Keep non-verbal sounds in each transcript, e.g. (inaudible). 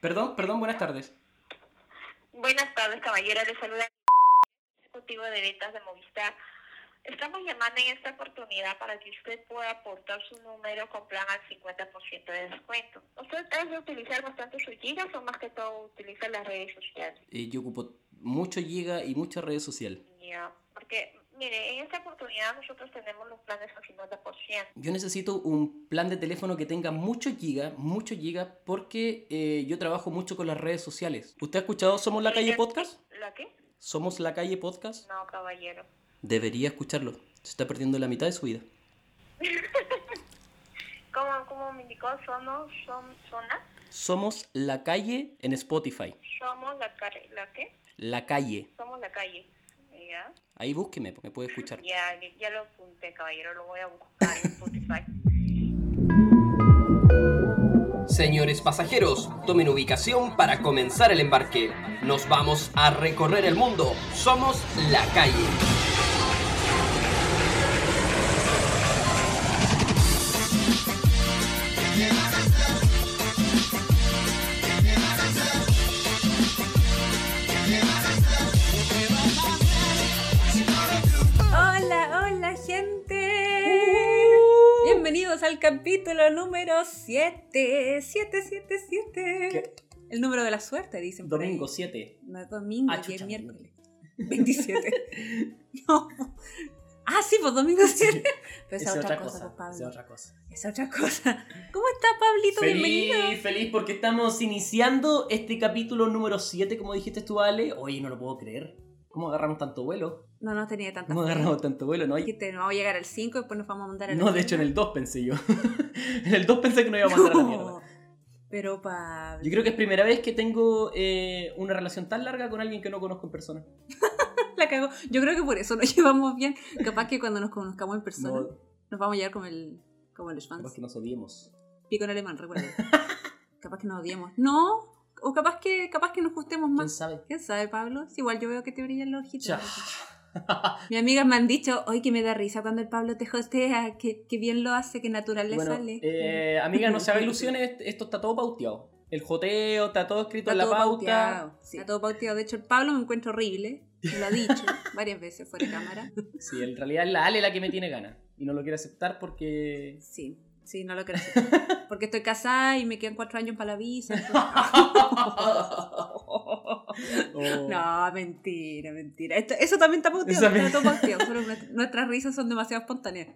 Perdón, perdón, buenas tardes. Buenas tardes, caballero. Le saluda ejecutivo de ventas de Movistar. Estamos llamando en esta oportunidad para que usted pueda aportar su número con plan al 50% de descuento. ¿Usted debe utilizar bastante sus gigas o más que todo utiliza las redes sociales? Eh, yo ocupo mucho giga y muchas redes sociales. Ya, porque mire, en esta oportunidad nosotros tenemos los planes al 50%. Yo necesito un plan de teléfono que tenga mucho giga, mucho giga, porque eh, yo trabajo mucho con las redes sociales. ¿Usted ha escuchado Somos la Calle Podcast? ¿La qué? ¿Somos la Calle Podcast? No, caballero. Debería escucharlo. Se está perdiendo la mitad de su vida. (laughs) ¿Cómo, cómo me indicó? ¿Somos, son, zona? Somos la Calle en Spotify. Somos la, ¿la qué? La Calle. Somos la calle. ¿Ya? Ahí búsqueme, me puede escuchar. Ya, ya lo apunté, caballero. Lo voy a buscar en Spotify. Señores pasajeros, tomen ubicación para comenzar el embarque. Nos vamos a recorrer el mundo. Somos la calle. Bienvenidos al capítulo número 7. 7, 7, 7. ¿Qué? El número de la suerte, dicen. Domingo 7. No es domingo, Ah, que es miércoles. 27. (laughs) (laughs) no. Ah, sí, pues domingo 7. (laughs) Pero esa es otra, cosa, pues, Pablo. es otra cosa. Es otra cosa. ¿Cómo está, Pablito? Bienvenido. Feliz, feliz porque estamos iniciando este capítulo número 7, como dijiste tú, Ale. Oye, no lo puedo creer. ¿Cómo agarramos tanto vuelo? No, no tenía tanta ¿Cómo agarramos tanto vuelo? No, Dijiste, no vamos a llegar al 5 y después nos vamos a mandar al no de hecho en el 2 pensé yo. (laughs) en el 2 pensé que no iba a mandar a la mierda. Pero, Pablo. Yo creo que es primera vez que tengo eh, una relación tan larga con alguien que no conozco en persona. (laughs) La cagó. Yo creo que por eso nos (laughs) llevamos bien. Capaz que cuando nos conozcamos en persona No, nos vamos a llevar como el, como el capaz que nos odiemos. Pico en alemán, recuerda. capaz que nos odiemos. No. O capaz que, capaz que nos gustemos ¿Quién más. sabe? ¿Quién sabe, Pablo? Si igual yo veo que te brillan los ojitos. (laughs) Mis amigas me han dicho, hoy que me da risa cuando el Pablo te hostea, que, que bien lo hace, que natural le Bueno, sale. eh, amiga, no se haga ilusiones, esto está todo pauteado. El joteo, está todo escrito Está en la todo pauta. pauteado. Sí, está todo pauteado. De hecho, el Pablo me encuentra horrible. Me lo ha dicho (laughs) varias veces fuera de cámara. Sí, en realidad es la Ale la que me tiene ganas. Y no lo quiere aceptar porque. Sí, sí, no lo creo. Porque estoy casada y me quedan cuatro años para la visa. (laughs) Oh. No, mentira, mentira. Esto- eso también está pauteado. También. Nuestras risas son demasiado espontáneas.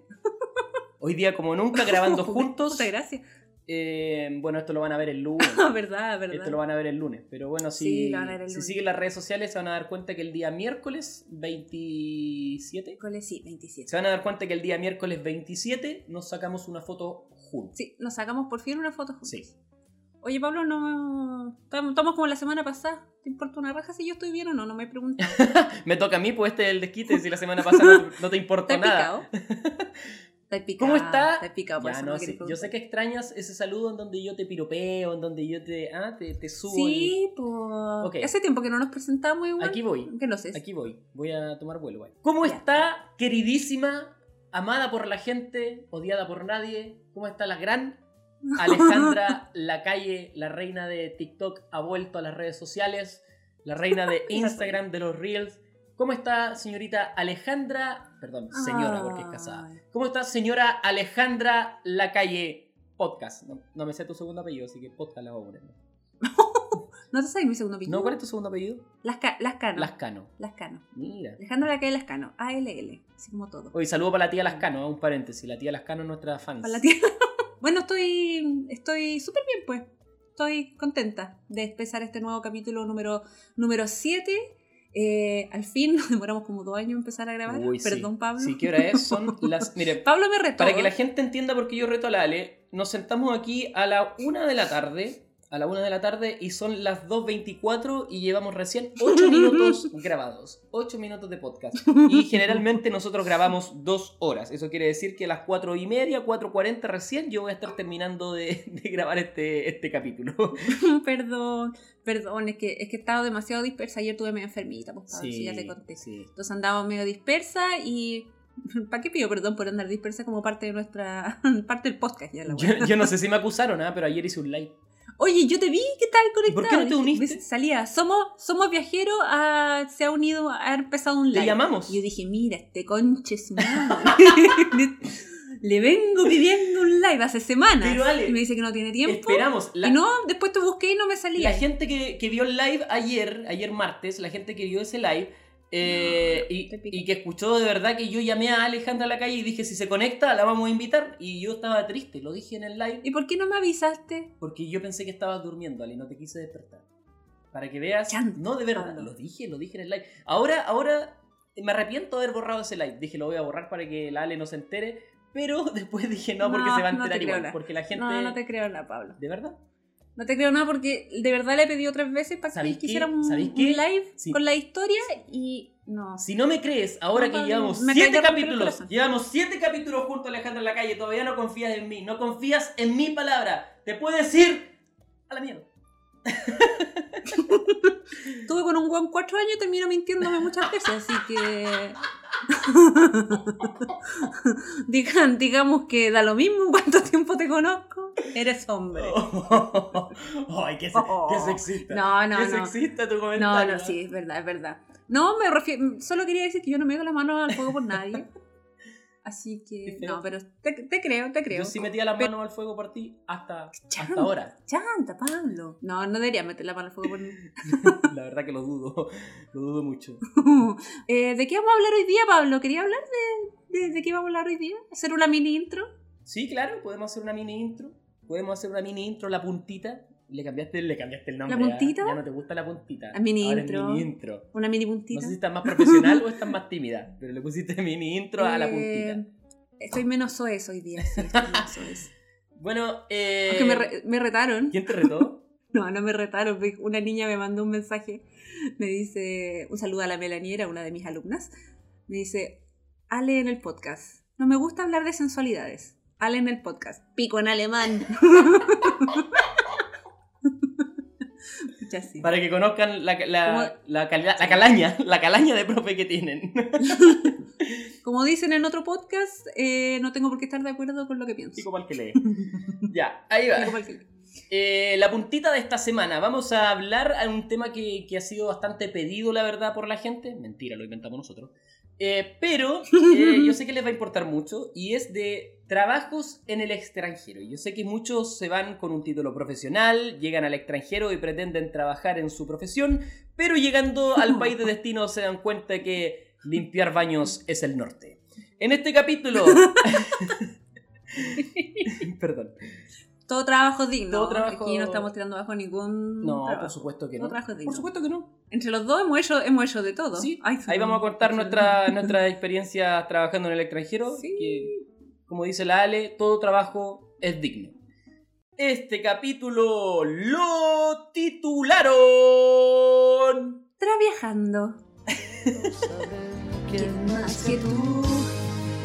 Hoy día, como nunca, grabando (laughs) juntos. Muchas gracias. Eh, bueno, esto lo van a ver el (laughs) lunes. verdad, verdad. Esto lo van a ver el lunes. Pero bueno, si, Sí, si siguen las redes sociales, se van a dar cuenta que el día miércoles 27. Miércoles, sí, 27. Se van a dar cuenta que el día miércoles 27 nos sacamos una foto juntos. Sí, nos sacamos por fin una foto juntos. Sí. Oye, Pablo, no. Estamos como la semana pasada. ¿Te importa una raja si yo estoy bien o no? No me he preguntado. (laughs) Me toca a mí, pues este es el desquite. Si la semana pasada no, no te importó ¿Estás nada. (laughs) ¿Cómo está? ¿Estás picado? Por Ya, eso no, me sí, querés Yo sé que extrañas ese saludo en donde yo te piropeo, en donde yo te, ah, te, te subo. Sí, pues. Ok. Hace tiempo que no nos presentamos igual. Aquí voy. Que no sé. Aquí voy. Voy a tomar vuelo. güey. ¿Cómo Ya. está, queridísima, amada por la gente, odiada por nadie? ¿Cómo está la gran (laughs) Alejandra Lacalle, la reina de TikTok, ha vuelto a las redes sociales, la reina de (laughs) Instagram, de los Reels? ¿Cómo está, señorita Alejandra? Perdón, señora, porque es casada. ¿Cómo está, señora Alejandra Lacalle Podcast? No, no me sé tu segundo apellido, así que podcast la voy a poner. (laughs) ¿No te sabes mi segundo apellido? ¿No? ¿Cuál es tu segundo apellido? Las, ca- Lascano. Lascano. Lascano. Mira. Alejandro la calle Lascano. ALL. Así como todo. Oye, saludo para la tía Lascano, un paréntesis. La tía Lascano es nuestra fan. Para la tía. (laughs) bueno, estoy estoy súper bien, pues. Estoy contenta de empezar este nuevo capítulo número número 7. Eh, al fin (laughs) nos demoramos como dos años en empezar a grabar. Uy, sí. Perdón, Pablo. Sí, ¿qué hora es? (laughs) Son las... Mire, Pablo me retó. para que la gente entienda por qué yo reto a la Ale, nos sentamos aquí a la una de la tarde, a la una de la tarde, y son las 2.24 y llevamos recién 8 minutos (laughs) grabados. 8 minutos de podcast. Y generalmente nosotros grabamos 2 horas. Eso quiere decir que a las 4 y media, 4.40 recién, yo voy a estar terminando de, de grabar este, este capítulo. (laughs) perdón, perdón, es que, es que he estado demasiado dispersa. Ayer tuve medio enfermita, pues Pablo, si ya te conté. sí. Entonces andábamos medio dispersa y. (laughs) ¿Para qué pido perdón por andar dispersa como parte de nuestra. parte del podcast ya la. Yo, yo no sé si me acusaron, ¿ah? pero ayer hice un live. Oye, yo te vi que estabas conectado. por qué no te uniste? Salía, somos, somos viajeros, a- se ha unido, ha empezado un Te live. llamamos. Y yo dije, mira, este conche madre. le, (laughs) le vengo pidiendo un live hace semanas. Pero, Ale, y me dice que no tiene tiempo. Esperamos. La, Y no, después te busqué y no me salía. la gente que, que vio el live ayer, ayer martes, la gente que vio ese live eh, y, que escuchó de verdad que yo llamé a Alejandra a la calle y dije, si se conecta, la vamos a invitar. Y yo estaba triste, lo dije en el live, ¿Y por qué no me avisaste? porque yo pensé que estabas durmiendo, Ale, y no te quise despertar. Para que veas, Chanta. no de verdad, lo dije, lo dije en el live. Ahora, ahora me arrepiento de haber borrado ese live. Dije, lo voy a borrar para que la Ale no se entere. Pero (laughs) después dije, no, porque No, se va a no te enterar creo igual. Porque la gente... No, no te creo nada, Pablo. ¿De verdad? No te creo nada porque de verdad le pedí otras veces para ¿Sabéis que quisiera un, live Sí. con la historia y no. Si no me crees, ahora No, que llevamos siete capítulos, llevamos siete capítulos junto a Alejandra en la calle, todavía no confías en mí, no confías en mi palabra, te puedes ir a la mierda. (laughs) Estuve con un guan cuatro años y termino mintiéndome muchas veces, así que. (laughs) Digan, digamos que da lo mismo cuánto tiempo te conozco, eres hombre. (laughs) Ay, qué, se- qué sexista. No, no, qué no. sexista tu No, comentario. no, sí, es verdad, es verdad. No, me refiero, solo quería decir que yo no me doy la mano al fuego por nadie. Así que, no, pero te, te creo, te creo. Yo sí metía las manos al fuego por ti hasta, Chanta. hasta ahora. Chanta, Pablo. No, no debería meter la mano al fuego por mí. (laughs) La verdad que lo dudo, lo dudo mucho. (laughs) Eh, ¿De qué vamos a hablar hoy día, Pablo? ¿Quería hablar de, de, de qué vamos a hablar hoy día? ¿Hacer una mini intro? Sí, claro, podemos hacer una mini intro. Podemos hacer una mini intro, la puntita. Le cambiaste, le cambiaste el nombre. ¿La ¿ah? puntita? Ya no te gusta la puntita. La mini Ahora es intro. mini intro. Una mini No puntita. sé si estás más profesional o estás más tímida, (laughs) pero le pusiste mini intro a la Eh, puntita. Estoy menos soez hoy día, sí, estoy menos (laughs) soez. Bueno, eh. Aunque me, re- me retaron. ¿Quién te retó? (laughs) No, no me retaron. Una niña me mandó un mensaje. Me dice, un saludo a la Melaniera, una de mis alumnas. Me dice, Ale en el podcast. No me gusta hablar de sensualidades. Ale en el podcast. Pico en alemán. Ya sí. Para que conozcan la, la, la, cala- la calaña, la calaña de profe que tienen. (laughs) Como dicen en otro podcast, eh, no tengo por qué estar de acuerdo con lo que pienso. Pico mal que lee. (laughs) Ya, ahí va. Que- Eh, la puntita de esta semana. Vamos a hablar de un tema que, que ha sido bastante pedido, la verdad, por la gente. Mentira, lo inventamos nosotros. Eh, pero (laughs) eh, yo sé que les va a importar mucho y es de trabajos en el extranjero. Yo sé que muchos se van con un título profesional, llegan al extranjero y pretenden trabajar en su profesión, pero llegando al (laughs) país de destino se dan cuenta que limpiar baños es el norte. En este capítulo... (laughs) Perdón. Todo trabajo es digno. Todo trabajo- Aquí no estamos tirando abajo ningún No, trabajo. por supuesto que Todo no. trabajo es digno. Por supuesto que no. Entre los dos hemos hecho, hemos hecho de todo. Sí, Ay, ahí vamos a contar nuestra, (laughs) nuestra experiencia trabajando en el extranjero. Sí. Que, como dice la Ale, todo trabajo es digno. Este capítulo lo titularon. Traviajando. (laughs) ¿Quién más que tú?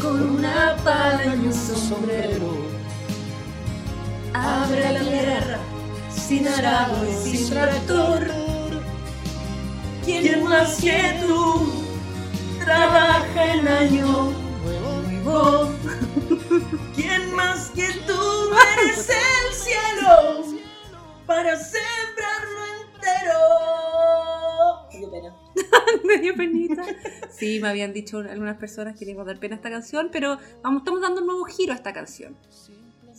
Con una pala y un sombrero. Abre la tierra sin arado y sin tractor. ¿Quién más que tú trabaja el año nuevo? (laughs) ¿Quién más que tú merece el cielo para sembrarlo entero? Pena. (laughs) Me dio penita. Sí, me habían dicho algunas personas que les iba a dar pena esta canción, pero vamos, estamos dando un nuevo giro a esta canción.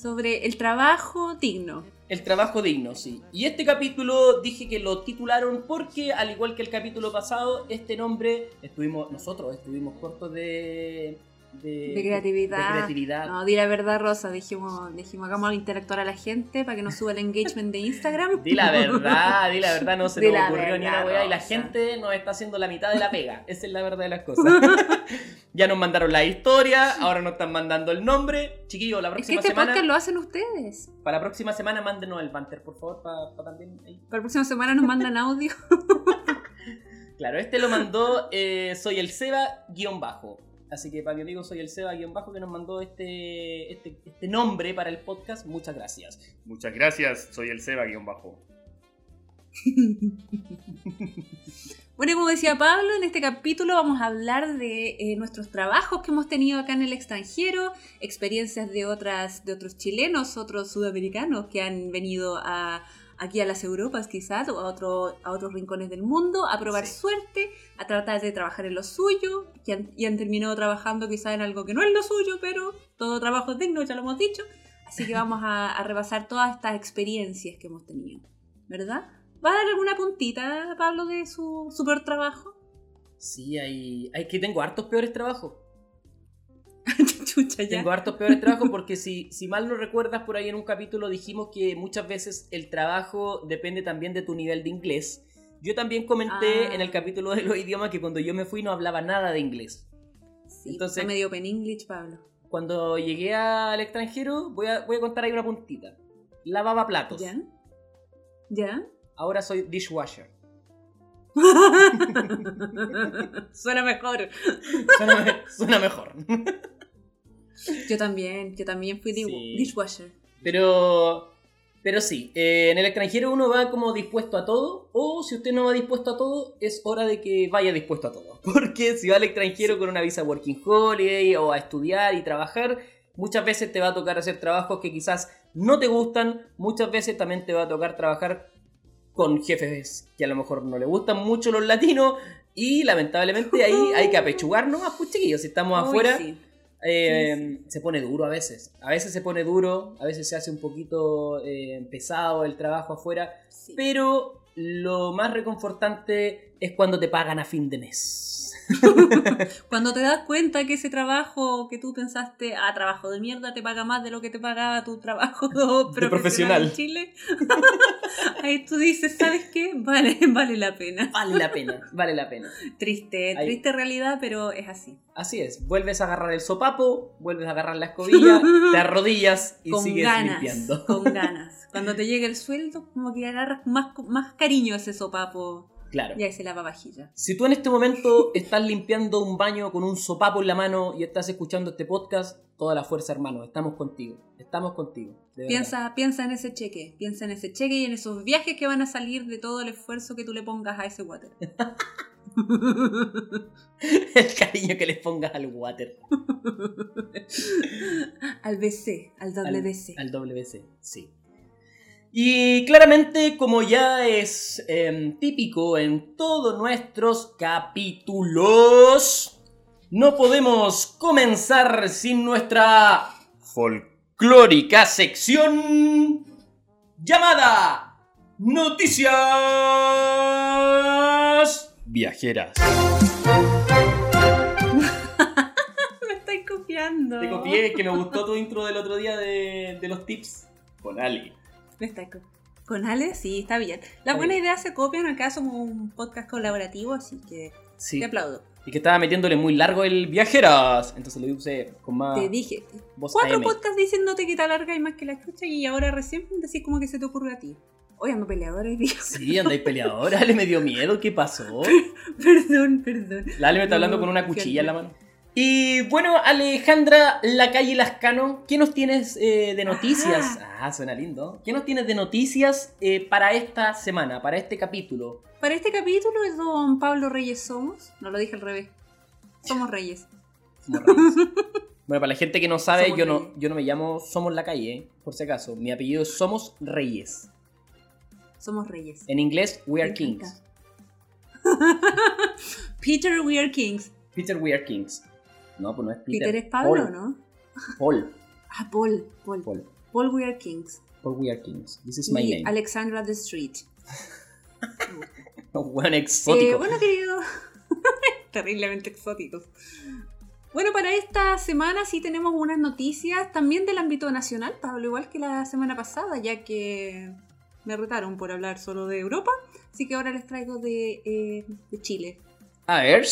Sobre el trabajo digno. El trabajo digno, sí. Y este capítulo dije que lo titularon porque, al igual que el capítulo pasado, este nombre estuvimos, nosotros estuvimos cortos de. De, De creatividad. de creatividad. No, di la verdad, Rosa. Dijimos, dijimos, hagamos interactuar a la gente para que nos suba el engagement de Instagram. Di la (laughs) verdad, di la verdad, no se Di nos ocurrió ni una weá y la gente nos está haciendo la mitad de la pega. (laughs) Esa es la verdad de las cosas. (laughs) ya nos mandaron la historia, ahora nos están mandando el nombre. Chiquillos, la Es que próxima este semana. podcast lo hacen ustedes. Para la próxima semana mándenos el banter, por favor, para también. Para la próxima semana nos mandan audio. Claro, este lo mandó eh, Soy el Seba guion bajo. Así que para mi amigo Soy el Seba guion bajo que nos mandó este, este, este nombre para el podcast, muchas gracias. Muchas gracias, Soy el Seba guion bajo. (laughs) Bueno, y como decía Pablo, en este capítulo vamos a hablar de eh, nuestros trabajos que hemos tenido acá en el extranjero, experiencias de otras, de otros chilenos, otros sudamericanos que han venido a, aquí a las Europas quizás o a, otro, a otros rincones del mundo a probar Sí. suerte, a tratar de trabajar en lo suyo y han, y han terminado trabajando quizás en algo que no es lo suyo, pero todo trabajo es digno, ya lo hemos dicho. Así que vamos a, a repasar todas estas experiencias que hemos tenido, ¿verdad? ¿Va a dar alguna puntita, Pablo, de su super trabajo? Sí, hay, hay que tengo hartos peores trabajos. (laughs) Chucha, ya. Tengo hartos peores trabajos porque si, si mal no recuerdas, por ahí en un capítulo dijimos que muchas veces el trabajo depende también de tu nivel de inglés. Yo también comenté Ah. en el capítulo de los idiomas que cuando yo me fui no hablaba nada de inglés. Sí, Entonces- está medio open English, Pablo. Cuando llegué al extranjero, voy a, voy a contar ahí una puntita. Lavaba platos. ¿Ya? ¿Ya? Ahora soy dishwasher. (laughs) (laughs) Suena mejor. Suena, me- suena mejor. (laughs) Yo también, yo también fui Sí. dishwasher. Pero, pero sí, eh, en el extranjero uno va como dispuesto a todo, o si usted no va dispuesto a todo, es hora de que vaya dispuesto a todo. (laughs) Porque si va al extranjero con una visa working holiday o a estudiar y trabajar, muchas veces te va a tocar hacer trabajos que quizás no te gustan, muchas veces también te va a tocar trabajar con jefes que a lo mejor no le gustan mucho los latinos. Y lamentablemente ahí hay que (laughs) apechugarnos a pues chiquillos, si estamos Uy, afuera. sí. Eh, Se pone duro a veces. A veces se pone duro, a veces se hace un poquito eh, pesado el trabajo afuera. Sí. Pero lo más reconfortante es cuando te pagan a fin de mes. (laughs) Cuando te das cuenta que ese trabajo que tú pensaste, ah, trabajo de mierda, te paga más de lo que te pagaba tu trabajo (laughs) profesional, profesional. en Chile, (laughs) ahí tú dices, ¿sabes qué? Vale, vale la pena. Vale la pena, vale la pena. Triste, Ahí. triste realidad, pero es así. Así es, vuelves a agarrar el sopapo, vuelves a agarrar la escobilla, te arrodillas y con sigues ganas, limpiando. con ganas. Cuando te llegue el sueldo, como que agarras más, más cariño a ese sopapo Claro. y a ese lavavajilla. Si tú en este momento estás limpiando un baño con un sopapo en la mano y estás escuchando este podcast, toda la fuerza, hermano. Estamos contigo. Estamos contigo. Piensa, piensa en ese cheque, piensa en ese cheque y en esos viajes que van a salir de todo el esfuerzo que tú le pongas a ese water. (laughs) El cariño que les pongas al water. (laughs) al BC, al WC. Al WC, sí. Y claramente, como ya es em, típico en todos nuestros capítulos, no podemos comenzar sin nuestra folclórica sección llamada Noticias Viajeras. (laughs) Me estáis copiando. Te copié, que me gustó tu intro del otro día de, de los tips con Ali. Me estáis co- ¿Con Ale? Sí, está bien. Las Está buenas ideas se copian. Acá somos un podcast colaborativo, así que Sí. te aplaudo. Y que estaba metiéndole muy largo el viajeras. Entonces lo puse con más Te dije. Cuatro AM. podcasts diciéndote que te alarga y más que la chucha y ahora recién decís como que se te ocurrió a ti. Oye, ando peleadora hoy día. Sí, andáis peleadora. (laughs) Ale me dio miedo. ¿Qué pasó? (laughs) perdón, perdón. La Ale me está hablando No, con una cuchilla en la mano. Y bueno, Alejandra La Calle Lascano, ¿qué nos tienes eh, de noticias? Ah, suena lindo. ¿Qué nos tienes de noticias eh, para esta semana, para este capítulo? Para este capítulo es don Pablo Reyes Somos. No lo dije al revés. Somos Reyes. Somos Reyes. (laughs) bueno, para la gente que no sabe, Somos yo no, yo no me llamo Somos La Calle, eh, por si acaso. Mi apellido es Somos Reyes. Somos Reyes. En inglés, We Are Kings. (laughs) Peter We Are Kings. Peter We Are Kings. No, pues no es Peter. Peter, es Pablo, Paul. ¿no? Paul. (laughs) Ah, Paul. Paul. Paul. Paul We Are Kings. Paul We Are Kings. This is my name. Alexandra the Street. (laughs) Un buen exótico. Eh, bueno, querido. (laughs) Terriblemente exóticos. Bueno, para esta semana sí tenemos unas noticias también del ámbito nacional, Pablo, igual que la semana pasada, ya que me retaron por hablar solo de Europa, así que ahora les traigo de, eh, de Chile. A ver.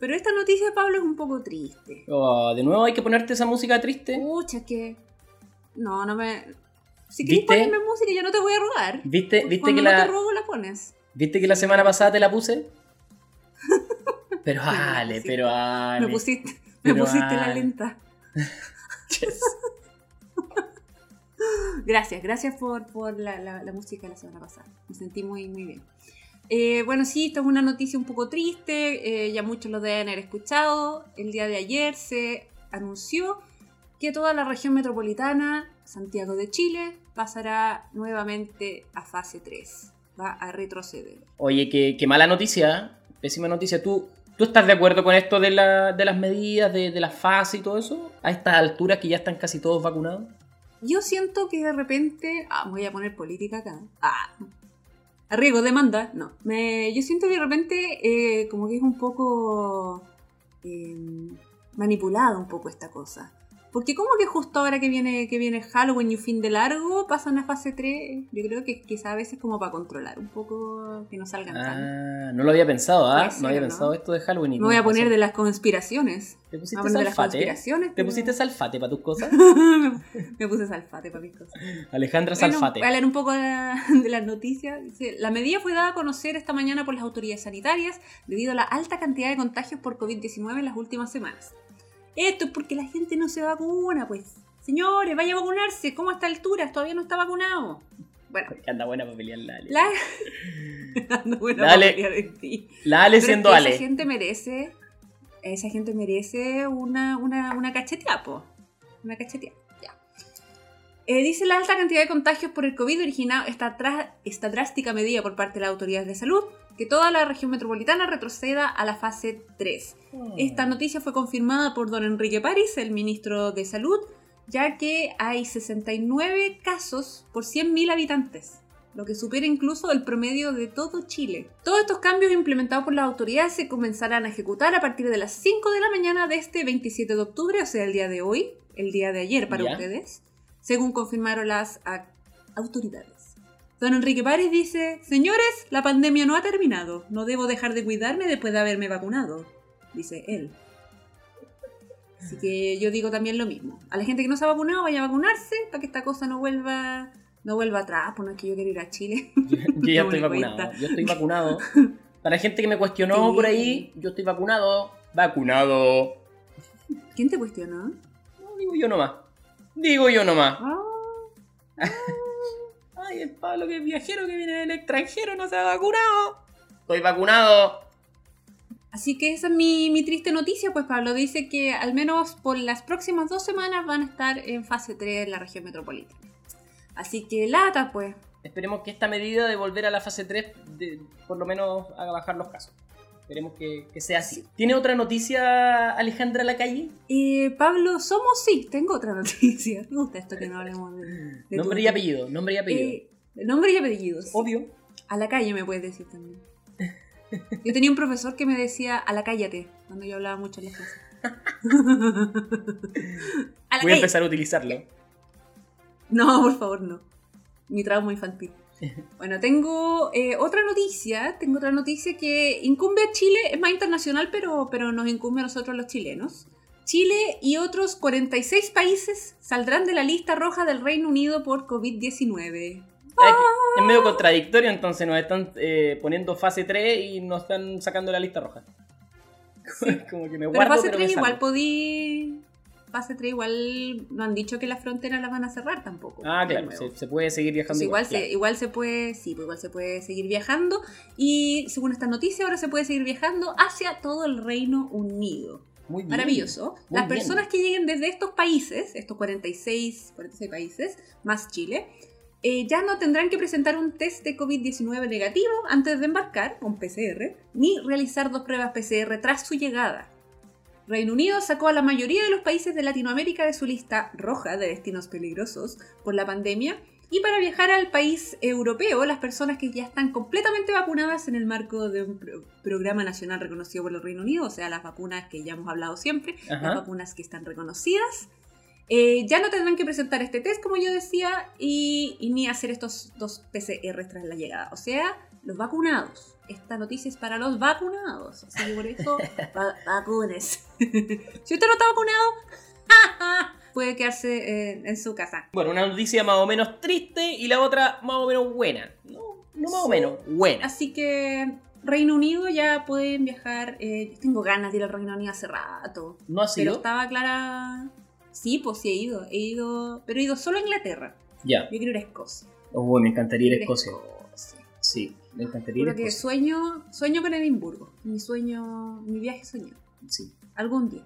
Pero esta noticia, Pablo, es un poco triste. Oh, de nuevo hay que ponerte esa música triste. Pucha, que... No, no me... Si quieres ponerme música, yo no te voy a rogar. ¿Viste, viste, Cuando que no la, te rogo, la pones. ¿Viste que la semana pasada te la puse? (laughs) Pero Ale, pero Ale. Me pusiste, me pusiste la lenta. (laughs) Yes. (laughs) Gracias, gracias por, por la, la- la música de la semana pasada. Me sentí muy, muy bien. Eh, bueno, sí, esta es una noticia un poco triste. eh, ya muchos lo deben haber escuchado. El día de ayer se anunció que toda la región metropolitana, Santiago de Chile, pasará nuevamente a fase 3. Va a retroceder. Oye, qué, qué mala noticia, ¿eh? pésima noticia. ¿Tú, ¿Tú estás de acuerdo con esto de, la- de las medidas, de, de la fase y todo eso? A estas alturas que ya están casi todos vacunados. Yo siento que de repente. Ah, voy a poner política acá. Ah. Arriesgo, demanda. No. Me, yo siento que de repente eh, como que es un poco eh, manipulado un poco esta cosa. Porque como que justo ahora que viene, que viene Halloween y un fin de largo, pasan a fase 3. Yo creo que quizá a veces como para controlar un poco que no salgan tan. Ah, no lo había pensado, ¿ah? Ser, no había ¿no? pensado esto de Halloween. y Me voy a poner de las conspiraciones. ¿Te pusiste de las salfate? conspiraciones. ¿Te pero- pusiste salfate para tus cosas? (laughs) Me puse salfate para mis cosas. Alejandra Bueno, Salfate. voy a leer un poco de, la- (laughs) de las noticias. La medida fue dada a conocer esta mañana por las autoridades sanitarias debido a la alta cantidad de contagios por COVID-19 en las últimas semanas. Esto es porque la gente no se vacuna, pues. Señores, vaya a vacunarse. ¿Cómo a esta altura? Todavía no está vacunado. Bueno, Que anda buena para pelear la (laughs) Ale. la... No, bueno, Dale. vamos a pelear en ti. La Ale Pero siendo es que Ale. Esa gente merece, esa gente merece una, una, una po. Una cacheteada, ya. Eh, dice la alta cantidad de contagios por el COVID originado esta, esta drástica medida por parte de las autoridades de salud que toda la región metropolitana retroceda a la fase 3. Esta noticia fue confirmada por don Enrique París, el ministro de Salud, ya que hay 69 casos por 100.000 habitantes, lo que supera incluso el promedio de todo Chile. Todos estos cambios implementados por las autoridades se comenzarán a ejecutar a partir de las 5 de la mañana de este 27 de octubre, o sea, el día de hoy, el día de ayer para Ya. ustedes, según confirmaron las autoridades. Don Enrique París dice, señores, la pandemia no ha terminado, no debo dejar de cuidarme después de haberme vacunado, dice él. Así que yo digo también lo mismo. A la gente que no se ha vacunado, vaya a vacunarse para que esta cosa no vuelva, no vuelva atrás. Pues no es que yo quiera ir a Chile. Yo, (laughs) yo ya (laughs) No estoy vacunado. cuenta. Yo estoy vacunado. (laughs) Para la gente que me cuestionó Sí. por ahí, yo estoy vacunado. Vacunado. ¿Quién te cuestionó? No, digo yo nomás. Digo yo nomás. Ah, Ay, el Pablo que es viajero que viene del extranjero no se ha vacunado. Estoy vacunado. Así que esa es mi, mi triste noticia, pues Pablo dice que al menos por las próximas dos semanas van a estar en fase 3 en la región metropolitana. Así que lata, pues. Esperemos que esta medida de volver a la fase 3 de- por lo menos haga bajar los casos. Esperemos que, que sea así. ¿Tiene otra noticia Alejandra la calle? Eh, Pablo, somos sí, tengo otra (laughs) noticia. Me gusta esto que no hablemos de, de Nombre y apellido, nombre y apellido. Eh, nombre y apellidos. Obvio. A la calle me puedes decir también. (laughs) Yo tenía un profesor que me decía a la cállate cuando yo hablaba mucho en la clase. (laughs) a la Voy a empezar a utilizarlo. No, por favor, no. Mi trauma infantil. (laughs) Bueno, tengo eh, otra noticia. Tengo otra noticia que incumbe a Chile. Es más internacional, pero, pero nos incumbe a nosotros los chilenos. Chile y otros 46 países saldrán de la lista roja del Reino Unido por COVID-19. Ah, Es medio contradictorio, entonces nos están eh, poniendo fase 3 y nos están sacando la lista roja. (laughs) Como que me Pero guardo, fase pero 3 me igual podí... Fase 3 igual no han dicho que las fronteras las van a cerrar tampoco. Ah, claro, se, se puede seguir viajando. Igual, igual, se, igual se puede, sí, pues igual se puede seguir viajando y según esta noticia ahora se puede seguir viajando hacia todo el Reino Unido. Muy bien. Maravilloso. Muy Las bien. personas que lleguen desde estos países, estos 46, 46 países, más Chile, eh, ya no tendrán que presentar un test de COVID-19 negativo antes de embarcar, un PCR, ni realizar dos pruebas PCR tras su llegada. Reino Unido sacó a la mayoría de los países de Latinoamérica de su lista roja de destinos peligrosos por la pandemia y para viajar al país europeo, las personas que ya están completamente vacunadas en el marco de un pro- programa nacional reconocido por el Reino Unido, o sea, las vacunas que ya hemos hablado siempre, Ajá. las vacunas que están reconocidas, eh, ya no tendrán que presentar este test, como yo decía, y, y ni hacer estos dos PCR tras la llegada. O sea, los vacunados. Esta noticia es para los vacunados. Así que por eso, (laughs) va- vacunes. (laughs) si usted no está vacunado, (laughs) puede quedarse eh, en su casa. Bueno, una noticia más o menos triste y la otra más o menos buena. No, no más o menos, buena. Así que Reino Unido ya pueden viajar. eh, tengo ganas de ir al Reino Unido hace rato. ¿No ha Pero sido? estaba clara. Sí, pues sí he ido. He ido. Pero he ido solo a Inglaterra. Ya. Yo quiero ir a Escocia. Oh, me encantaría ir a Escocia. Escocia. Sí, me encantaría Porque Escocia. sueño, sueño con Edimburgo. Mi sueño, mi viaje soñado. Sí. Algún día.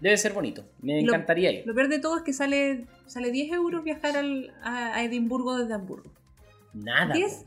Debe ser bonito. Me Lo- encantaría ir. Lo peor de todo es que sale, sale 10 euros viajar al- a, a Edimburgo desde Hamburgo. Nada. 10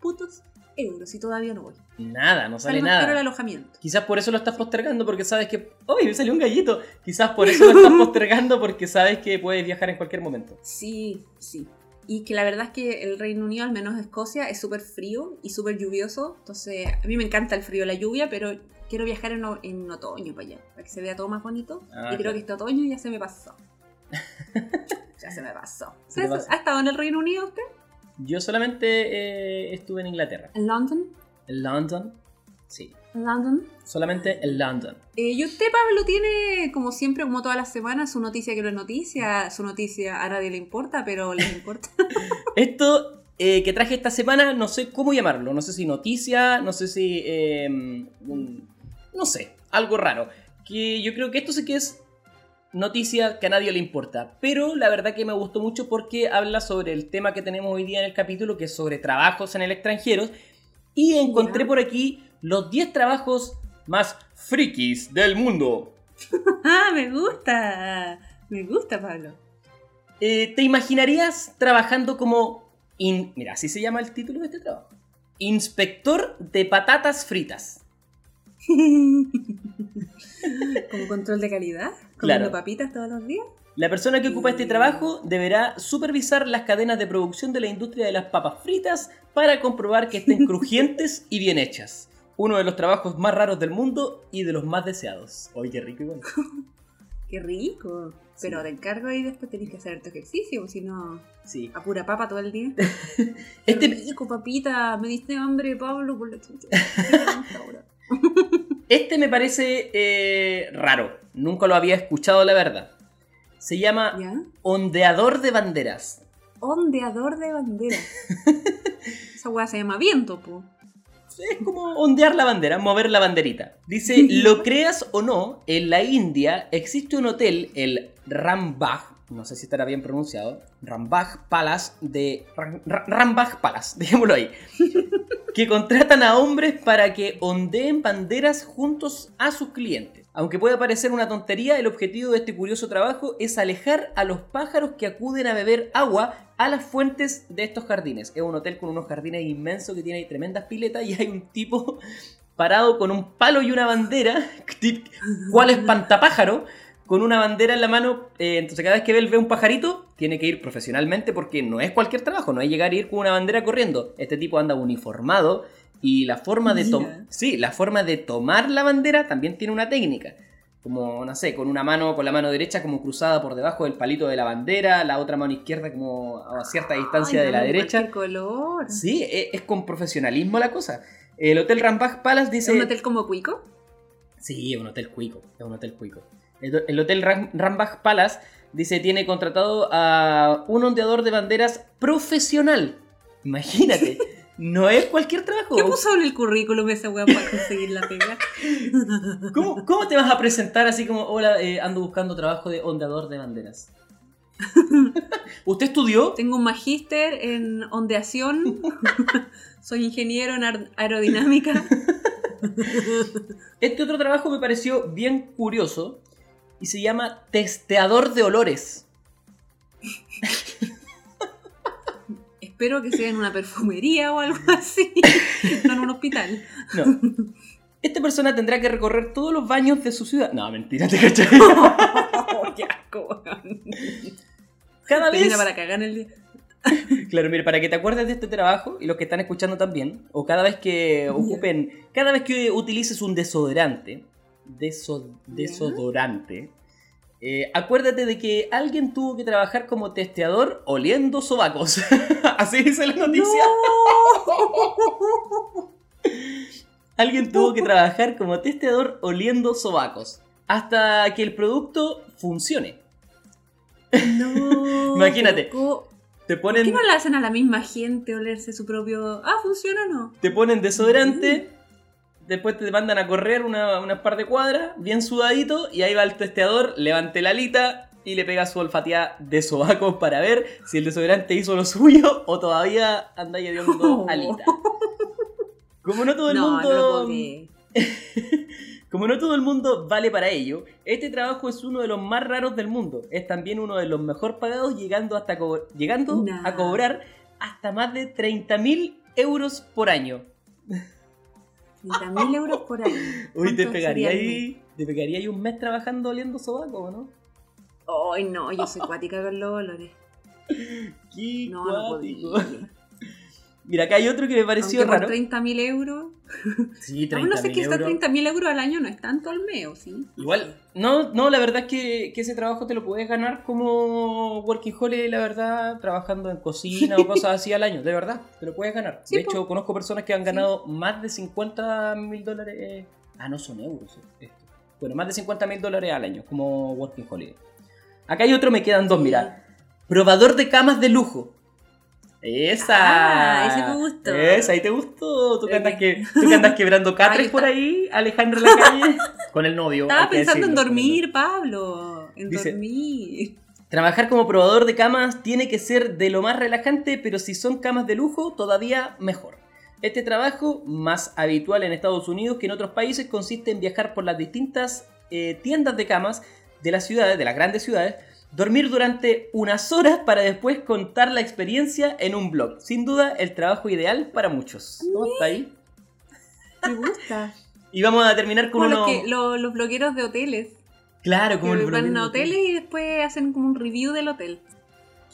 putos euros y todavía no voy. Nada, no Sale sale caro el nada. alojamiento. Quizás por eso lo estás postergando porque sabes que... ¡Uy! Me salió un gallito. Quizás por eso lo estás (laughs) postergando porque sabes que puedes viajar en cualquier momento. Sí, sí. Y que la verdad es que el Reino Unido, al menos Escocia, es súper frío y súper lluvioso. Entonces, a mí me encanta el frío y la lluvia, pero quiero viajar en, otoño para allá, para que se vea todo más bonito. Ah, y creo que este otoño ya se me pasó. (laughs) ya se me pasó. Se. ¿Ha estado en el Reino Unido usted? Yo solamente eh, estuve en Inglaterra. ¿En London? En London. Sí. ¿En London? Solamente en London. Eh, y usted, Pablo, tiene, como siempre, como todas las semanas, su noticia que no es noticia, su noticia a nadie le importa, pero le importa. (laughs) Esto eh, que traje esta semana, no sé cómo llamarlo. No sé si noticia, no sé si... eh, un- no sé, algo raro. Que yo creo que esto sí que es noticia que a nadie le importa. Pero la verdad que me gustó mucho porque habla sobre el tema que tenemos hoy día en el capítulo, que es sobre trabajos en el extranjero. Y encontré por aquí los 10 trabajos más frikis del mundo. (laughs) ah, me gusta. Me gusta, Pablo. Eh, ¿Te imaginarías trabajando como... in- Mira, así se llama el título de este trabajo. Inspector de patatas fritas. (laughs) Como control de calidad, comiendo Claro. papitas todos los días. La persona que ocupa este trabajo deberá supervisar las cadenas de producción de la industria de las papas fritas para comprobar que estén (laughs) crujientes y bien hechas. Uno de los trabajos más raros del mundo y de los más deseados. Oye, qué rico igual. (laughs) Qué rico. Pero te encargo y después tenés que hacer tu ejercicio, si no, Sí. a pura papa todo el día. (laughs) Este, rico, papita. Me diste hambre, Pablo, por la chucha. (laughs) Este me parece eh, raro. Nunca lo había escuchado, la verdad. Se llama ¿Ya? ondeador de banderas. Ondeador de bandera. Esa weá se llama viento, po. Es como ondear la bandera, mover la banderita. Dice, (laughs) lo creas o no, en la India existe un hotel, el Rambagh, no sé si estará bien pronunciado, Rambagh Palace de... Ram- Rambagh Palace, (laughs) dejémoslo ahí. que contratan a hombres para que ondeen banderas juntos a sus clientes. Aunque pueda parecer una tontería, el objetivo de este curioso trabajo es alejar a los pájaros que acuden a beber agua a las fuentes de estos jardines. Es un hotel con unos jardines inmensos que tiene tremendas piletas y hay un tipo parado con un palo y una bandera, (laughs) cual espantapájaro, con una bandera en la mano. Eh, entonces cada vez que él ve un pajarito, tiene que ir profesionalmente porque no es cualquier trabajo, no es llegar y ir con una bandera corriendo. Este tipo anda uniformado y la forma de tom- Mira. sí, la forma de tomar la bandera también tiene una técnica. Como, no sé, con una mano, con la mano derecha como cruzada por debajo del palito de la bandera, la otra mano izquierda como a cierta distancia Ay, de la derecha. color. Sí, e- es, con profesionalismo la cosa. El Hotel Rambagh Palace ¿Es dice... un hotel como Cuico? Sí, es un hotel cuico. Es un hotel cuico. El, el hotel Ram- Rambagh Palace dice tiene contratado a un ondeador de banderas profesional. Imagínate. (laughs) No es cualquier trabajo. ¿Qué puso en el currículum esa weá para conseguir la pega? (laughs) ¿Cómo, cómo te vas a presentar así como, hola, eh, ando buscando trabajo de ondeador de banderas? (laughs) ¿Usted estudió? Tengo un magíster en ondeación. (laughs) Soy ingeniero en aerodinámica. Este otro trabajo me pareció bien curioso y se llama testeador de olores. Espero que sea en una perfumería o algo (laughs) así. No en un hospital. No. Esta persona tendrá que recorrer todos los baños de su ciudad. No, mentira, te cachai. (laughs) ¡Qué asco! weón. Cada vez. Termina para cagar en el día. Claro, mire, para que te acuerdes de este trabajo y los que están escuchando también, o cada vez que ocupen, cada vez que utilices un desodorante, deso- desodorante, eh, acuérdate de que alguien tuvo que trabajar como testeador oliendo sobacos. (laughs) Así dice la noticia. Alguien tuvo que (laughs) trabajar como testeador oliendo sobacos hasta que el producto funcione. No. (laughs) Imagínate. pero ¿cómo- Te ¿Por ponen qué no le hacen a la misma gente olerse su propio. Ah, funciona o no? te ponen desodorante, después te mandan a correr una, unas par de cuadras, bien sudadito, y ahí va el testeador, levante la alita y le pega su olfateada de sobacos para ver si el desodorante hizo lo suyo o todavía anda Oh. (laughs) alita. Como no todo el no, mundo. no. (laughs) Como no todo el mundo vale para ello, este trabajo es uno de los más raros del mundo. Es también uno de los mejor pagados, llegando, hasta co- llegando Nah. a cobrar hasta más de 30.000 euros por año. 30.000 euros por año. (laughs) Uy, te ¿Cuánto pegaría, ahí, te pegaría ahí un mes trabajando oliendo sobaco, ¿o ¿no? Ay, no, yo soy cuática con los olores. (laughs) Qué No, no podía. (laughs) Mira, acá hay otro que me pareció Aunque raro. por 30.000 euros. Sí, Aún no sé 30.000 que euros. 30.000 euros al año no es tanto al mes, ¿o ¿sí? Igual, no, no, la verdad es que, que ese trabajo te lo puedes ganar como working holiday, la verdad, trabajando en cocina o cosas así al año, de verdad, te lo puedes ganar. Sí, de po. hecho, conozco personas que han Sí. ganado más de 50 mil dólares. Ah, no son euros. Esto. Bueno, más de 50 mil dólares al año como working holiday. Acá hay otro, me quedan dos, mira. Probador de camas de lujo. Esa. Ah, ese me gustó. Esa, ¿y te gustó? ¿Tú que andas, que, tú que andas quebrando (laughs) catres Ahí por ahí, Alejandro en la calle? (laughs) Con el novio. Estaba pensando en dormir, Pablo. En Dice- dormir. Trabajar como probador de camas tiene que ser de lo más relajante, pero si son camas de lujo, todavía mejor. Este trabajo, más habitual en Estados Unidos que en otros países, consiste en viajar por las distintas eh, tiendas de camas de las ciudades, de las grandes ciudades, dormir durante unas horas para después contar la experiencia en un blog. Sin duda, el trabajo ideal para muchos. ¿Cómo está ahí? Me gusta. (laughs) Y vamos a terminar con uno... los, que, lo- los blogueros de hoteles. Claro, como que el van a hoteles y después hacen como un review del hotel.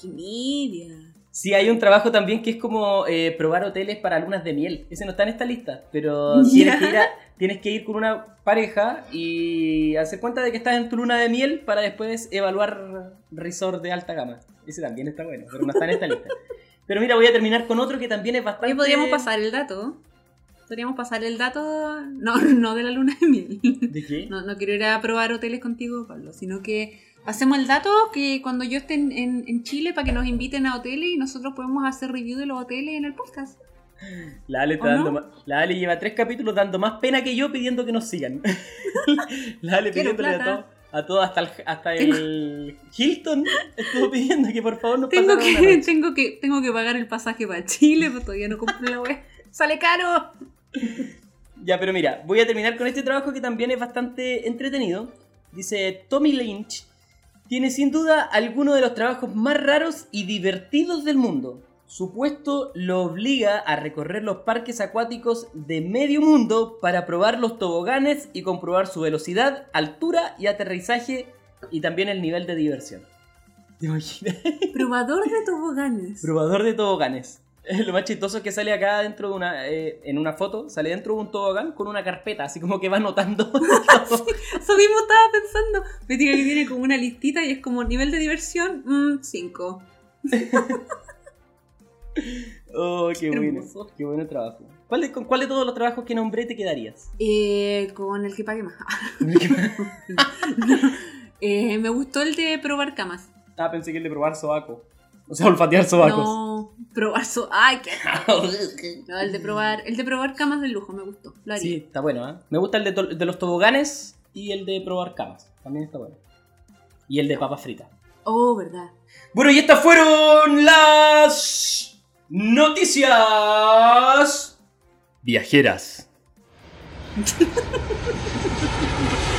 ¡Qué! Sí, hay un trabajo también que es como eh, probar hoteles para lunas de miel. Ese no está en esta lista, pero (laughs) tienes que, ir a- tienes que ir con una pareja y hacer cuenta de que estás en tu luna de miel para después evaluar resort de alta gama. Ese también está bueno, pero no está en esta lista. (laughs) Pero mira, voy a terminar con otro que también es bastante... Oye, podríamos pasar el dato. Podríamos pasar el dato. No, (laughs) no de la luna de miel. ¿De qué? No, no quiero ir a probar hoteles contigo, Pablo, sino que hacemos el dato que cuando yo esté en, en- en Chile para que nos inviten a hoteles y nosotros podemos hacer review de los hoteles en el podcast. La Ale, está la Ale lleva tres capítulos dando más pena que yo pidiendo que nos sigan. (laughs) la Ale pidiéndole a todos, a todos hasta el, hasta el Hilton (laughs) estuvo pidiendo que por favor nos Tengo una que, noche. (laughs) tengo, que, tengo que pagar el pasaje para Chile, pero todavía no compré la web. ¡Sale caro! Ya, pero mira, voy a terminar con este trabajo que también es bastante entretenido. Dice Tommy Lynch. Tiene sin duda alguno de los trabajos más raros y divertidos del mundo. Su puesto lo obliga a recorrer los parques acuáticos de medio mundo para probar los toboganes y comprobar su velocidad, altura y aterrizaje y también el nivel de diversión. ¿Te imaginas? Probador de toboganes. Probador de toboganes. (laughs) Lo más chistoso es que sale acá dentro de una. eh, en una foto, sale dentro de un tobogán con una carpeta, así como que va anotando. (laughs) todo. (laughs) Eso mismo estaba pensando. Me diga que tiene como una listita y es como nivel de diversión, 5. oh, qué bueno. Qué bueno trabajo. ¿Cuál de, ¿Con cuál de todos los trabajos que nombré te quedarías? Eh, con el que pague más. Eh, me gustó el de probar camas. ah, pensé que el de probar sobaco. O sea, olfatear sobacos. No, probar so Ay, qué. (laughs) No, el de probar, el de probar camas de lujo me gustó. Lo haría. sí, está bueno, ¿eh? Me gusta el de, to- de los toboganes y el de probar camas. También está bueno. Y el de papas fritas. Oh, verdad. Bueno, y estas fueron las noticias viajeras. (laughs)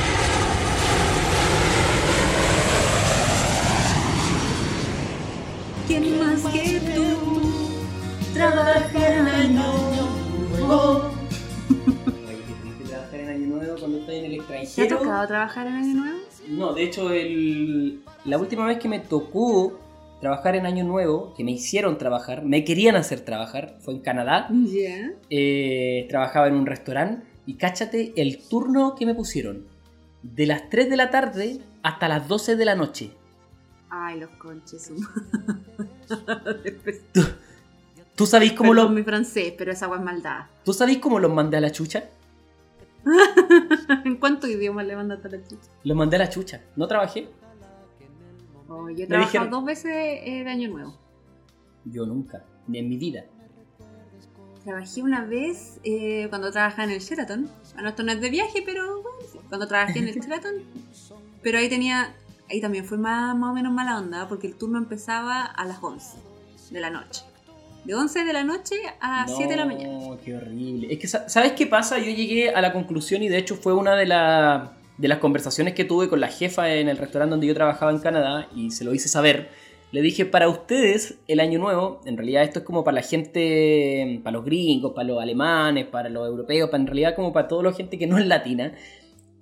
en año nuevo? Trabajar en Año Nuevo cuando estoy en el ¿Te ha tocado trabajar en año nuevo? No, de hecho, el- la última vez que me tocó trabajar en Año Nuevo, que me hicieron trabajar, me querían hacer trabajar, fue en Canadá. Ya. Eh, trabajaba en un restaurante y cáchate el turno que me pusieron. De las 3 de la tarde hasta las 12 de la noche. Ay, los conches. ¿Tú sabéis cómo, Perdón lo, mi francés, pero esa agua es maldad. ¿Tú sabéis cómo los mandé a la chucha? (laughs) ¿En cuántos idiomas le mandaste a la chucha? Los mandé a la chucha. No trabajé. Oh, yo he trabajado dijeron- dos veces eh, de año nuevo. Yo nunca. Ni en mi vida. Trabajé una vez eh, cuando trabajaba en el Sheraton. Bueno, esto no es de viaje, pero bueno, sí. cuando trabajé en el (laughs) Sheraton. Pero ahí tenía, ahí también fue más, más o menos mala onda, porque el turno empezaba a las 11 de la noche. De 11 de la noche a 7 de la mañana. No, qué horrible. Es que, sa- ¿sabes qué pasa? Yo llegué a la conclusión y de hecho fue una de, la- de las conversaciones que tuve con la jefa en el restaurante donde yo trabajaba en Canadá y se lo hice saber. Le dije, para ustedes, el año nuevo, en realidad esto es como para la gente, para los gringos, para los alemanes, para los europeos, para en realidad como para toda la gente que no es latina.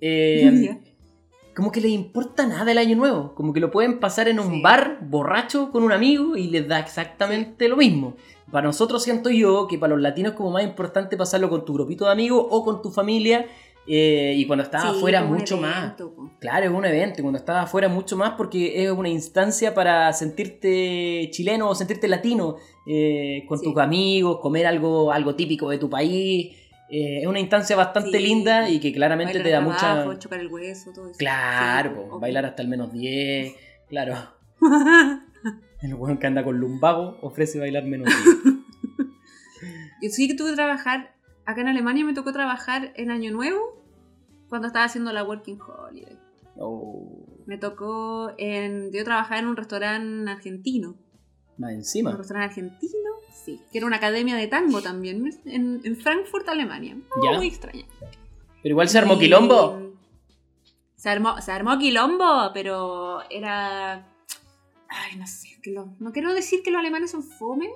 eh. (laughs) como que les importa nada el año nuevo. Como que lo pueden pasar en un Sí. bar borracho con un amigo y les da exactamente lo mismo. Para nosotros siento yo que para los latinos es como más importante pasarlo con tu grupito de amigos o con tu familia. eh, y cuando estás Sí, afuera mucho más. evento. Claro, es un evento. Cuando estás afuera mucho más porque es una instancia para sentirte chileno o sentirte latino eh, con Sí. tus amigos, comer algo, algo típico de tu país. Eh, es una instancia bastante Sí. linda y que claramente te da acá mucha... abajo, chocar el hueso, todo eso. Claro, Sí, po, bailar hasta el menos 10. Claro, (laughs) el weón que anda con lumbago ofrece bailar menos 10. (laughs) Yo sí que tuve que trabajar, acá en Alemania me tocó trabajar en Año Nuevo cuando estaba haciendo la Working Holiday. Oh, Me tocó en, yo trabajaba en un restaurante argentino. más Un encima. restaurante argentino, sí. Que era una academia de tango también, en, en Frankfurt, Alemania. Muy, Ya. muy extraña. Pero igual se armó Y- quilombo. Se armó, se armó quilombo, pero era... Ay, no sé. que lo- no quiero decir que los alemanes son fome,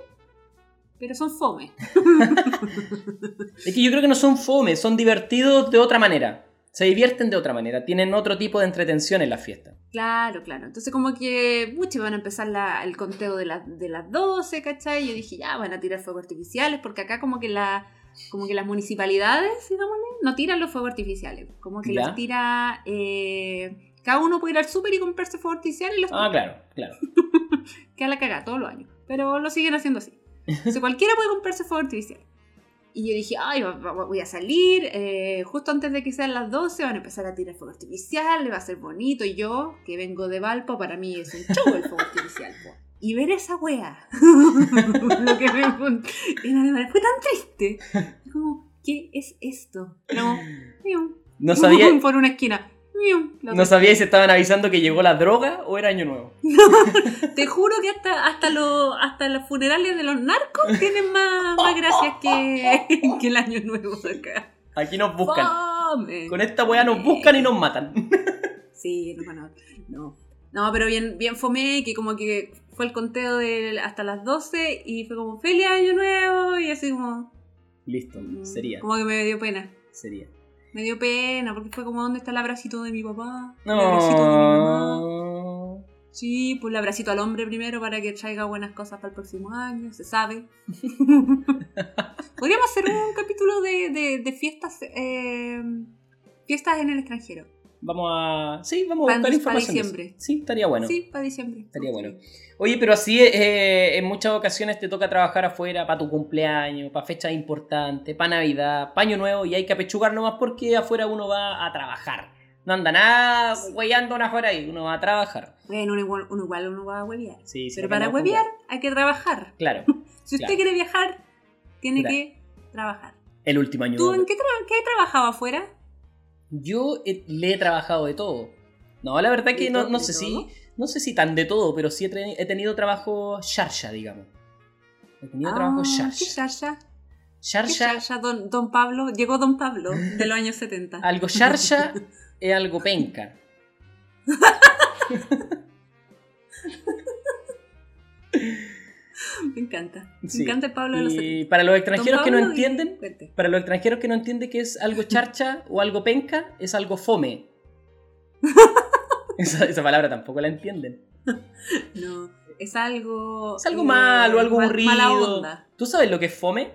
pero son fome. (laughs) Es que yo creo que no son fome, son divertidos de otra manera. Se divierten de otra manera, tienen otro tipo de entretención en la fiesta. Claro, claro. Entonces como que, mucho van a empezar la- el conteo de, la- de las 12, ¿cachai? Y yo dije, ya, van a tirar fuegos artificiales, porque acá como que la como que las municipalidades, digámosle, no tiran los fuegos artificiales. Como que Ya. los tira... eh, cada uno puede ir al súper y comprarse fuegos artificiales y los Ah, claro, claro. (laughs) queda la cagada todos los años. Pero lo siguen haciendo así. Entonces (laughs) cualquiera puede comprarse fuego artificial. Y yo dije, ay, voy a salir, eh, justo antes de que sean las 12 van a empezar a tirar fuego artificial, va a ser bonito. Y yo, que vengo de Valpo, para mí es un show el fuego artificial. po. Y ver esa wea, (laughs) lo que me fue, tan triste. Como, ¿qué es esto? No. No sabía, (laughs) por una esquina. No sabía si estaban avisando que llegó la droga o era año nuevo. (laughs) Te juro que hasta, hasta, los hasta los funerales de los narcos tienen más, más gracias que, (laughs) que el año nuevo acá. Aquí nos buscan. Fome. Con esta weá nos buscan y nos matan. (laughs) Sí, no, no, no. No, pero bien, bien fomé, que como que fue el conteo de hasta las 12 y fue como feliz año nuevo y así como... Listo, sería, Como que me dio pena. sería. Me dio pena porque fue como ¿dónde está el abracito de mi papá? El abracito de mi mamá. Sí, pues el abracito al hombre primero para que traiga buenas cosas para el próximo año, se sabe. (laughs) Podríamos hacer un capítulo de, de- de fiestas eh, fiestas en el extranjero. Vamos a. Sí, vamos a Para- buscar para información. eso. diciembre. Sí, estaría bueno. Sí, para diciembre. Estaría bueno. Oye, pero así eh, en muchas ocasiones te toca trabajar afuera para tu cumpleaños, para fechas importantes, para Navidad, para Año Nuevo y hay que apechugar nomás porque afuera uno va a trabajar. No anda nada huellando afuera ahí, uno va a trabajar. Bueno, uno igual, uno igual uno va a huevear. Sí, sí, Pero para huevear hay que trabajar. Claro, (laughs) Si usted Claro. quiere viajar, tiene Claro. que trabajar. el último año ¿Tú en qué, tra- qué has trabajado afuera? Yo le he trabajado de todo. No, la verdad que ¿De no, no sé si. No sé si tan de todo, pero sí he, tenido trabajo sharsha, digamos. He tenido Ah, trabajo ¿Qué sharsha. sharsha? ¿Qué Sharsha, sharsha, don, don Pablo? Llegó Don Pablo de los años 70. algo sharsha es algo penca. (laughs) (laughs) Me encanta. Me Sí. encanta Pablo de los 70. Y para los extranjeros que no y- entienden, para los extranjeros que no entienden que es algo (laughs) charcha o algo penca, es algo fome. (laughs) esa, esa palabra tampoco la entienden. No, es algo. Es algo eh, malo, algo aburrido. Mala onda. ¿Tú sabes lo que es fome?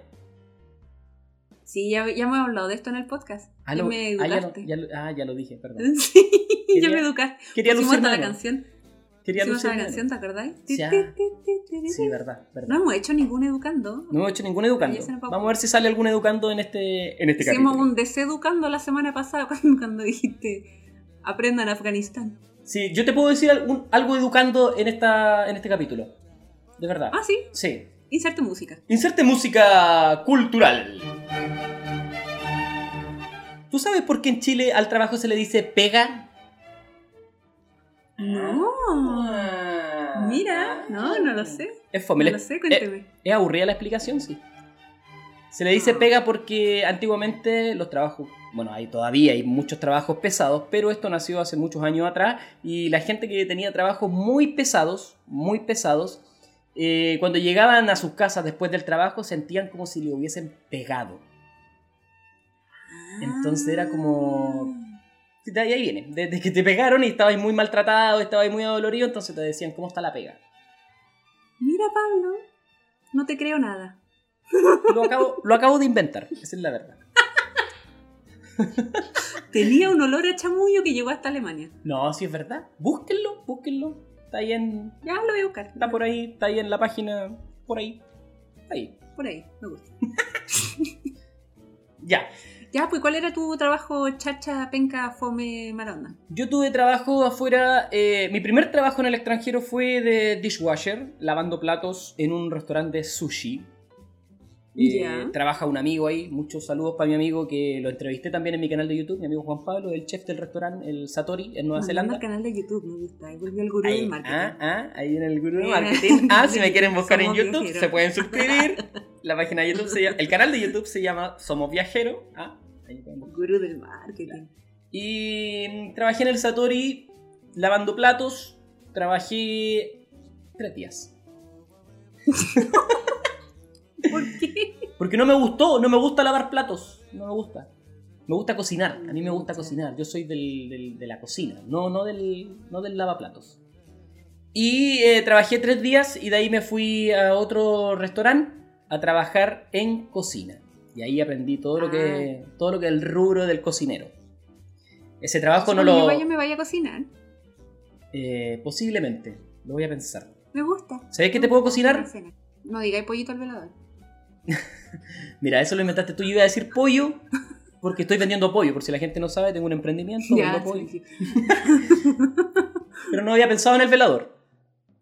Sí, ya, ya hemos hablado de esto en el podcast. Ah, Ya lo- me ah, ya, lo, educaste. ya lo- ah, ya lo dije, perdón. Sí, ya Quería- me educaste. Quería Pusimos lucir hasta la canción. Quería la algo. canción, ¿te acordáis? Ya. Sí, verdad, verdad. No hemos hecho ningún educando. No hemos hecho ningún educando. Vamos a ver si sale algún educando en este, en este Hicimos capítulo. un deseducando la semana pasada (laughs) cuando, cuando dijiste aprendan Afganistán. Sí, yo te puedo decir algún- algo educando en, esta, en este capítulo. De verdad. Ah, sí, Sí. inserte música. Inserte música cultural. ¿Tú sabes por qué en Chile al trabajo se le dice pega? No. Ah. Ah. Mira, no, no lo sé. Es fome. No lo sé, cuénteme. es aburrida la explicación, sí. Se le dice Ah. pega porque antiguamente los trabajos, bueno, hay todavía hay muchos trabajos pesados, pero esto nació hace muchos años atrás y la gente que tenía trabajos muy pesados, muy pesados, eh, cuando llegaban a sus casas después del trabajo sentían como si le hubiesen pegado. Entonces era como- De ahí viene, desde que te pegaron y estabas muy maltratado, estabas muy adolorido, entonces te decían, ¿cómo está la pega? Mira, Pablo, no te creo nada. Lo acabo, lo acabo de inventar, esa es la verdad. Tenía un olor a chamullo que llegó hasta Alemania. No, si es verdad. Búsquenlo, búsquenlo. Está ahí en. Ya lo voy a buscar. Está por ahí, está ahí en la página. Por ahí. Ahí. Por ahí, me gusta. (laughs) Ya. Ya, pues, ¿cuál era tu trabajo chacha, penca, fome, maronda? Yo tuve trabajo afuera. eh, mi primer trabajo en el extranjero fue de dishwasher, lavando platos en un restaurante de sushi. Eh. Trabaja un amigo ahí. Muchos saludos para mi amigo que lo entrevisté también en mi canal de YouTube. Mi amigo Juan Pablo, el chef del restaurante, el Satori, en Nueva Zelanda. al canal de YouTube, me gusta. Ahí volvió el gurú Ahí, del marketing. ah, ah, ahí en el gurú de Mira. marketing. Ah, si me quieren buscar en YouTube, se pueden suscribir. (laughs) La página de YouTube se llama, el canal de YouTube se llama Somos Viajeros. Ah. Gurú del marketing. Y trabajé en el Satori lavando platos. Trabajé tres días. (laughs) ¿Por qué? Porque no me gustó, no me gusta lavar platos. No me gusta. Me gusta cocinar. A mí me gusta cocinar. Yo soy del- del- de la cocina, no, no, del, no del lavaplatos. Y eh, trabajé tres días y de ahí me fui a otro restaurante a trabajar en cocina. Y ahí aprendí todo lo que todo lo que el rubro del cocinero. Ese trabajo no yo lo... vaya, me vaya a cocinar. eh, posiblemente, lo voy a pensar. Me gusta. ¿Sabes qué te puedo cocinar? No digáis pollito al velador. (laughs) Mira, eso lo inventaste tú. Yo iba a decir pollo porque estoy vendiendo pollo. Por si la gente no sabe, tengo un emprendimiento. Ya, pollo. sí, sí. (laughs) Pero no había pensado en el velador.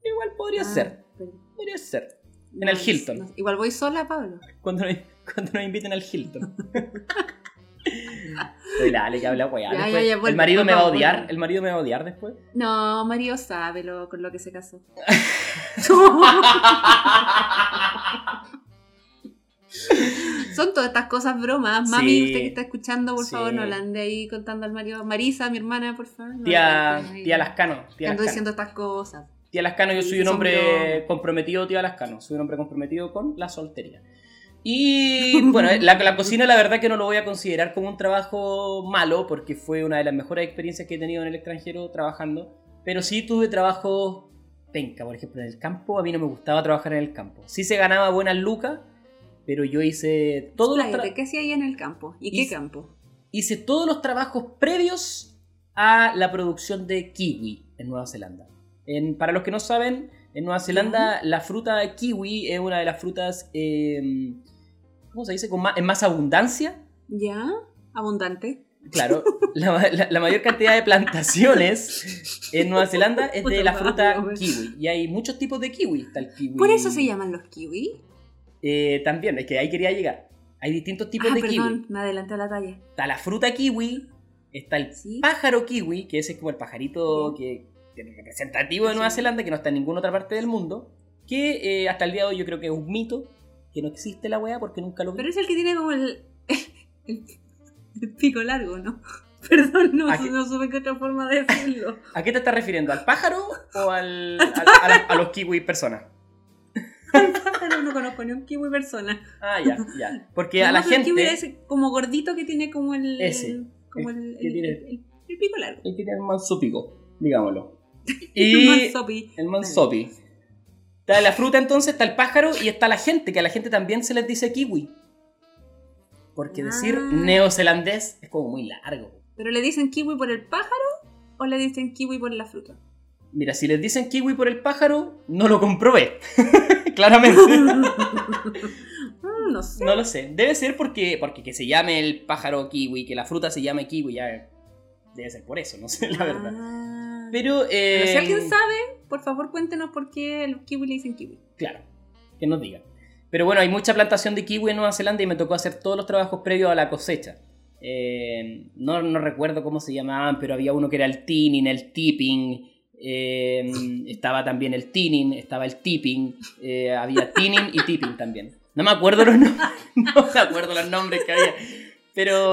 Igual podría Ah, ser. pero- Podría ser. En no, el Hilton. no, igual voy sola, Pablo. Cuando (laughs) cuando nos inviten al Hilton. (laughs) Oye, dale, que habla weá. Ya, ya, después. ya, el marido me va a odiar. El marido me va a odiar después. No, Mario sabe lo, con lo que se casó. (laughs) Son todas estas cosas bromas. Mami, Sí. usted que está escuchando, por Sí. favor, no le ande ahí contando al marido. Marisa, mi hermana, por favor. no Tía, tía Lascano. Tía Ando Lascano. diciendo estas cosas. Tía Lascano, yo soy un hombre comprometido, tía Lascano. Soy un hombre comprometido con la soltería. Y (laughs) bueno, la, la cocina la verdad que no lo voy a considerar como un trabajo malo porque fue una de las mejores experiencias que he tenido en el extranjero trabajando. Pero sí tuve trabajos penca, por ejemplo, en el campo. A mí no me gustaba trabajar en el campo. Sí se ganaba buenas lucas, pero yo hice todos los, tra- Expláyate, ¿Qué hacía ahí en el campo? ¿Y qué campo? hice todos los trabajos previos a la producción de kiwi en Nueva Zelanda. En- para los que no saben, en Nueva Zelanda la fruta kiwi es una de las frutas, eh, ¿cómo se dice? Con más, en más abundancia. ¿Ya? Abundante. Claro, la, la- la mayor cantidad de plantaciones (laughs) en Nueva Zelanda es de la fruta hombre. kiwi. Y hay muchos tipos de kiwi. Está el kiwi. ¿Por eso se llaman los kiwi? Eh, también, es que ahí quería llegar. Hay distintos tipos ah, de perdón, kiwi. me adelanté a la talla. Está la fruta kiwi, está el Sí. pájaro kiwi, que ese es como el pajarito que, que es representativo de Nueva Sí. Zelanda, que no está en ninguna otra parte del mundo, que eh, hasta el día de hoy yo creo que es un mito, que no existe la weá porque nunca lo vi. Pero es el que tiene como el, (laughs) el, el pico largo, ¿no? (laughs) Perdón, no, ¿A qué? no supe qué otra forma de decirlo. (laughs) ¿A qué te estás refiriendo? ¿Al pájaro o al, al- a, los kiwi personas? Pájaro no conozco ni un kiwi persona. Ah, ya, ya. Porque a No, la pero el kiwi gente... es como gordito que tiene como el... Ese, Como el el, el- tiene- el- el pico largo. El que tiene el mansopico, digámoslo. El Y mansopi. el mansopi. Está la fruta entonces, está el pájaro y está la gente, que a la gente también se les dice kiwi. Porque decir Ah. neozelandés es como muy largo. ¿Pero le dicen kiwi por el pájaro o le dicen kiwi por la fruta? Mira, si les dicen kiwi por el pájaro, no lo comprobé. (laughs) Claramente. Mm, (laughs) no sé. No lo sé. Debe ser porque, porque que se llame el pájaro kiwi, que la fruta se llame kiwi, ya debe ser por eso, no sé, la verdad. Ah. Pero, eh, Pero si alguien sabe, por favor cuéntenos por qué el kiwi le dicen kiwi. Claro, que nos diga. Pero bueno, hay mucha plantación de kiwi en Nueva Zelanda y me tocó hacer todos los trabajos previos a la cosecha. Eh, no, no recuerdo cómo se llamaban, pero había uno que era el tinning, el tipping, eh, estaba también el tinning, estaba el tipping, eh, había tinning y tipping también. No me acuerdo los nombres, (laughs) no me acuerdo los nombres que había, pero,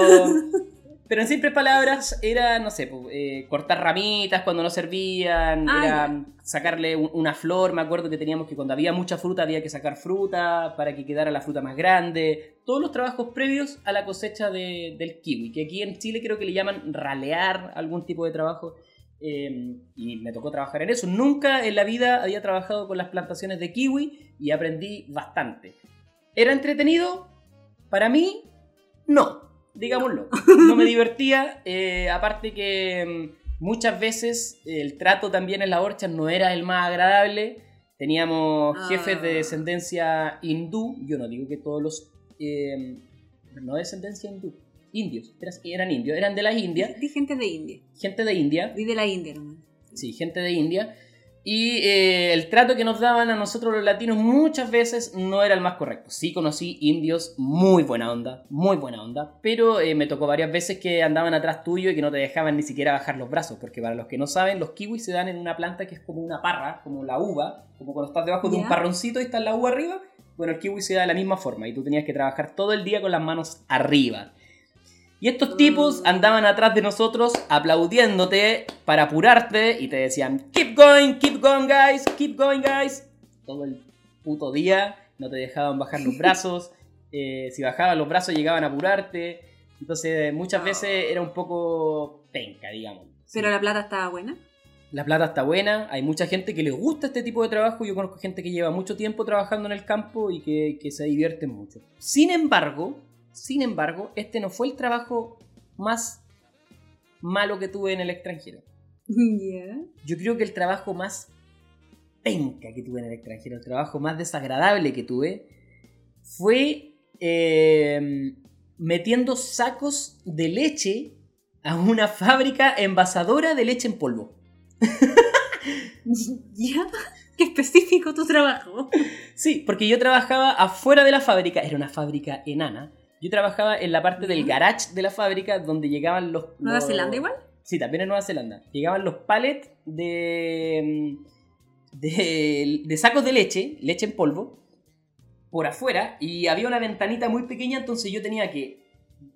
pero en simples palabras era, no sé, pu- eh, cortar ramitas cuando no servían, Ah, era sacarle un- una flor, me acuerdo que teníamos que cuando había mucha fruta había que sacar fruta para que quedara la fruta más grande, todos los trabajos previos a la cosecha de- del kiwi, que aquí en Chile creo que le llaman ralear algún tipo de trabajo. eh, y me tocó trabajar en eso. Nunca en la vida había trabajado con las plantaciones de kiwi y aprendí bastante. ¿Era entretenido? Para mí, no, digámoslo. (laughs) No me divertía, eh, aparte que mm, muchas veces el trato también en la orcha no era el más agradable. Teníamos Ah. jefes de descendencia hindú, yo no digo que todos los... eh, no de descendencia hindú, indios, eran- indios, eran de las Indias, Di gente de India. gente de India, Di de la India nomás. Sí, gente de India. Y eh, el trato que nos daban a nosotros los latinos muchas veces no era el más correcto. Sí conocí indios muy buena onda, muy buena onda, pero eh, me tocó varias veces que andaban atrás tuyo y que no te dejaban ni siquiera bajar los brazos, porque para los que no saben, los kiwis se dan en una planta que es como una parra, como la uva, como cuando estás debajo de un parroncito y está la uva arriba. Bueno, el kiwi se da de la misma forma y tú tenías que trabajar todo el día con las manos arriba. Y estos tipos andaban atrás de nosotros aplaudiéndote para apurarte y te decían, keep going, keep going guys, keep going guys. Todo el puto día, no te dejaban bajar los brazos. (laughs) eh, si bajaban los brazos llegaban a apurarte. Entonces muchas veces era un poco penca, digamos. Pero la plata estaba buena. La plata está buena, hay mucha gente que le gusta este tipo de trabajo, yo conozco gente que lleva mucho tiempo trabajando en el campo y que, que se divierte mucho. Sin embargo, sin embargo, este no fue el trabajo más malo que tuve en el extranjero. Ya. Yo creo que el trabajo más penca que tuve en el extranjero, el trabajo más desagradable que tuve, fue eh, metiendo sacos de leche a una fábrica envasadora de leche en polvo. (laughs) ¿Ya? Qué específico tu trabajo. Sí, porque yo trabajaba afuera de la fábrica, era una fábrica enana. Yo trabajaba en la parte del garage de la fábrica donde llegaban los... ¿Nueva los- Zelanda igual? Sí, también en Nueva Zelanda. Llegaban los pallets de, de, de sacos de leche, leche en polvo, por afuera, y había una ventanita muy pequeña, entonces yo tenía que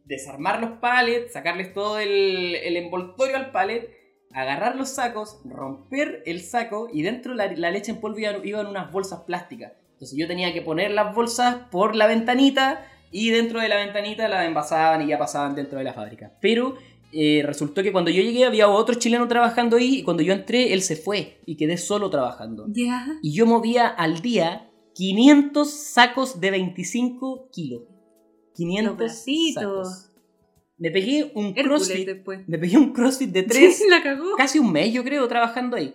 desarmar los pallets, sacarles todo el, el envoltorio al pallet, agarrar los sacos, romper el saco, y dentro la, la leche en polvo iba- iban unas bolsas plásticas. Entonces yo tenía que poner las bolsas por la ventanita, y dentro de la ventanita las envasaban y ya pasaban dentro de la fábrica. Pero eh, resultó que cuando yo llegué había otro chileno trabajando ahí y cuando yo entré él se fue y quedé solo trabajando. Ya. Y yo movía al día 500 sacos de 25 kilos. 500 Los bracitos. sacos. Me pegué un Hércules crossfit. después. Me pegué un crossfit de (laughs) 3, la cagó. casi un mes yo creo trabajando ahí.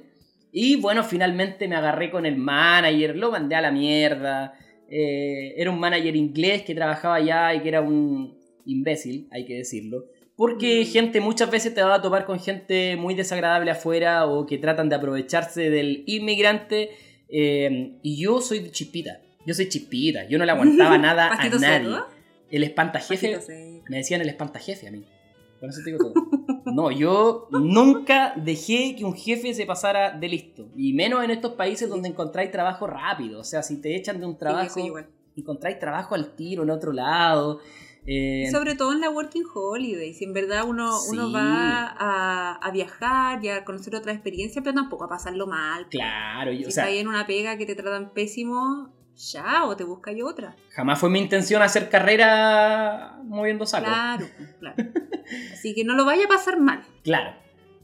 Y bueno, finalmente me agarré con el manager, lo mandé a la mierda. Eh, era un manager inglés que trabajaba allá y que era un imbécil, hay que decirlo. Porque Mm. gente muchas veces te va a topar con gente muy desagradable afuera o que tratan de aprovecharse del inmigrante. eh, y yo soy chispita. Yo soy chispita. Yo no le aguantaba (laughs) nada a nadie. seco. El espantajefe. Me decían el espantajefe a mí. Con eso te digo todo. (laughs) No, yo nunca dejé que un jefe se pasara de listo. Y menos en estos países donde encontráis trabajo rápido. O sea, si te echan de un trabajo, encontráis trabajo al tiro en otro lado. Eh, Sobre todo en la Working Holiday, si en verdad uno, uno va a, a viajar y a conocer otra experiencia, pero tampoco a pasarlo mal. claro, yo- Si o sea, estás ahí en una pega que te tratan pésimo, ya, o te buscas otra. jamás fue mi intención hacer carrera moviendo sacos. Claro, claro. Así que no lo vaya a pasar mal. Claro.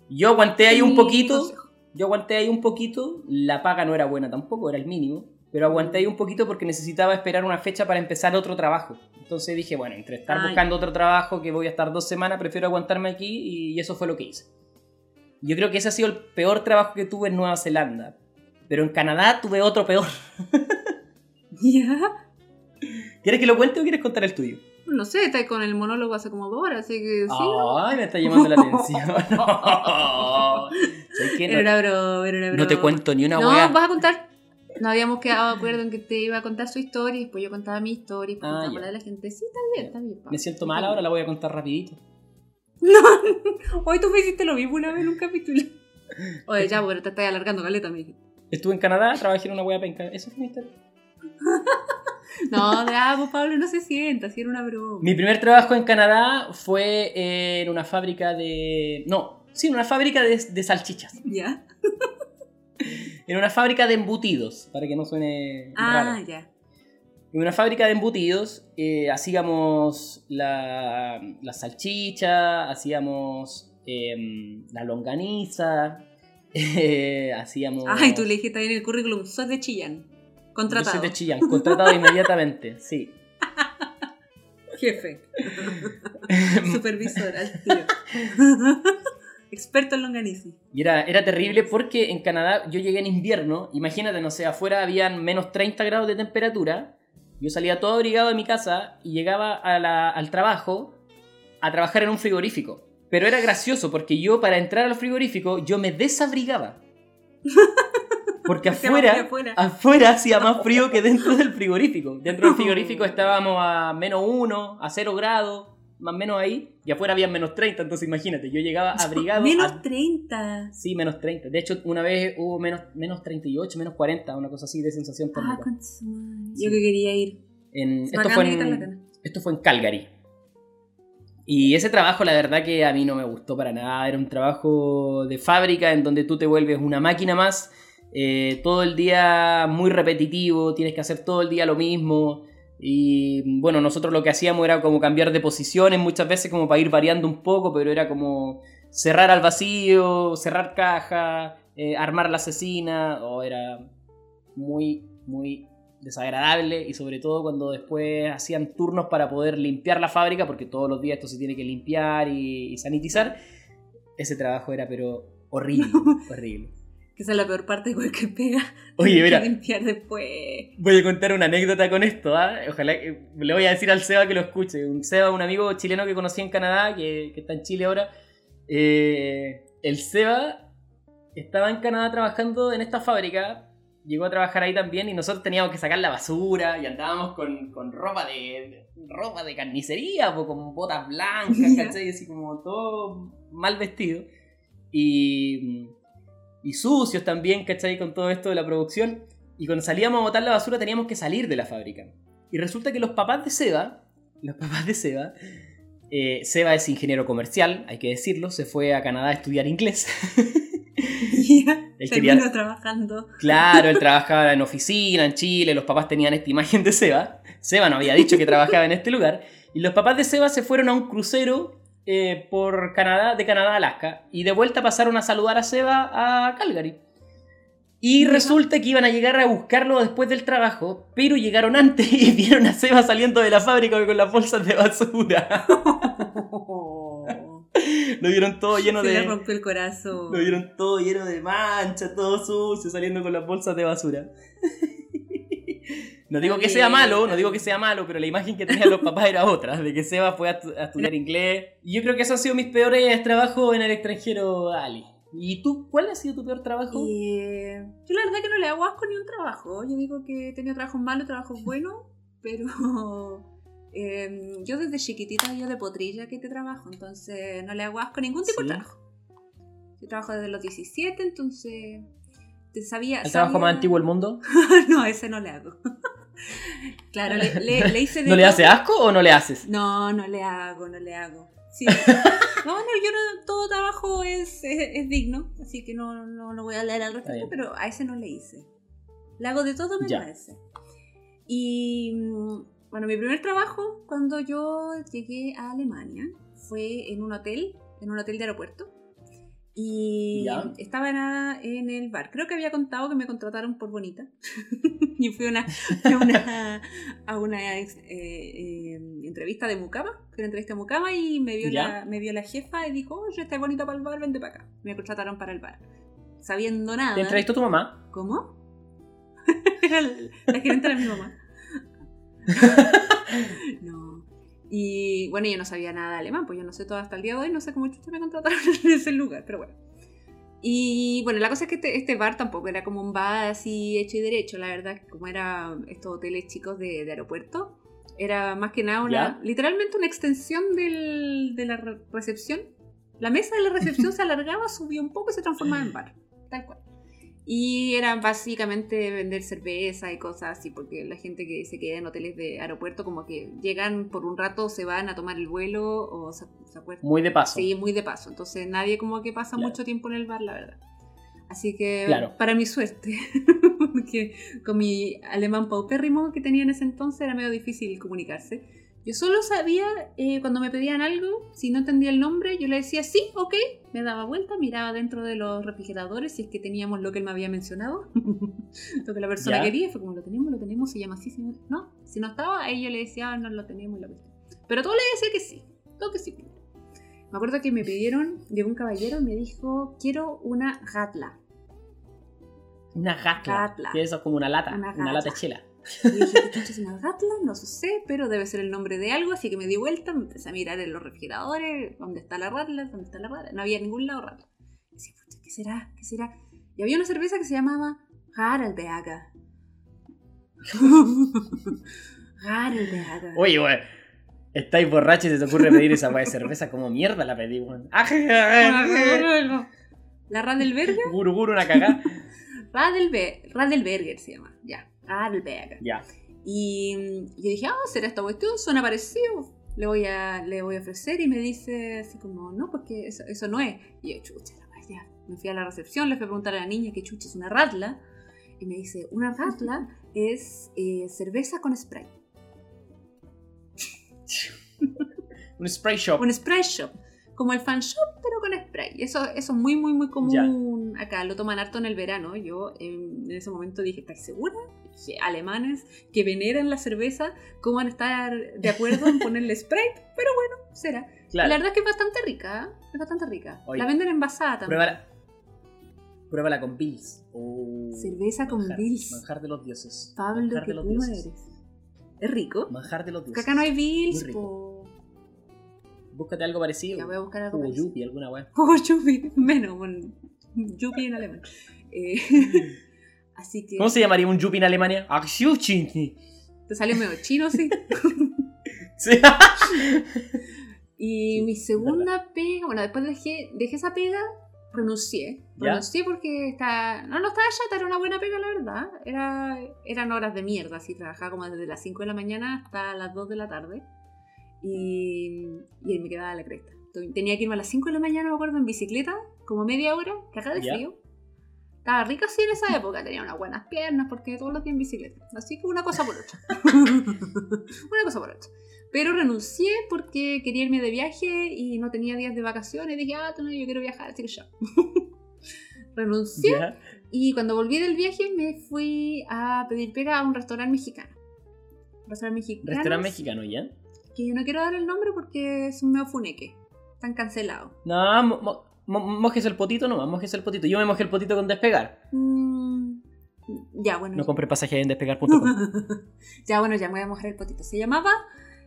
Yo aguanté ahí un poquito. consejo. Yo aguanté ahí un poquito, la paga no era buena tampoco, era el mínimo, pero aguanté ahí un poquito porque necesitaba esperar una fecha para empezar otro trabajo. Entonces dije, bueno, entre estar Ay. buscando otro trabajo que voy a estar dos semanas, prefiero aguantarme aquí y eso fue lo que hice. Yo creo que ese ha sido el peor trabajo que tuve en Nueva Zelanda, pero en Canadá tuve otro peor. (laughs) Ya. ¿Quieres que lo cuente o quieres contar el tuyo? No sé, está con el monólogo hace como dos horas, así que sí. Ay, me está llamando la atención. (laughs) (laughs) No. No, era no te cuento ni una No, wea. vas a contar. No habíamos quedado de acuerdo en que te iba a contar su historia y después yo contaba mi historia y después Ah, la de la gente. Sí, está bien, está bien. pa. Me siento mal ahora, la voy a contar rapidito. (laughs) Hoy tú me hiciste lo mismo una vez en un capítulo. Oye, ya, porque te estás alargando caleta, me dijiste. Estuve en Canadá, trabajé en una wea penca. Eso fue mi historia. (laughs) No, ya, pues Pablo, no se sienta, si era una broma. Mi primer trabajo en Canadá fue en una fábrica de. No, sí, en una fábrica de, de salchichas. ¿Ya? (laughs) En una fábrica de embutidos, para que no suene Ah, raro. ya. En una fábrica de embutidos eh, hacíamos la, la salchicha, hacíamos em, la longaniza, (laughs) eh, hacíamos... Ay, tú le dijiste ahí en el currículum, sos de Chillán. Yo Contratado. soy de Chillán, contratado inmediatamente, sí. (laughs) Jefe. (laughs) Supervisor, al tiro. (laughs) Experto en longaniza. Y era, era terrible porque en Canadá yo llegué en invierno, imagínate, no sé, afuera habían menos 30 grados de temperatura, yo salía todo abrigado de mi casa y llegaba a la- al trabajo a trabajar en un frigorífico. Pero era gracioso porque yo para entrar al frigorífico yo me desabrigaba. Porque (laughs) afuera, afuera. afuera hacía más (laughs) frío que dentro del frigorífico. Dentro del frigorífico (laughs) estábamos a menos 1, a 0 grados, más o menos ahí, y afuera había menos 30, entonces imagínate, yo llegaba abrigado Menos a 30. Sí, menos 30. De hecho, una vez hubo menos, menos 38, menos 40, una cosa así de sensación Ah, térmica. madre. Sí. Yo que quería ir. En- esto, fue en, esto fue en Calgary. Y ese trabajo, la verdad que a mí no me gustó para nada. Era un trabajo de fábrica en donde tú te vuelves una máquina más. Eh, todo el día muy repetitivo, tienes que hacer todo el día lo mismo. Y bueno, nosotros lo que hacíamos era como cambiar de posiciones muchas veces como para ir variando un poco, pero era como cerrar al vacío, cerrar caja, eh, armar la asesina, o era muy, muy desagradable y sobre todo cuando después hacían turnos para poder limpiar la fábrica, porque todos los días esto se tiene que limpiar y, y sanitizar, ese trabajo era pero horrible, (laughs) horrible. Que esa es la peor parte (laughs) de cualquier pega. Oye, mira, limpiar después. voy a contar una anécdota con esto, ¿ah? ojalá que le voy a decir al Seba que lo escuche. Un Seba, un amigo chileno que conocí en Canadá, que, que está en Chile ahora. Eh, el Seba estaba en Canadá trabajando en esta fábrica, llegó a trabajar ahí también y nosotros teníamos que sacar la basura y andábamos con, con ropa de ropa de carnicería, po, con botas blancas. (laughs) ¿cachai? Así como todo mal vestido. Y, y sucios también, ¿cachai? Con todo esto de la producción. Y cuando salíamos a botar la basura teníamos que salir de la fábrica. Y resulta que los papás de Seba, los papás de Seba, eh, Seba es ingeniero comercial, hay que decirlo, se fue a Canadá a estudiar inglés. (laughs) Ya, Él quería- trabajando. Claro, él (laughs) trabajaba en oficina en Chile, los papás tenían esta imagen de Seba. Seba no había dicho que trabajaba en este lugar. Y los papás de Seba se fueron a un crucero eh, por Canadá, de Canadá a Alaska. Y de vuelta pasaron a saludar a Seba a Calgary. Y resulta que iban a llegar a buscarlo después del trabajo, pero llegaron antes y (laughs) vieron a Seba saliendo de la fábrica con las bolsas de basura. (laughs) Lo vieron todo lleno Se de... le rompió el corazón. Lo vieron todo lleno de mancha, todo sucio, saliendo con las bolsas de basura. No digo que sea malo, no digo que sea malo, pero la imagen que tenían los papás era otra, de que Seba fue a, a estudiar inglés. Y yo creo que esos han sido mis peores trabajos en el extranjero, Ali. ¿Y tú, cuál ha sido tu peor trabajo? Eh, yo la verdad que no le hago asco ni un trabajo. Yo digo que he tenido trabajos malos, trabajos (laughs) buenos, pero eh, yo desde chiquitita yo de potrilla que te trabajo, entonces no le hago asco a ningún tipo Sí. de trabajo. Yo trabajo desde los 17, entonces te sabía... ¿El trabajo sabía- más antiguo del mundo? (laughs) no, ese no le hago. Claro, le, le- le hice (laughs) de ¿No le todo. hace asco o no le haces? No, no le hago, no le hago. Sí. (laughs) No, no, yo no, todo trabajo es, es, es digno, así que no, no, no voy a leer al respecto, pero a ese no le hice. Le hago de todo menos Ya. a ese. Y mm, bueno, mi primer trabajo cuando yo llegué a Alemania fue en un hotel, en un hotel de aeropuerto. Y Ya. estaba en, el bar. Creo que había contado que me contrataron por bonita. (laughs) y fui a una, a una, a una ex- eh, eh, entrevista de Mucama. Fui a una entrevista de Mucama y me vio, Ya. la, me vio la jefa y dijo, oye, estás bonita para el bar, vente para acá. Me contrataron para el bar. Sabiendo nada. ¿Te entrevistó tu mamá? ¿Cómo? (laughs) Era el- la gerente era mi mamá. (laughs) no. Y bueno, yo no sabía nada de alemán, pues yo no sé todo hasta el día de hoy, no sé cómo chucha me contrataron (laughs) en ese lugar, pero bueno. Y bueno, la cosa es que este, este bar tampoco era como un bar así hecho y derecho, la verdad, como era estos hoteles chicos de, de aeropuerto, era más que nada una, ¿Ya? literalmente una extensión del- de la re- recepción La mesa de la recepción se (laughs) alargaba, subía un poco y se transformaba en bar. Tal cual. Y era básicamente vender cerveza y cosas así, porque la gente que se queda en hoteles de aeropuerto, como que llegan por un rato, se van a tomar el vuelo o se, se acuestan. Muy de paso. Sí, muy de paso. Entonces nadie como que pasa Claro. mucho tiempo en el bar, la verdad. Así que, Claro. para mi suerte, (laughs) porque con mi alemán paupérrimo que tenía en ese entonces era medio difícil comunicarse. Yo solo sabía eh, cuando me pedían algo, si no entendía el nombre, yo le decía sí, ok, me daba vuelta, miraba dentro de los refrigeradores si es que teníamos lo que él me había mencionado, (laughs) lo que la persona Ya. quería, fue como lo tenemos, lo tenemos, se llama así, llama- no, si no estaba, ahí yo le decía, "Ah, no lo tenemos y lo cuestión. Pero todo le decía que sí, todo que sí. Me acuerdo que me pidieron, llegó un caballero y me dijo, quiero una ratla. Una gatla. Gatla. Que eso es como una lata. Una Una, lata gatla. chela. Y dije, ¿qué es una ratla? No sé, pero debe ser el nombre de algo, así que me di vuelta, me empecé a mirar en los refrigeradores, ¿dónde está la ratla? ¿Dónde está la ratla? No había en ningún lado ratla. Y decía, ¿qué será? ¿Qué será? Y había una cerveza que se llamaba Haraldbeaga. (laughs) Haraldbeaga. Oye, weón. Estáis borrachos y se te ocurre pedir esa weá de cerveza como mierda la pedí, weón. (laughs) La Radelberger, Guru, guru, una cagada. (laughs) Radelbe Radelberger se llama, ya, Radelberger. Ya. Y mm, yo dije, ah, será esta cuestión, suena parecido. Le voy a, le voy a ofrecer y me dice así como, no, porque eso, eso no es. Y yo, chucha, la madre, ya. Me fui a la recepción, le fui a preguntar a la niña qué chucha es una ratla. Y me dice, una ratla es eh, cerveza con spray. (laughs) Un spray shop. Un spray shop. Como el fan shop, pero con spray. Eso, eso es muy, muy, muy común acá. Lo toman harto en el verano. Yo en, ese momento dije, ¿estás segura? Alemanes que veneran la cerveza, ¿cómo van a estar de acuerdo en ponerle spray? (laughs) Pero bueno, será. Claro. La verdad es que es bastante rica. ¿eh? Es bastante rica. Oye, la venden envasada también. Pruébala. Pruébala con Bills. Oh, Cerveza con manjar, Bills. Manjar de los dioses. Pablo, manjar que de los dioses. eres. Es rico. Manjar de los dioses. acá no hay Bills. Búscate algo parecido. Ya voy a buscar algo Como. Yuppie, alguna weá. (laughs) Como Yuppie, menos, con Yuppie en alemán. Eh, (laughs) así que. ¿Cómo se llamaría un Yuppie en Alemania? Axuchin. Te salió medio chino, sí. (laughs) Sí. Y mi segunda pega, bueno, después dejé, dejé esa pega, renuncié. ¿Ya? Renuncié porque está, no, no estaba chata, era una buena pega, la verdad. Era, eran horas de mierda, así, trabajaba como desde las 5 de la mañana hasta las 2 de la tarde. Y, y me quedaba la cresta. Tenía que irme a las 5 de la mañana, me acuerdo, en bicicleta, como media hora, cagada de frío. Estaba rica así en esa (laughs) época, tenía unas buenas piernas porque todos los días en bicicleta. Así que una cosa por otra. (laughs) una cosa por otra. Pero renuncié porque quería irme de viaje y no tenía días de vacaciones. Dije, ah, tú no, yo quiero viajar, así que ya. (laughs) renuncié Ya. y cuando volví del viaje me fui a pedir pega a un restaurante mexicano. Restaurante mexicano. Restaurante mexicano, ¿ya? Que yo no quiero dar el nombre porque es un medio funeque. Están cancelados. No, mo- mo- mo- mojes el potito nomás, mojes el potito. Yo me mojé el potito con despegar. Mm, ya, bueno. No compré pasaje en despegar.com. (laughs) ya, bueno, ya me voy a mojar el potito. Se llamaba.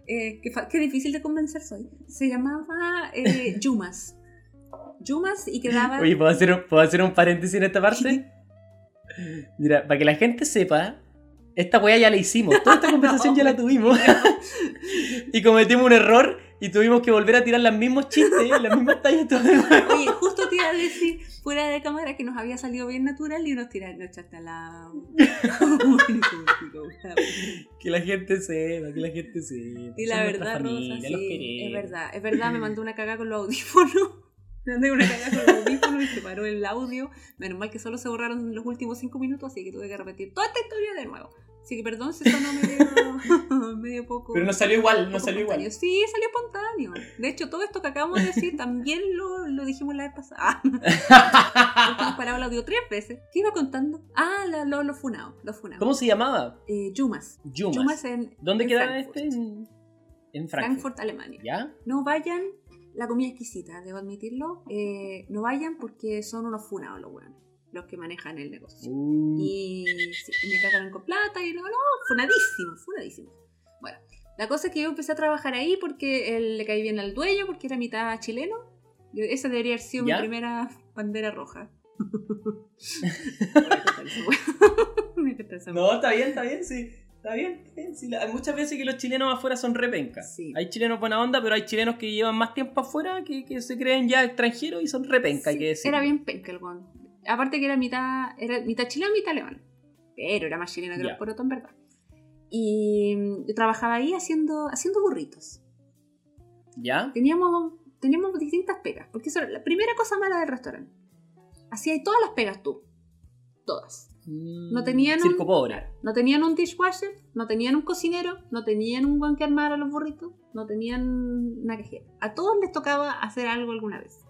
eh, qué difícil de convencer soy. Se llamaba eh, (laughs) Yumas. Yumas y quedaba. Oye, ¿puedo hacer, un, ¿puedo hacer un paréntesis en esta parte? (laughs) Mira, para que la gente sepa, esta weá ya la hicimos. Toda esta (laughs) conversación ya la tuvimos. (laughs) y cometimos un error y tuvimos que volver a tirar los mismos chistes, las mismas tallas todo de nuevo. Oye, justo te iba a decir fuera de cámara que nos había salido bien natural y nos tiraron nos echaste la. (laughs) Que la gente sepa, que la gente sepa. Y la verdad, familia, Rosa, sí, es verdad, es verdad, me mandó una cagada con los audífonos. (laughs) Me mandé una cagada con los audífonos y se paró el audio. Menos mal que solo se borraron los últimos cinco minutos, así que tuve que repetir toda esta historia de nuevo. Así que perdón si sonó medio, (laughs) medio poco. Pero no salió igual, no salió igual. espontáneo. Sí, salió espontáneo. De hecho, todo esto que acabamos de decir (laughs) también lo, lo dijimos la vez pasada. Ah, hemos parado el audio tres veces. ¿Qué iba contando? Ah, la- lo, los funados. Los funados. ¿Cómo se llamaba? Eh, Yumas. Yumas. Yumas en, ¿Dónde en quedaba Frankfurt. este? En, en Frankfurt. Frankfurt, Alemania. ¿Ya? No vayan, la comida exquisita, debo admitirlo. Eh, no vayan porque son unos funados los weones, los que manejan el negocio. Uh, Y sí, me cagaron con plata y no, no, funadísimo, funadísimo. Bueno, la cosa es que yo empecé a trabajar ahí porque él le caí bien al dueño, porque era mitad chileno. Yo- esa debería haber sido ¿Ya? mi primera bandera roja. (laughs) (laughs) (laughs) No, está bien, está bien, sí. Está bien, está bien. Sí, la- hay muchas veces que los chilenos afuera son repencas. Sí. Hay chilenos buena onda, pero hay chilenos que llevan más tiempo afuera que, que se creen ya extranjeros y son repencas, hay Sí, que decir. Era bien penca el weón. Aparte que era mitad, era mitad chileno, mitad alemán. Pero era más chileno que los porotos, en verdad. Y mm, yo trabajaba ahí haciendo, haciendo burritos. ¿Ya? Teníamos, teníamos distintas pegas. Porque eso era la primera cosa mala del restaurante. Hacía todas las pegas tú. Todas. No tenían un- pobre. No tenían un dishwasher, no tenían un cocinero, no tenían un guan que armara los burritos, no tenían una cajera. A todos les tocaba hacer algo alguna vez.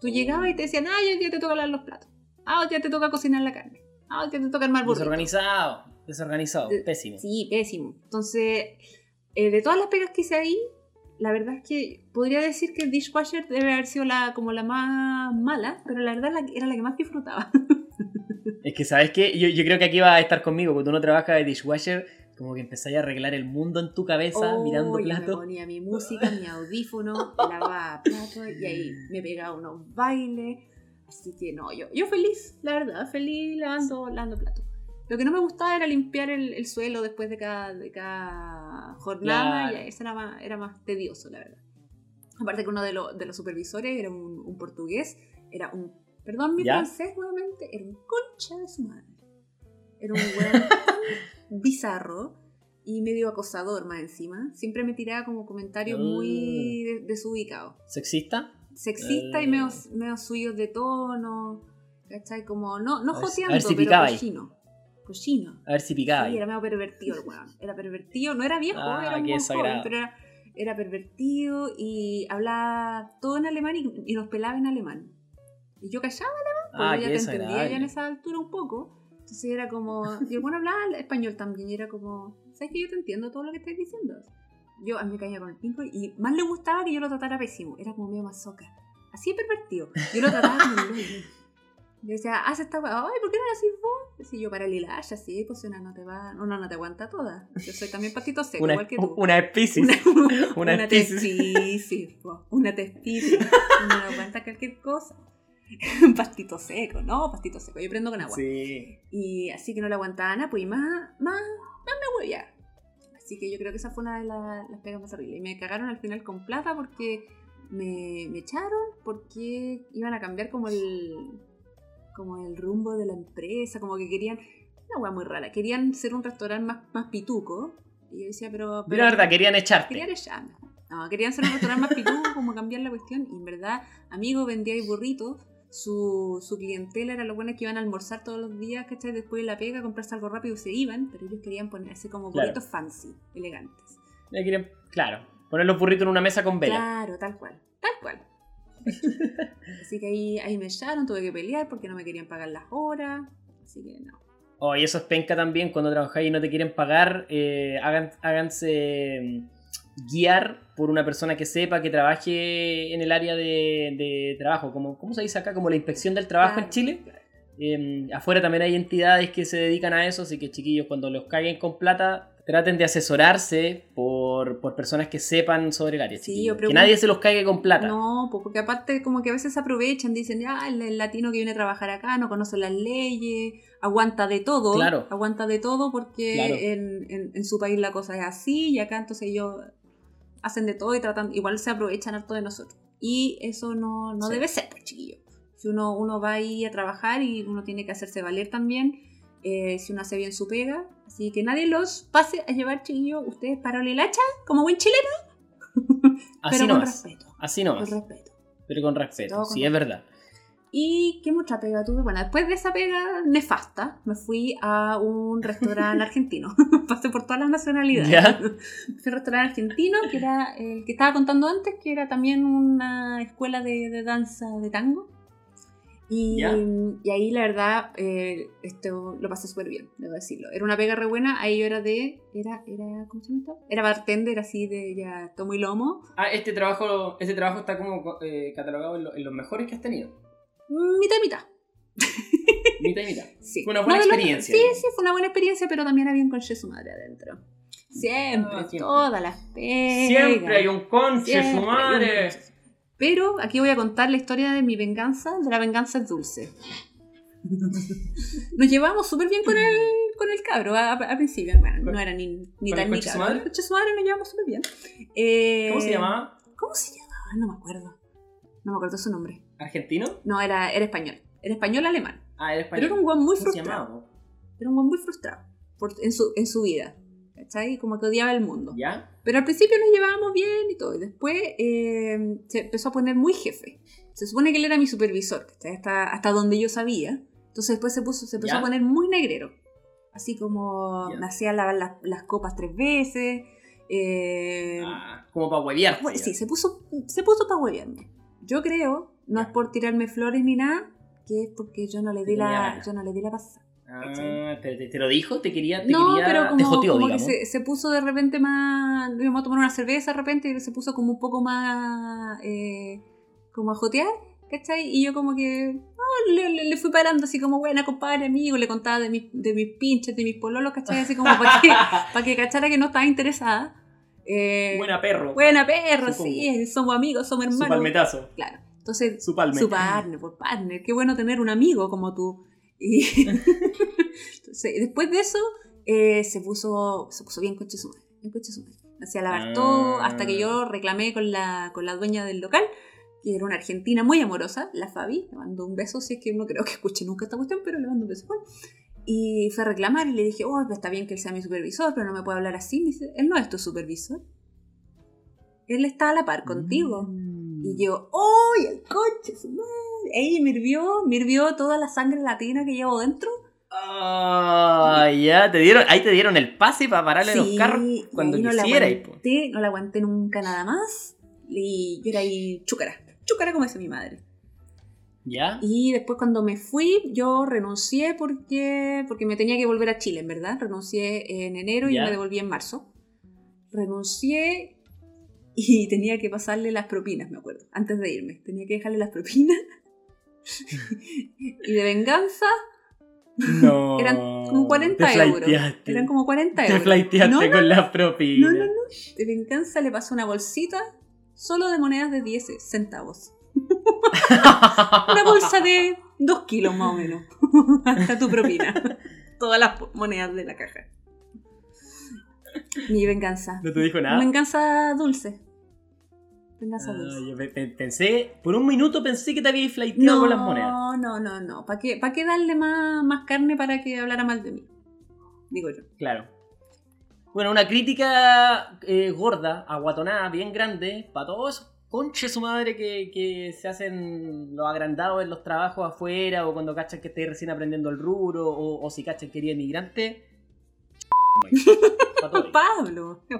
Tú llegabas y te decían, ah, hoy día te toca lavar los platos. Ah, hoy día te toca cocinar la carne. Ah, hoy día te toca armar burritos. Desorganizado. Desorganizado. De- Pésimo. Sí, pésimo. Entonces, eh, de todas las pegas que hice ahí, la verdad es que podría decir que el dishwasher debe haber sido la, como la más mala, pero la verdad era la que más disfrutaba. (laughs) (laughs) Es que, ¿sabes qué? Yo, yo creo que aquí va a estar conmigo, porque tú no trabajas de dishwasher, como que empezáis a arreglar el mundo en tu cabeza mirando Oh, yo Me platos. ponía mi música, mi audífono, lavaba platos y ahí me pegaba unos bailes. Así que no, yo, yo feliz, la verdad, feliz lavando, lavando platos. Lo que no me gustaba era limpiar el, el suelo después de cada, de cada jornada, Claro. y eso era más, era más tedioso, la verdad. Aparte que uno de, los de los supervisores era un, un portugués, era un, perdón mi ¿Ya? francés nuevamente, era un concha de su madre. Era un weón (laughs) bizarro y medio acosador más encima. Siempre me tiraba como comentarios Ah. muy de- desubicados. ¿Sexista? Sexista y Eh. medio, medio subidos de tono. ¿Cachai? Como, no, no A ver si- a joteando, ver si pero cochino. Cochino. A ver si picaba Sí, era medio pervertido el weón. Era pervertido, no era viejo, Ah, era un buen joven, pero era, era pervertido y hablaba todo en alemán y, y nos pelaba en alemán. Y yo callaba Ah, porque qué ya te entendía ya en esa altura un poco. Entonces era como. (laughs) Y el bueno hablaba español también. Y era como. ¿Sabes que yo te entiendo todo lo que estás diciendo? Yo a mí me caía con el pinco y más le gustaba que yo lo tratara pésimo. Era como medio masoca. Así pervertido. Yo lo trataba como el. Yo decía, haz esta weá. Ay, ¿por qué no la haces vos? Decía yo, para el hilacha, sí, pues una no te va. Uno no te aguanta toda. Yo soy también patito seco, Una, igual que tú. (laughs) una especies. (laughs) Una, una una po, una tesis. Uno no aguanta cualquier cosa. (laughs) pastito seco, ¿no? Pastito seco. Yo prendo con agua. Sí. Y así que no le aguantaba nada, pues y más, más, más me huevía. Así que yo creo que esa fue una de la- las pegas más horribles. Y me cagaron al final con plata porque me, me echaron porque iban a cambiar como el como el rumbo de la empresa, como que querían, una hueá muy rara, querían ser un restaurante más, más pituco. Y yo decía, pero... Pero la verdad, querían echarte. Querían echarme. No, querían ser un restaurante más pituco, como cambiar la cuestión. Y en verdad, amigo, vendía ahí burritos. Su, su clientela era lo bueno que iban a almorzar todos los días, ¿cachai? Después de la pega, comprarse algo rápido y se iban, pero ellos querían ponerse como Claro. burritos fancy, elegantes. Claro, poner los burritos en una mesa con vela. Claro, tal cual, tal cual. (laughs) Así que ahí, ahí me echaron, tuve que pelear porque no me querían pagar las horas. Así que no. Oh, y eso es penca también cuando trabajáis y no te quieren pagar. eh, hagan, háganse guiar por una persona que sepa que trabaje en el área de, de trabajo. Como, ¿Cómo se dice acá? Como la inspección del trabajo en Chile. Eh, afuera también hay entidades que se dedican a eso, así que chiquillos, cuando los caguen con plata, traten de asesorarse por, por personas que sepan sobre el área. Sí, que nadie se los cague con plata. No, porque aparte como que a veces aprovechan, dicen, ya, el, el latino que viene a trabajar acá no conoce las leyes, aguanta de todo, Claro. aguanta de todo porque Claro. en, en- en su país la cosa es así y acá entonces ellos hacen de todo y tratan, igual se aprovechan harto de nosotros. Y eso no, no Sí. debe ser, pues chiquillo. Si uno, uno va ahí a trabajar y uno tiene que hacerse valer también, eh, si uno hace bien su pega. Así que nadie los pase a llevar, chiquillo, ustedes para el hacha, como buen chileno, (laughs) Así pero con nomás. respeto. Así Con nomás. respeto. Pero con respeto. Todo con Sí, es verdad. ¿Y qué mucha pega tuve? Bueno, después de esa pega nefasta, me fui a un restaurante (laughs) argentino. (laughs) Pasé por todas las nacionalidades. Ya. Fui a un restaurante argentino, que era el que estaba contando antes, que era también una escuela de, de danza de tango. Y, y ahí, la verdad, eh, esto lo pasé súper bien, debo decirlo. Era una pega re buena. Ahí yo era de. Era, era, ¿Cómo se llama esto? Era bartender, así de ya tomo y lomo. Ah, este trabajo, este trabajo está como eh, catalogado en, lo- en los mejores que has tenido. Mitad y mitad. Mitad y mitad. Sí. Fue una buena lo- experiencia. Sí, sí, fue una buena experiencia, pero también había un conche su madre adentro. Siempre, Ah, siempre. todas las pegas. Siempre hay un conche su madre. Pero aquí voy a contar la historia de mi venganza, de la venganza dulce. Nos llevamos súper bien con el, con el cabro al principio. Bueno, no era ni, ni con tan ni cabro. El conche su madre nos llevamos súper bien. Eh, ¿Cómo se llamaba? ¿Cómo se llamaba? No me acuerdo. No me acuerdo su nombre. ¿Argentino? No, era, era español. Era español alemán. Ah, era Pero español. era un guan muy ¿Cómo se frustrado. Era un guan muy frustrado por- en, su, en su vida. ¿Cachai? Como que odiaba el mundo. ¿Ya? Pero al principio nos llevábamos bien y todo. Y después eh, se empezó a poner muy jefe. Se supone que él era mi supervisor, ¿cachai? Hasta, hasta donde yo sabía. Entonces después se, puso, se empezó ¿Ya? a poner muy negrero. Así como Ya. me hacía lavar las, las copas tres veces. eh, Ah, como para huevear. bueno, sí, se puso, se puso para huevearme. Yo creo, no es por tirarme flores ni nada, que es porque yo no le di la, yo no le di la pasada. Ah, pero te, te lo dijo, te quería, te No, quería, pero te joteó, como que digamos. se, se puso de repente más. Íbamos a tomar una cerveza de repente y se puso como un poco más. eh, como a jotear, ¿cachai? Y yo como que. le, le- le fui parando así como, buena, compadre, amigo, le contaba de mis, de mis pinches, de mis pololos, ¿cachai? Así como para que, (laughs) para que cachara que no estaba interesada. Eh, Buena perro. buena perro, Supongo. sí, somos amigos, somos Su hermanos. palmetazo. Claro. Entonces, Su palme. su partner, por partner. Qué bueno tener un amigo como tú. Y (laughs) Entonces, después de eso, eh, se, puso, se puso bien coche su madre. Bien coche su madre. Hacía lavar Ah. todo hasta que yo reclamé con la, con la dueña del local, que era una argentina muy amorosa, la Fabi. Le mando un beso, si es que no creo que escuche nunca esta cuestión, pero le mando un beso. Y fue a reclamar y le dije, oh, está bien que él sea mi supervisor, pero no me puede hablar así. Me dice, él no es tu supervisor. Él está a la par contigo. Mm. Y yo, ¡ay, el coche! Su madre! Ahí me hirvió, me hirvió toda la sangre latina que llevo dentro. Ah, ya, te dieron, ahí te dieron el pase para pararle los carros cuando no la quisieras. po. aguanté, no la aguanté nunca nada más. Y yo era ahí chúcara, chúcara como dice mi madre. ¿Ya? Y después cuando me fui, yo renuncié porque, porque me tenía que volver a Chile, en verdad. Renuncié en enero y me devolví en marzo. Renuncié y tenía que pasarle las propinas, me acuerdo, antes de irme. Tenía que dejarle las propinas. (laughs) y de venganza No. eran como 40 te euros. Eran como 40 Te euros. flaiteaste No, no, con las propinas. no, no, no. De venganza le pasó una bolsita solo de monedas de 10 centavos. Una bolsa de 2 kilos más o menos. (laughs) Hasta tu propina. (laughs) Todas las monedas de la caja. Mi venganza. No te dijo nada. Venganza dulce. Venganza Ah, dulce. yo pe- pe- pensé, por un minuto pensé que te habías flaiteado No, con las monedas. no, no, no. ¿Para qué, pa' qué darle más, más carne para que hablara mal de mí? Digo yo. Claro. Bueno, una crítica eh, gorda, aguatonada, bien grande, para todos esos conches su madre que, que se hacen los agrandados en los trabajos afuera o cuando cachan que estáis recién aprendiendo el rubro o, o si cachan que eres inmigrante. Pablo. (laughs)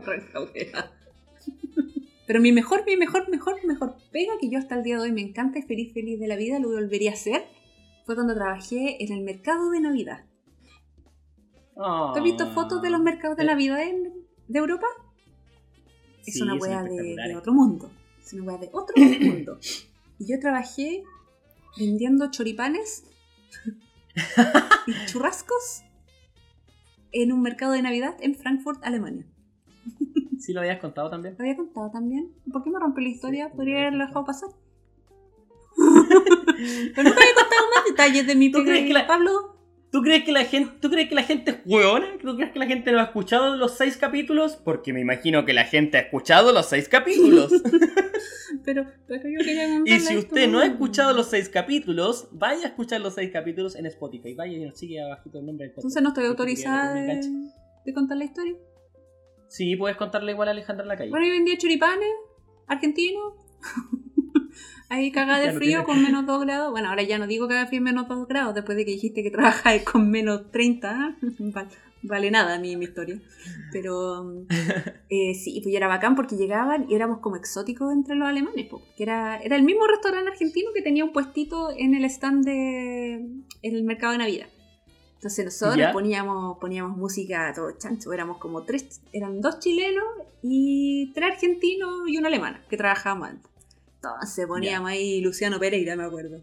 Pero mi mejor, mi mejor, mejor, mejor pega que yo hasta el día de hoy me encanta y feliz, feliz de la vida, lo volvería a hacer, fue cuando trabajé en el mercado de Navidad. ¿Tú has visto fotos de los mercados de Eh, Navidad en- de Europa? Es sí, una wea de, de otro mundo. Es una wea de otro (coughs) mundo. Y yo trabajé vendiendo choripanes (laughs) y churrascos en un mercado de Navidad en Frankfurt, Alemania. ¿Sí lo habías contado también? ¿Lo había contado también? ¿Por qué me rompió la historia? Sí, Podría haberlo dejado pasar. (laughs) Pero nunca había contado más detalles de mi ¿Tú crees que la- Pablo. ¿Tú crees que la gente, ¿tú crees que la gente es hueona? ¿Tú crees que la gente no ha escuchado los seis capítulos? Porque me imagino que la gente ha escuchado los seis capítulos. (laughs) Pero, pero yo quería Y si usted no ha escuchado los seis capítulos, vaya a escuchar los seis capítulos en Spotify. Vaya y nos sigue abajito el nombre del podcast. Entonces no estoy autorizada de, contar la historia. Sí, puedes contarle igual a Alejandra en la calle. Bueno, yo vendía choripanes argentinos. Ahí (laughs) cagada de no frío tiene- con menos 2 grados. Bueno, ahora ya no digo cagada de frío menos 2 grados, después de que dijiste que trabajáis (laughs) con menos 30. ¿ah? Vale, vale nada mi, mi historia. Pero (laughs) eh, sí, pues era bacán porque llegaban y éramos como exóticos entre los alemanes. po, que era, era el mismo restaurante argentino que tenía un puestito en el stand de, en el mercado de Navidad. Entonces nosotros ¿Ya? poníamos, poníamos música a todo chancho, éramos como tres, eran dos chilenos y tres argentinos y una alemana que trabajábamos antes. Entonces poníamos ahí Luciano Pereira, me acuerdo.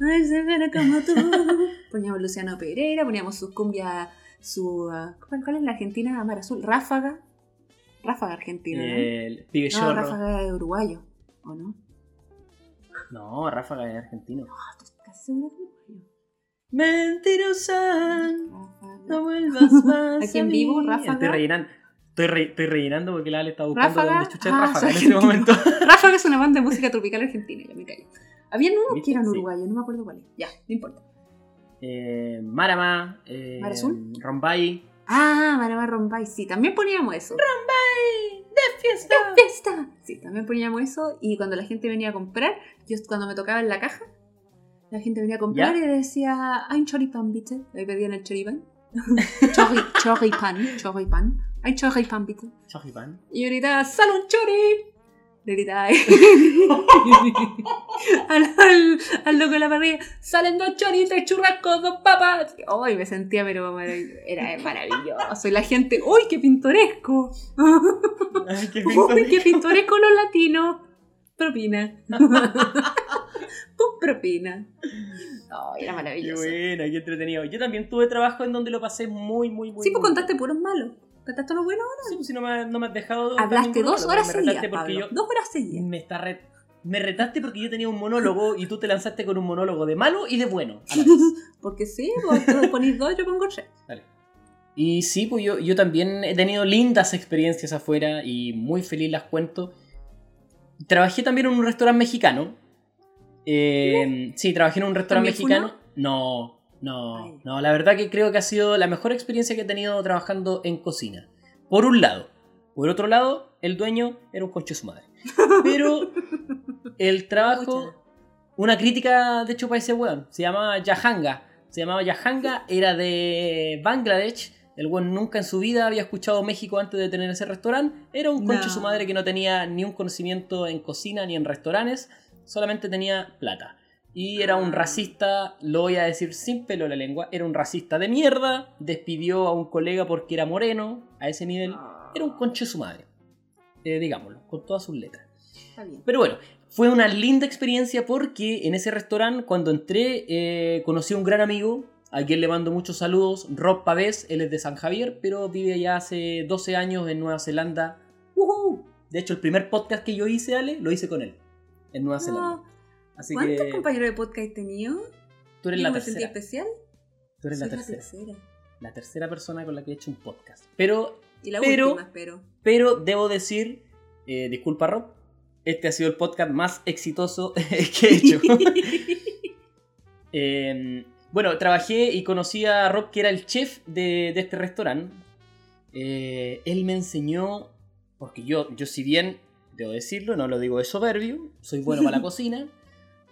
Ay, se verá como tú. (laughs) Poníamos Luciano Pereira, poníamos sus cumbias, su... ah, ¿cuál, es la Argentina? Mar Azul, Ráfaga. Ráfaga Argentina, ¿no? El pibe No, chorro. Ráfaga es uruguayo, ¿o no? No, Ráfaga es argentino. Ah, ¿tú estás casi segura que? Mentirosa, Ráfaga. no vuelvas (laughs) más. Aquí en vivo. Ráfaga. Estoy rellenando. Estoy, re- estoy rellenando porque la Ale está buscando Ráfaga. dónde chucha es Ah, Ráfaga en este momento. (laughs) Ráfaga es una banda de música tropical argentina, ya me callo. Habían unos ¿Viste? que eran Sí. uruguayos, no me acuerdo cuáles. Ya, no importa. Eh, Marama, eh, ¿Mar Azul? Rombay. Ah, Marama Rombay, sí, también poníamos eso. ¡Rombay! ¡De fiesta! ¡Fiesta! Sí, también poníamos eso. Y cuando la gente venía a comprar, yo cuando me tocaba en la caja, la gente venía a comprar ¿Ya? y decía, hay un choripán, ¿viste? Ahí pedían el choripán. (laughs) Choripán, choripán. Hay choripán, ¿viste? Chojipan. Y yo gritaba, ¡sal un chori! Le gritaba (laughs) al, al, al loco de la parrilla, ¡salen dos choritos, churrascos, dos papas! ¡Ay, me sentía, pero era maravilloso! Y la gente, ¡uy, qué pintoresco! Ay, qué (laughs) ¡Uy, qué pintoresco los latinos! Propina. (laughs) Pum, propina. ¡Ay, era Qué maravilloso! buena, qué entretenido. Yo también tuve trabajo en donde lo pasé muy, muy, muy Sí, pues contaste puros malos. ¿Contaste lo bueno? Sí, pues si no me, no me has dejado. Hablaste dos horas seguidas, Pablo. yo- Dos horas seguidas. Me, está re- me retaste porque yo tenía un monólogo y tú te lanzaste con un monólogo de malo y de bueno. a la vez. (laughs) Porque sí, vos ponís dos, yo pongo tres. Dale. Y sí, pues yo, yo también he tenido lindas experiencias afuera y muy feliz las cuento. Trabajé también en un restaurante mexicano. Eh, sí, trabajé en un restaurante ¿También mexicano. No, no, no. La verdad que creo que ha sido la mejor experiencia que he tenido trabajando en cocina. Por un lado. Por otro lado, el dueño era un concho de su madre. (laughs) Pero el trabajo una crítica, de hecho, para ese weón. Se llamaba Yahanga. Se llamaba Yahanga, era de Bangladesh. El weón nunca en su vida había escuchado México antes de tener ese restaurante. Era un concho No. su madre que no tenía ni un conocimiento en cocina ni en restaurantes. Solamente tenía plata. Y era un Ah. racista, lo voy a decir sin pelo en la lengua. Era un racista de mierda. Despidió a un colega porque era moreno. A ese nivel. Era un concho su madre. Eh, digámoslo, con todas sus letras. Está bien. Pero bueno, fue una linda experiencia porque en ese restaurante, cuando entré, eh, conocí a un gran amigo, a quien le mando muchos saludos, Rob Pavés, él es de San Javier, pero vive ya hace 12 años en Nueva Zelanda. ¡Woohoo! De hecho, el primer podcast que yo hice, Ale, lo hice con él, en Nueva Zelanda. Así ¿Cuántos que compañeros de podcast he tenido? tú eres la sentí tercera. especial. Tú eres la tercera. La tercera persona con la que he hecho un podcast. Pero, Y la Pero- última, espero. pero debo decir, eh, disculpa Rob, este ha sido el podcast más exitoso (laughs) que he hecho. (laughs) Eh, bueno, trabajé y conocí a Rob, que era el chef de, de este restaurante. Eh, él me enseñó, porque yo, yo si bien, debo decirlo, no lo digo de soberbio, soy bueno para la (laughs) cocina,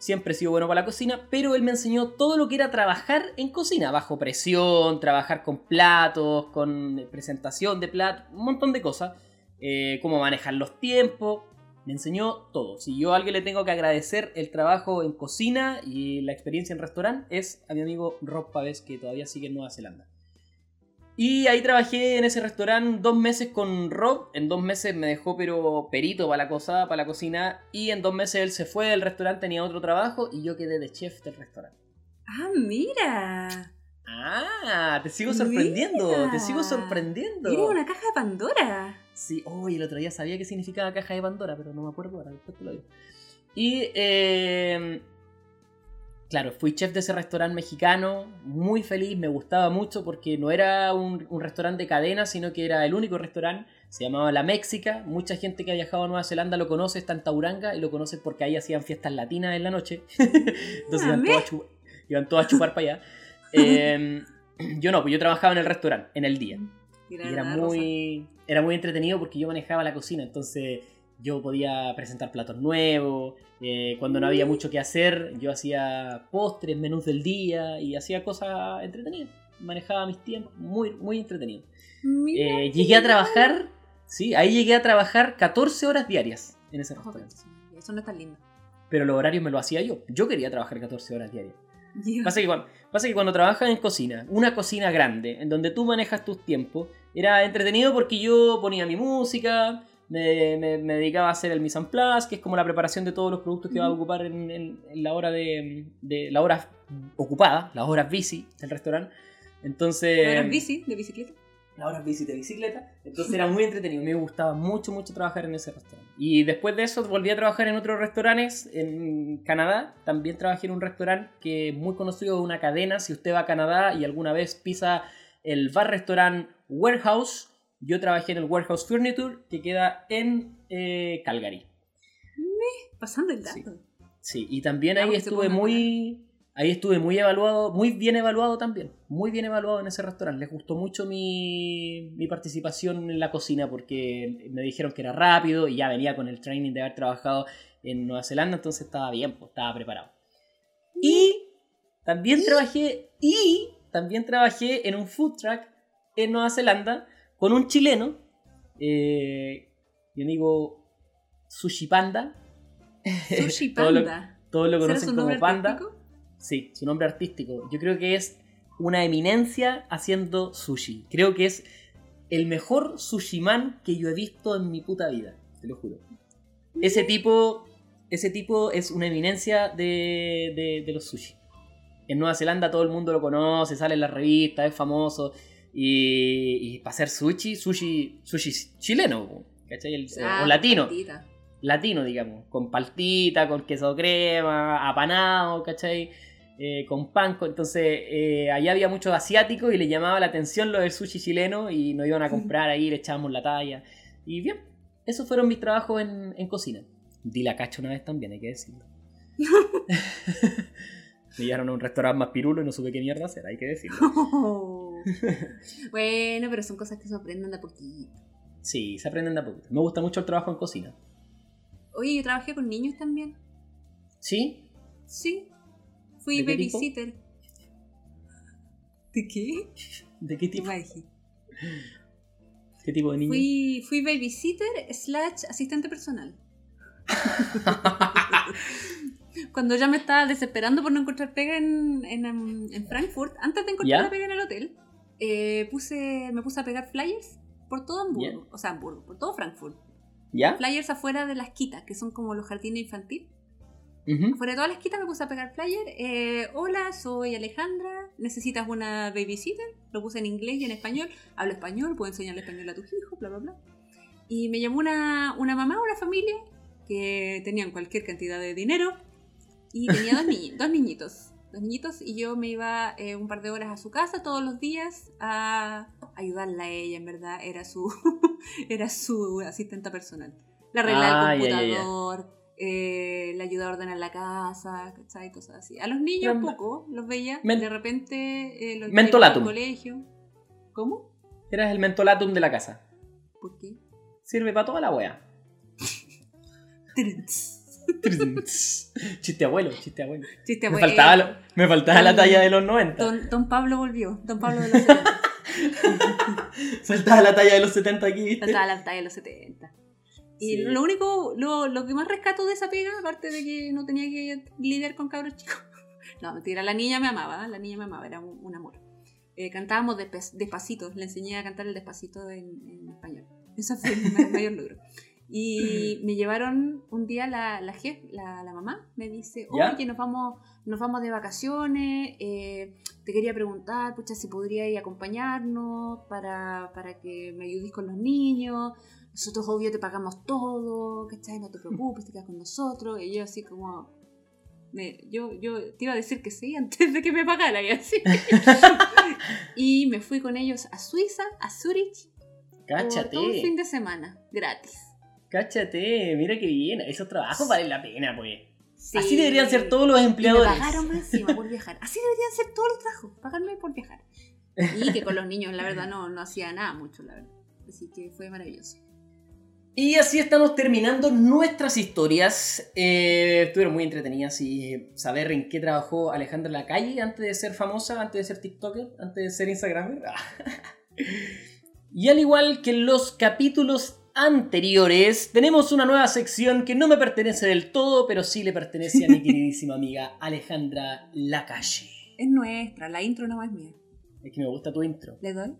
siempre he sido bueno para la cocina, pero él me enseñó todo lo que era trabajar en cocina, bajo presión, trabajar con platos, con presentación de platos, un montón de cosas, eh, cómo manejar los tiempos, me enseñó todo. Si yo a alguien le tengo que agradecer el trabajo en cocina y la experiencia en restaurante, es a mi amigo Rob Pavés, que todavía sigue en Nueva Zelanda. Y ahí trabajé en ese restaurante dos meses con Rob. En dos meses me dejó pero perito para la cosa, para la cocina. Y en dos meses él se fue del restaurante, tenía otro trabajo y yo quedé de chef del restaurante. Ah, mira. Ah, te sigo sorprendiendo, Mira. te sigo sorprendiendo. Eres una caja de Pandora. Sí, uy, el otro día sabía qué significaba caja de Pandora, pero no me acuerdo ahora, después te lo digo. Y, eh, claro, fui chef de ese restaurante mexicano, muy feliz, me gustaba mucho porque no era un, un restaurante de cadena, sino que era el único restaurante, se llamaba La Méxica, mucha gente que ha viajado a Nueva Zelanda lo conoce, está en Tauranga y lo conoce porque ahí hacían fiestas latinas en la noche, (laughs) entonces iban todos, a chu- iban todos a chupar para allá. (laughs) Eh, yo no, pues yo trabajaba en el restaurante, en el día. Y era muy, era muy entretenido porque yo manejaba la cocina, entonces yo podía presentar platos nuevos. eh, cuando no había mucho que hacer, yo hacía postres, menús del día y hacía cosas entretenidas. Manejaba mis tiempos, muy, muy entretenido. Eh, llegué a trabajar, sí, ahí llegué a trabajar 14 horas diarias en ese restaurante. Eso no es tan lindo. Pero los horarios me lo hacía yo. Yo quería trabajar 14 horas diarias. Pasa que, cuando, pasa que cuando trabajas en cocina, una cocina grande, en donde tú manejas tus tiempos, era entretenido porque yo ponía mi música, me, me- me dedicaba a hacer el mise en place, que es como la preparación de todos los productos que vas a ocupar en, en- en la hora de, de la hora ocupada, las horas bici del restaurante. Entonces, ¿No eras bici? ¿De bicicleta? ahora es bici de bicicleta. Entonces era (laughs) muy entretenido, me gustaba mucho, mucho trabajar en ese restaurante. Y después de eso volví a trabajar en otros restaurantes en Canadá. También trabajé en un restaurante que es muy conocido, una cadena. Si usted va a Canadá y alguna vez pisa el bar-restaurant Warehouse, yo trabajé en el Warehouse Furniture que queda en eh, Calgary. Pasando el dato. Sí. Sí, y también Ah, ahí estuve muy. Ahí estuve muy evaluado, muy bien evaluado también. Muy bien evaluado en ese restaurante. Les gustó mucho mi, mi participación en la cocina porque me dijeron que era rápido y ya venía con el training de haber trabajado en Nueva Zelanda, entonces estaba bien, pues estaba preparado. Y también trabajé, y también trabajé en un food truck en Nueva Zelanda con un chileno, eh, mi amigo Sushi Panda. (laughs) Sushi (laughs) Todo lo- Panda. todos lo ¿Será conocen su como nombre Panda. artístico? Sí, su nombre artístico. Yo creo que es una eminencia haciendo sushi. Creo que es el mejor sushiman que yo he visto en mi puta vida. Te lo juro. Ese tipo, ese tipo es una eminencia de, de- de los sushi. En Nueva Zelanda todo el mundo lo conoce, sale en las revistas, es famoso. Y, y para hacer sushi, sushi, sushi chileno, ¿cachai? El- Ah, o latino latino, digamos, con paltita, con queso crema, apanado, ¿cachai? Eh, con pan, entonces eh, allá había muchos asiáticos y le llamaba la atención lo del sushi chileno y nos iban a comprar ahí, le echábamos la talla. Y bien, esos fueron mis trabajos en, en cocina. Di la cacha una vez también, hay que decirlo. (laughs) (laughs) Me llevaron a un restaurante más pirulo y no supe qué mierda hacer, hay que decirlo. (laughs) (laughs) bueno, pero son cosas que se aprenden de a poquito. Sí, se aprenden de a poquito. Me gusta mucho el trabajo en cocina. Oye, yo trabajé con niños también. ¿Sí? Sí. Fui babysitter. ¿De qué? ¿De qué ¿Qué tipo, qué tipo de niño? Fui, fui babysitter slash asistente personal. (laughs) Cuando ya me estaba desesperando por no encontrar pega en, en, en Frankfurt, antes de encontrar ¿Ya? la pega en el hotel, eh, puse, me puse a pegar flyers por todo Hamburgo, o sea, Hamburgo, por todo Frankfurt. ¿Ya? Flyers afuera de las quitas, que son como los jardines infantiles. Ujú. Afuera de todas las quitas me puse a pegar flyer. eh, Hola, soy Alejandra. ¿Necesitas una babysitter? Lo puse en inglés y en español. Hablo español, puedo enseñarle español a tus hijos, bla, bla, bla. Y me llamó una, una mamá, una familia, que tenían cualquier cantidad de dinero. Y tenía dos, (laughs) niñi- dos niñitos. Dos niñitos y yo me iba eh, un par de horas a su casa todos los días a ayudarla a ella, en verdad. Era su, (laughs) era su asistenta personal. Le arreglaba Ah, el computador, eh, le ayudaba a ordenar la casa, ¿cachai? Cosas así. A los niños Men- poco, los veía. Men- de repente eh, los Mentolatum. al colegio. ¿Cómo? Eras el mentolatum de la casa. ¿Por qué? Sirve para toda la wea. (laughs) chiste abuelo, chiste abuelo. Chiste, Me faltaba, eh, lo- me faltaba la talla de los 90. don, don Pablo volvió. Don Pablo de los (laughs) 70. Faltaba la talla de los 70 aquí, ¿viste? Faltaba la talla de los 70. Y Sí. lo único, lo, lo que más rescato de esa pega, aparte de que no tenía que lidiar con cabros chicos. (laughs) No, mentira, la niña me amaba, la niña me amaba, era un, un amor. Eh, cantábamos despe- despacito, le enseñé a cantar el despacito en, en español. Eso fue mi ma- mayor logro. Y me llevaron un día la, la jef, la, la mamá, me dice, oye, nos vamos, nos vamos de vacaciones, eh, te quería preguntar, pucha, si podríais acompañarnos para, para que me ayudes con los niños. Nosotros, obvio, te pagamos todo, ¿cachai? No te preocupes, te quedas con nosotros. Y yo así como... me- yo, yo te iba a decir que sí (laughs) antes de que me pagara y así. (laughs) y me fui con ellos a Suiza, a Zurich, por todo un fin Cáchate, de semana, gratis. Cáchate, mira qué bien. Esos trabajos valen la pena, pues. Sí. Así deberían ser todos los Y me empleadores. pagaron más encima por (laughs) viajar. Así deberían ser todos los trabajos, pagarme por viajar. Y que con los niños, la verdad, no, no hacía nada mucho, la verdad. Así que fue maravilloso. Y así estamos terminando nuestras historias. Eh, estuvieron muy entretenidas y saber en qué trabajó Alejandra Lacalle antes de ser famosa, antes de ser TikToker, antes de ser Instagramer. (laughs) y al igual que los capítulos anteriores, tenemos una nueva sección que no me pertenece del todo, pero sí le pertenece a mi (laughs) queridísima amiga Alejandra Lacalle. Es nuestra, la intro no es mía. Es que me gusta tu intro. ¿Le doy?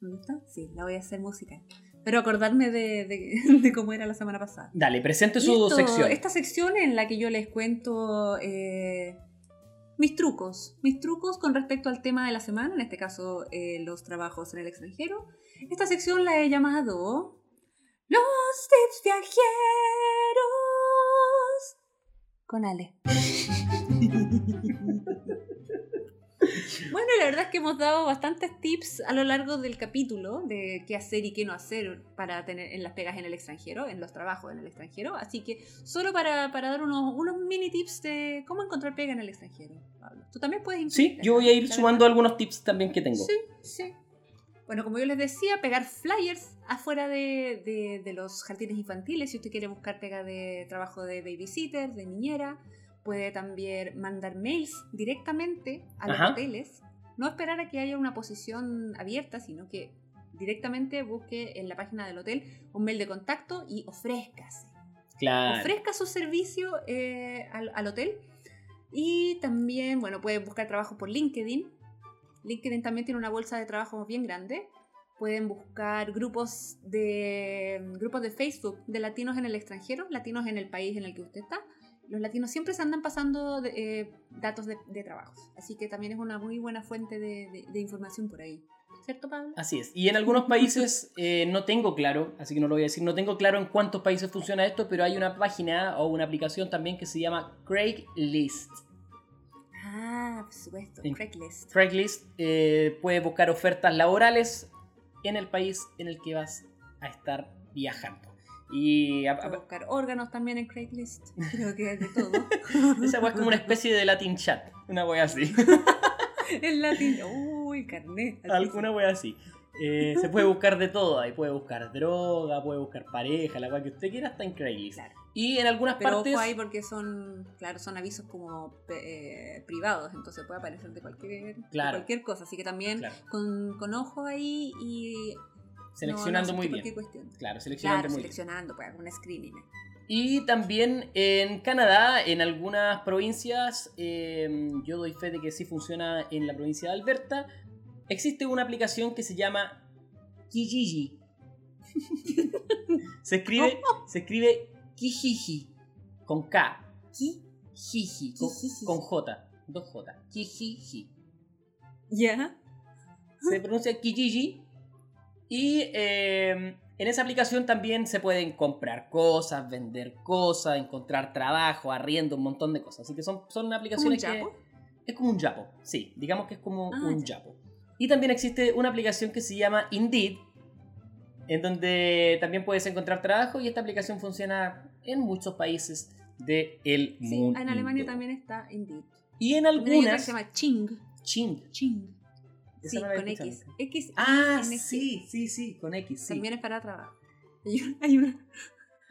¿Me gusta? Sí, la voy a hacer música. Pero acordarme de, de- (laughs) de cómo era la semana pasada. Dale, presente su Listo, sección. Esta sección en la que yo les cuento eh, mis trucos. Mis trucos con respecto al tema de la semana, en este caso eh, los trabajos en el extranjero. Esta sección la he llamado Los tips viajeros con Ale. (laughs) Bueno, la verdad es que hemos dado bastantes tips a lo largo del capítulo de qué hacer y qué no hacer para tener en las pegas en el extranjero, en los trabajos en el extranjero. Así que solo para, para dar unos, unos mini tips de cómo encontrar pega en el extranjero, Pablo. Tú también puedes Sí, yo voy a ir sumando algunos tips también que tengo. Sí, sí. Bueno, como yo les decía, pegar flyers afuera de, de- de los jardines infantiles. Si usted quiere buscar pega de trabajo de babysitter, de niñera, puede también mandar mails directamente a los Ajá. hoteles. No esperar a que haya una posición abierta, sino que directamente busque en la página del hotel un mail de contacto y ofrézcase Claro. ofrezca su servicio eh, al, al hotel. Y también, bueno, pueden buscar trabajo por LinkedIn. LinkedIn también tiene una bolsa de trabajo bien grande. Pueden buscar grupos de, grupos de Facebook de latinos en el extranjero, latinos en el país en el que usted está. Los latinos siempre se andan pasando eh, datos de, de trabajos. Así que también es una muy buena fuente de información por ahí. ¿Cierto, Pablo? Así es. Y en algunos países eh, no tengo claro, así que no lo voy a decir, no tengo claro en cuántos países funciona esto, pero hay una página o una aplicación también que se llama Craigslist. Por supuesto. Craigslist. Craigslist eh, puede buscar ofertas laborales en el país en el que vas a estar viajando. Y a- a- buscar órganos también en Craigslist. (laughs) Creo que hay de todo. (laughs) esa weá es como una especie de Latin chat, una wea así. (laughs) El latín. Uy, carnet. Alguna wea así. Eh, se puede buscar de todo, ahí puede buscar droga, puede buscar pareja, la wea que usted quiera está en Craigslist. Claro. Y en algunas Pero partes... ojo ahí porque son, claro, son avisos como eh, privados, entonces puede aparecer de cualquier, de cualquier cosa. Así que también Claro, con, con ojo ahí y seleccionando no, no muy bien. cuestión. Claro, seleccionando Claro, muy bien. seleccionando, pues un screening. Y también en Canadá, en algunas provincias, eh, yo doy fe de que sí funciona en la provincia de Alberta, existe una aplicación que se llama Kijiji. (laughs) se escribe, se escribe Kijiji, con K. Kijiji, con, J, dos J. Kijiji. ¿Ya? Se pronuncia Kijiji. Y eh, en esa aplicación también se pueden comprar cosas, vender cosas, encontrar trabajo, arriendo, un montón de cosas. Así que son, son aplicaciones que... Yapo? Es como un Yapo, sí. Digamos que es como Ah, un ya. Yapo. Y también existe una aplicación que se llama Indeed, en donde también puedes encontrar trabajo y esta aplicación funciona en muchos países del Sí, mundo. en Alemania también está Indeed. Y en También hay otra que algunas... se llama Ching. Ching. Ching. Sí, no con X. X. Ah, ING. sí, sí, sí, con X, sí. También es para trabajo. Hay una, hay una,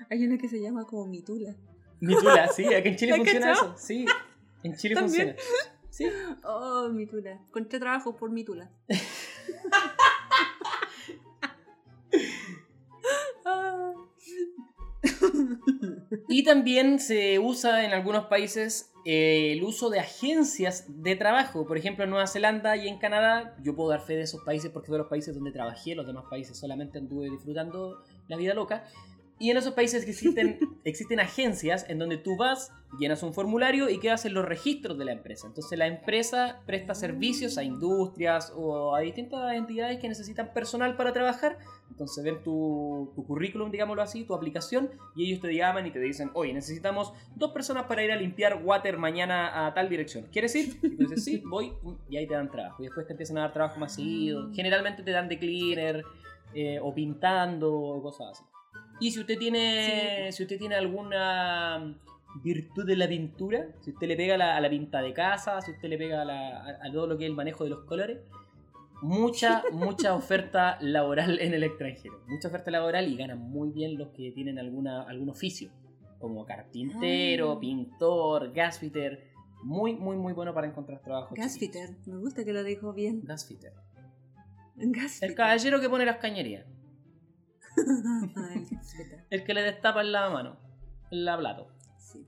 hay una que se llama como Mitula. Mitula, sí, aquí en Chile ¿La funciona eso. Sí, en Chile También. funciona. Sí. Oh, Mitula. Encontré trabajo por Mitula. Ah. (laughs) Y también se usa en algunos países eh, el uso de agencias de trabajo. Por ejemplo, en Nueva Zelanda y en Canadá, yo puedo dar fe de esos países porque son los países donde trabajé, los demás países solamente anduve disfrutando la vida loca. Y en esos países existen, (laughs) existen agencias en donde tú vas, llenas un formulario y quedas en los registros de la empresa. Entonces la empresa presta servicios a industrias o a distintas entidades que necesitan personal para trabajar. Entonces ven tu, tu currículum, digámoslo así, tu aplicación, y ellos te llaman y te dicen, oye, necesitamos dos personas para ir a limpiar water mañana a tal dirección. ¿Quieres ir? Y tú dices, sí, (laughs) voy, y ahí te dan trabajo. Y después te empiezan a dar trabajo más seguido. Generalmente te dan de cleaner, eh, o pintando, o cosas así. Y si usted tiene, si usted tiene alguna virtud de la pintura, si usted le pega a la, a la pinta de casa, si usted le pega a, la- a- a todo lo que es el manejo de los colores, mucha, (laughs) mucha oferta laboral en el extranjero. Mucha oferta laboral y ganan muy bien los que tienen alguna, algún oficio, como carpintero, Ah. pintor, gasfitter. Muy, muy, muy bueno para encontrar trabajo. Gasfitter. Me gusta que lo dijo bien. Gasfitter. Gasfitter. El caballero que pone las cañerías. (laughs) El que le destapa en la mano. En la plato. Sí.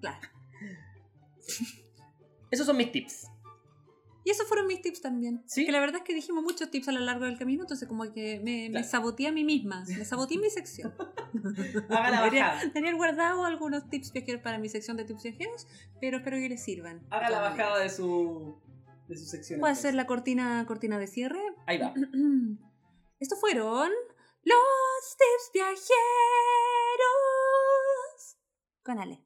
Claro. Esos son mis tips. Y esos fueron mis tips también. ¿Sí? Que la verdad es que dijimos muchos tips a lo largo del camino, entonces como que me, me Claro. saboteé a mí misma. Me saboteé mi sección. (laughs) Haga la bajada. tener guardado algunos tips viajeros para mi sección de tips viajeros, pero espero que les sirvan. Haga la bajada de su, de su sección. Puede entonces. ser la cortina, cortina de cierre. Ahí va. (clears throat) Estos fueron los tips viajeros con Ale.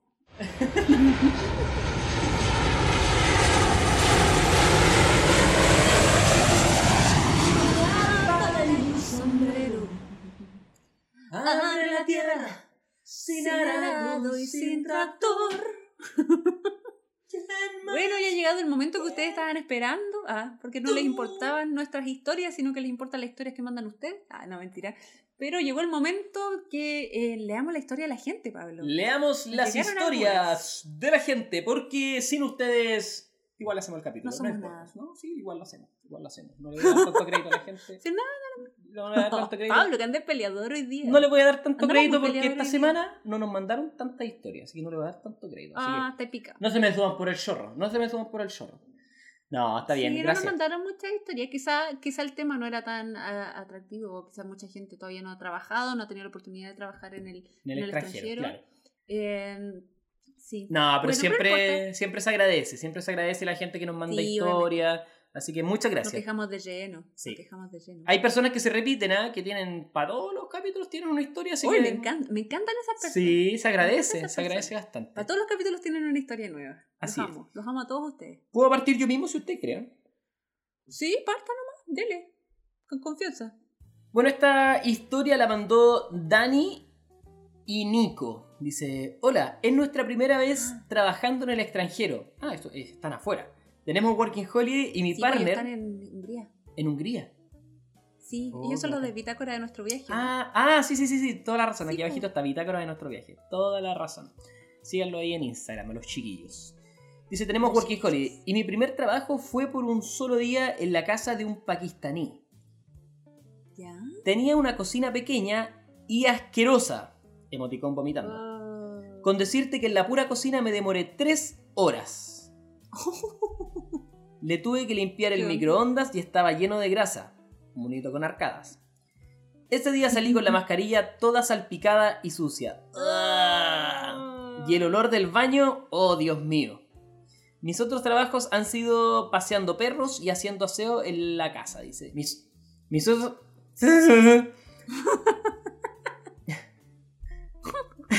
Abre la tierra sin arado y sin tractor. (laughs) Bueno, ya ha llegado el momento que ustedes estaban esperando. Ah, porque no les importaban nuestras historias, sino que les importan las historias que mandan ustedes. Ah, no, mentira. Pero llegó el momento que eh, leamos la historia de la gente, Pablo. Leamos las historias de la gente, porque sin ustedes igual hacemos el capítulo. No somos importa, nada. ¿no? Sí, igual lo hacemos. Igual lo hacemos. No le dar tanto crédito a la gente. (laughs) Sin nada. No le voy a dar tanto (laughs) crédito. Pablo, que ande peleador hoy día. No le voy a dar tanto Andamos crédito porque esta semana no nos mandaron tantas historias, así que no le voy a dar tanto crédito. Así Ah, está picado. que no se me suban por el chorro, no se me suban por el chorro. No, está bien, sí, no nos gracias. mandaron muchas historias. Quizá, quizá el tema no era tan ah, atractivo, quizá mucha gente todavía no ha trabajado, no ha tenido la oportunidad de trabajar en el, En el, extranjero, claro. Eh, sí. No, pero Bueno, siempre, siempre se agradece, siempre se agradece la gente que nos manda Sí, historias. Así que muchas Nos gracias. quejamos de lleno. Sí. Nos quejamos de lleno. Hay personas que se repiten, ¿ah? que tienen, para todos los capítulos tienen una historia, así Uy, que... me, encan- me encantan esas personas. Sí, se agradece, se agradece bastante. Para todos los capítulos tienen una historia nueva. Así los es. amo. Los amo a todos ustedes. Puedo partir yo mismo si usted cree. Sí, parta nomás. Dele. Con confianza. Bueno, esta historia la mandó Dani y Nico. Dice, hola, es nuestra primera vez Ah. trabajando en el extranjero. Ah, esto, eh, están afuera. Tenemos Working Holiday y mi Sí, pues, partner están en Hungría. en Hungría. Sí, Oh, ellos son los de bitácora de nuestro viaje. Ah, ah, sí, sí, sí, sí, toda la razón. Sí, Aquí abajito está bitácora de nuestro viaje. Toda la razón. Síganlo ahí en Instagram, los chiquillos. Dice, tenemos Los Working chiquillos. Holiday. Y mi primer trabajo fue por un solo día en la casa de un pakistaní. ¿Ya? Tenía una cocina pequeña y asquerosa. Emoticón vomitando. Ah. Con decirte que en la pura cocina me demoré tres horas. (laughs) Le tuve que limpiar el microondas y estaba lleno de grasa. Un bonito con arcadas. Ese día salí con la (laughs) mascarilla toda salpicada y sucia. ¡Ah! Y el olor del baño, oh Dios mío. Mis otros trabajos han sido paseando perros y haciendo aseo en la casa, dice. Mis, mis otros... (laughs)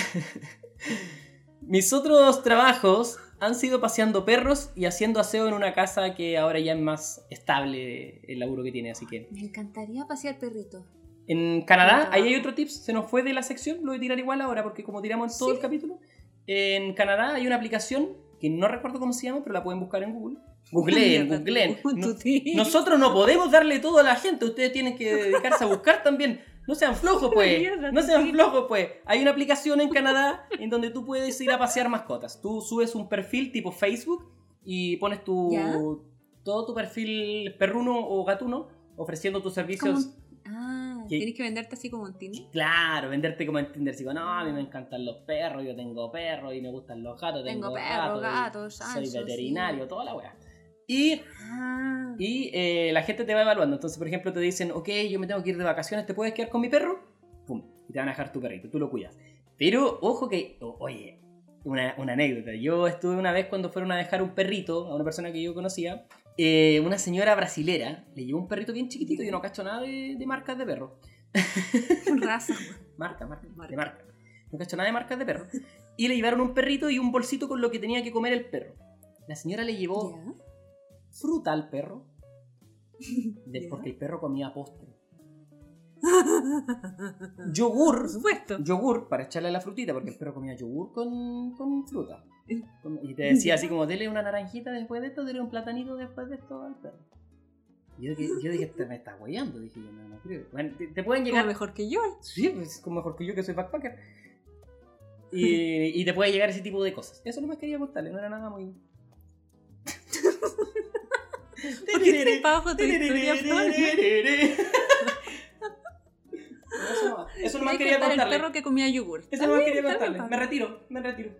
(laughs) Mis otros trabajos han sido paseando perros y haciendo aseo en una casa que ahora ya es más estable el laburo que tiene, así que... Me encantaría pasear perrito. En Canadá, ahí hay otro tips, se nos fue de la sección, lo voy a tirar igual ahora porque como tiramos en todo Sí. el capítulo. En Canadá hay una aplicación que no recuerdo cómo se llama, pero la pueden buscar en Google. Googleen, (laughs) googleen. nosotros no podemos darle todo a la gente, ustedes tienen que dedicarse a buscar también. (laughs) No sean (laughs) flojos, pues. Mierda, No sean flojos, pues. Hay una aplicación en Canadá en donde tú puedes ir a pasear mascotas. Tú subes un perfil tipo Facebook y pones tu ¿Ya? todo tu perfil perruno o gatuno ofreciendo tus servicios. Ah, tienes que venderte así como en Tinder. Claro, venderte como en Tinder. Digo, no, a mí me encantan los perros, yo tengo perros y me gustan los gatos. Tengo Tengo, perros, gatos, gatos, Soy veterinario, sí. toda la weá. Y, Ah, y eh, la gente te va evaluando. Entonces, por ejemplo, te dicen, ok, yo me tengo que ir de vacaciones, ¿te puedes quedar con mi perro? Pum, y te van a dejar tu perrito, tú lo cuidas. Pero, ojo que, oye, una, una anécdota. Yo estuve una vez cuando fueron a dejar un perrito a una persona que yo conocía. eh, una señora brasilera le llevó un perrito bien chiquitito, yo no cacho nada de, de marcas de perro. raza. (laughs) Marca, marca, Marca. de marca. No cacho nada de marcas de perro. Y le llevaron un perrito y un bolsito con lo que tenía que comer el perro. La señora le llevó ¿Ya? Fruta al perro. de- porque el perro comía postre. (laughs) Yogur. Por supuesto. Yogur para echarle la frutita, porque el perro comía yogur con, con fruta. Con- Y te decía (laughs) así como, dele una naranjita después de esto, dele un platanito después de esto al perro. Yo, dije- yo dije, te me estás guayando, dije yo, no, no creo. Bueno, te, te pueden Como llegar mejor que yo. Sí, pues como mejor que yo que soy backpacker. (laughs) Y, y te puede llegar ese tipo de cosas. Eso no me quería contarle, no era nada muy. ¿Por qué te bajo tu historia, Flor? Eso no, eso no Hay me que quería contar contarle. el perro que comía yogur. Eso quería contarle. Me retiro, me (laughs) retiro.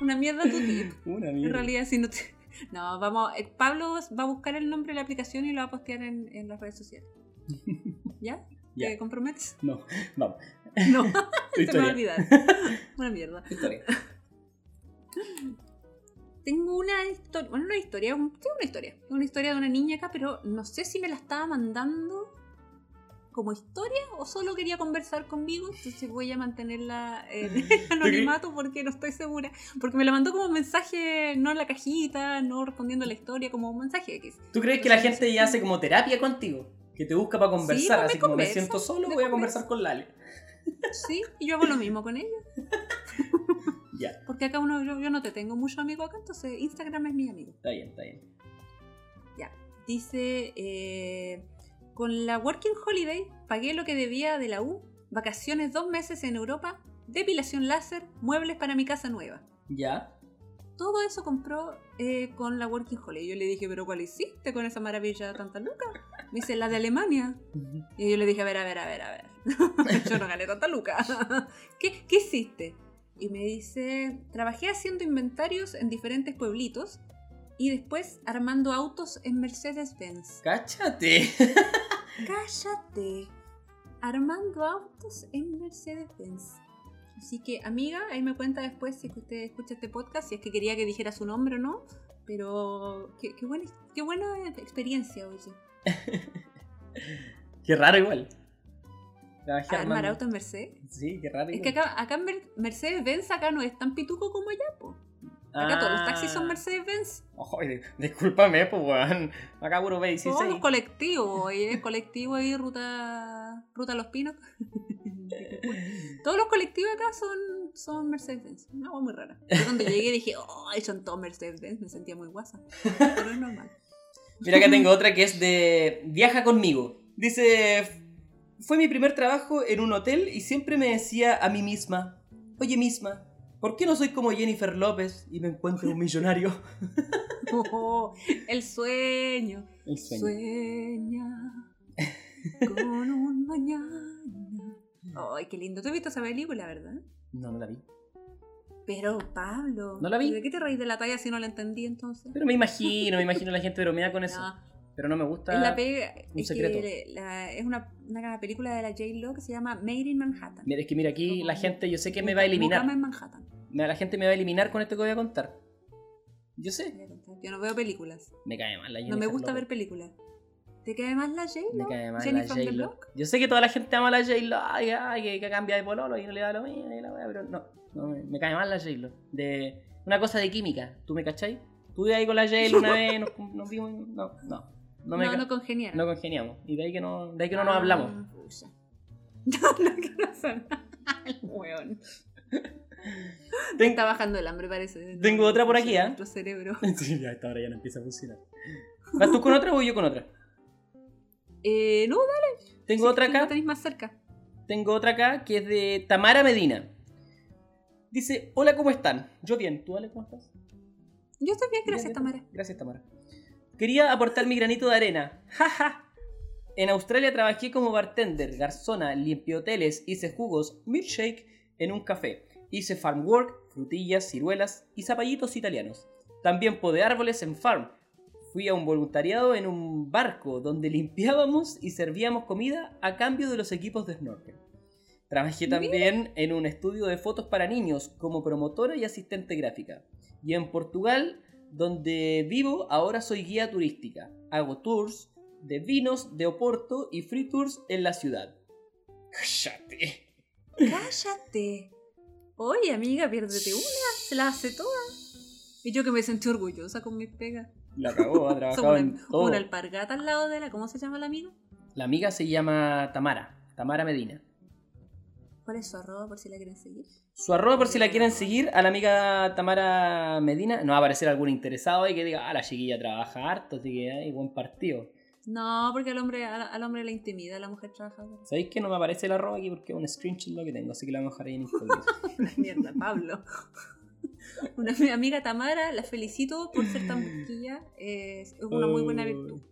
Una mierda tu tip. Una En realidad, si no te... (laughs) No, vamos. eh, Pablo va a buscar el nombre de la aplicación y lo va a postear en, en las redes sociales. ¿Ya? (laughs) Ya. ¿Te comprometes? No, vamos. No, se me va a olvidar. Una mierda. tu historia. Tengo una historia, bueno, una historia, un- tengo una historia, tengo una historia de una niña acá, pero no sé si me la estaba mandando como historia o solo quería conversar conmigo, entonces voy a mantenerla en (laughs) en anonimato porque no estoy segura, porque me la mandó como mensaje, no en la cajita, no respondiendo a la historia, como un mensaje X. ¿Tú crees que la gente ya hace como terapia contigo? Que te busca para conversar, pues me así como me siento solo, voy a conversa. conversar con Lale. Sí, y yo hago lo mismo con ella, (laughs) Ya, porque acá uno, yo, yo no te tengo mucho amigo acá, entonces Instagram es mi amigo. está bien, está bien. Dice, eh, con la Working Holiday pagué lo que debía de la U, vacaciones dos meses en Europa, depilación láser, muebles para mi casa nueva. Ya. Todo eso compró eh, con la Working Holiday. Yo le dije, pero ¿cuál hiciste con esa maravilla tanta lucas? Me dice, la de Alemania. Y yo le dije, a ver, a ver, a ver, a ver. (laughs) yo no gané tanta lucas. (laughs) ¿Qué, ¿Qué hiciste? Y me dice, trabajé haciendo inventarios en diferentes pueblitos y después armando autos en Mercedes-Benz. ¡Cáchate! (laughs) Cállate. Armando autos en Mercedes-Benz. Así que, amiga, ahí me cuenta después si es que usted escucha este podcast, si es que quería que dijera su nombre o no. Pero qué, qué buena, qué buena experiencia, oye. (laughs) Qué raro igual. Trabajé Armar armando- autos en Mercedes. Sí, qué raro Es que acá, acá en Mer- Mercedes-Benz acá no es tan pituco como allá, po. Acá todos los taxis son Ah. Mercedes-Benz. Oye, discúlpame, pues, weón. Acá puro Todos los B16. colectivos, oye, colectivo ahí, ruta, ruta Los Pinos. (laughs) todos los colectivos acá son, son Mercedes-Benz. Una agua muy rara. Yo cuando llegué dije, (laughs) oh, son todos Mercedes-Benz, me sentía muy guasa. Pero es normal. Mira que tengo otra que es de Viaja conmigo. Dice, fue mi primer trabajo en un hotel y siempre me decía a mí misma, oye misma, ¿por qué no soy como Jennifer López y me encuentro un millonario? (laughs) Oh, el sueño. El sueño. Sueña (laughs) con un mañana. Ay, qué lindo. ¿Tú has visto esa película, verdad? No, no la vi. Pero, Pablo. No la vi. ¿De qué te reís de la talla si no la entendí entonces? Pero me imagino, me imagino la gente bromea con (laughs) eso. No, Pero no me gusta. es la pega. un Es, secreto. que la- es una, una película de la J-Lo que se llama Made in Manhattan. Mira, es que mira, aquí Como la gente, yo sé que me va a eliminar. En Manhattan. Me- La gente me va a eliminar con esto que voy a contar. Yo sé. Yo no veo películas. Me cae mal la No Jennifer me gusta ver películas. ¿Te cae más la Me J-Lo? cae mal Jenny la J-Lo. Yo sé que toda la gente ama a la J-Lo, ay, ay, que, que cambia de pololo y no le da lo mismo, y la wea, pero no, no, me, me cae mal la J-Lo. De una cosa de química, ¿tú me cachai? Estuve ahí con la J-Lo una (laughs) vez, nos, nos vimos, no, no, no, No, me no, congeniaron. no congeniamos. Y de ahí que no, de ahí que no nos hablamos. Ah, pucha. (laughs) No, no, que no son. El weón. (laughs) Está bajando el hambre, parece. Tengo otra por aquí, ¿ah? Nuestro cerebro. (laughs) Sí, ya esta hora ya no empieza a funcionar. ¿Vas tú con otra o voy yo con otra? Eh, no, dale. Tengo Sí, otra acá. tenéis más cerca. Tengo otra acá que es de Tamara Medina. Dice, hola, ¿cómo están? Yo bien, ¿tú, Ale, cómo estás? Yo estoy bien, gracias, Bien, Tamara. Gracias, Tamara. Quería aportar mi granito de arena. (laughs) Jaja. En Australia trabajé como bartender, garzona, limpio hoteles, hice jugos, milkshake en un café. Hice farm work, frutillas, ciruelas y zapallitos italianos. También podé árboles en farm. Fui a un voluntariado en un barco donde (laughs) limpiábamos y servíamos comida a cambio de los equipos de snorkel. Trabajé también en un estudio de fotos para niños como promotora y asistente gráfica. Y en Portugal, donde vivo, ahora soy guía turística. Hago tours de vinos de Oporto y free tours en la ciudad. Cállate. Cállate. Oye, amiga, piérdete una. Se la hace toda. Y yo que me sentí orgullosa con mis pegas. La cagó, ha trabajado una, en todo. una alpargata al lado de la. ¿Cómo se llama la amiga? La amiga se llama Tamara, Tamara Medina. ¿Cuál es su arroba por si la quieren seguir? Su arroba, por si la quieren seguir, a la amiga Tamara Medina, no va a aparecer algún interesado ahí que diga, ah, la chiquilla trabaja harto, así que hay buen partido. No, porque al hombre, al, al hombre le intimida a la mujer trabajadora. ¿Sabéis que no me aparece el arroba aquí porque es un screenshot lo que tengo, así que la vamos a dejar ahí en incógnito. (laughs) Mierda, Pablo. (laughs) Una mi amiga Tamara, la felicito por ser tan busquilla. Es, es una muy buena virtud.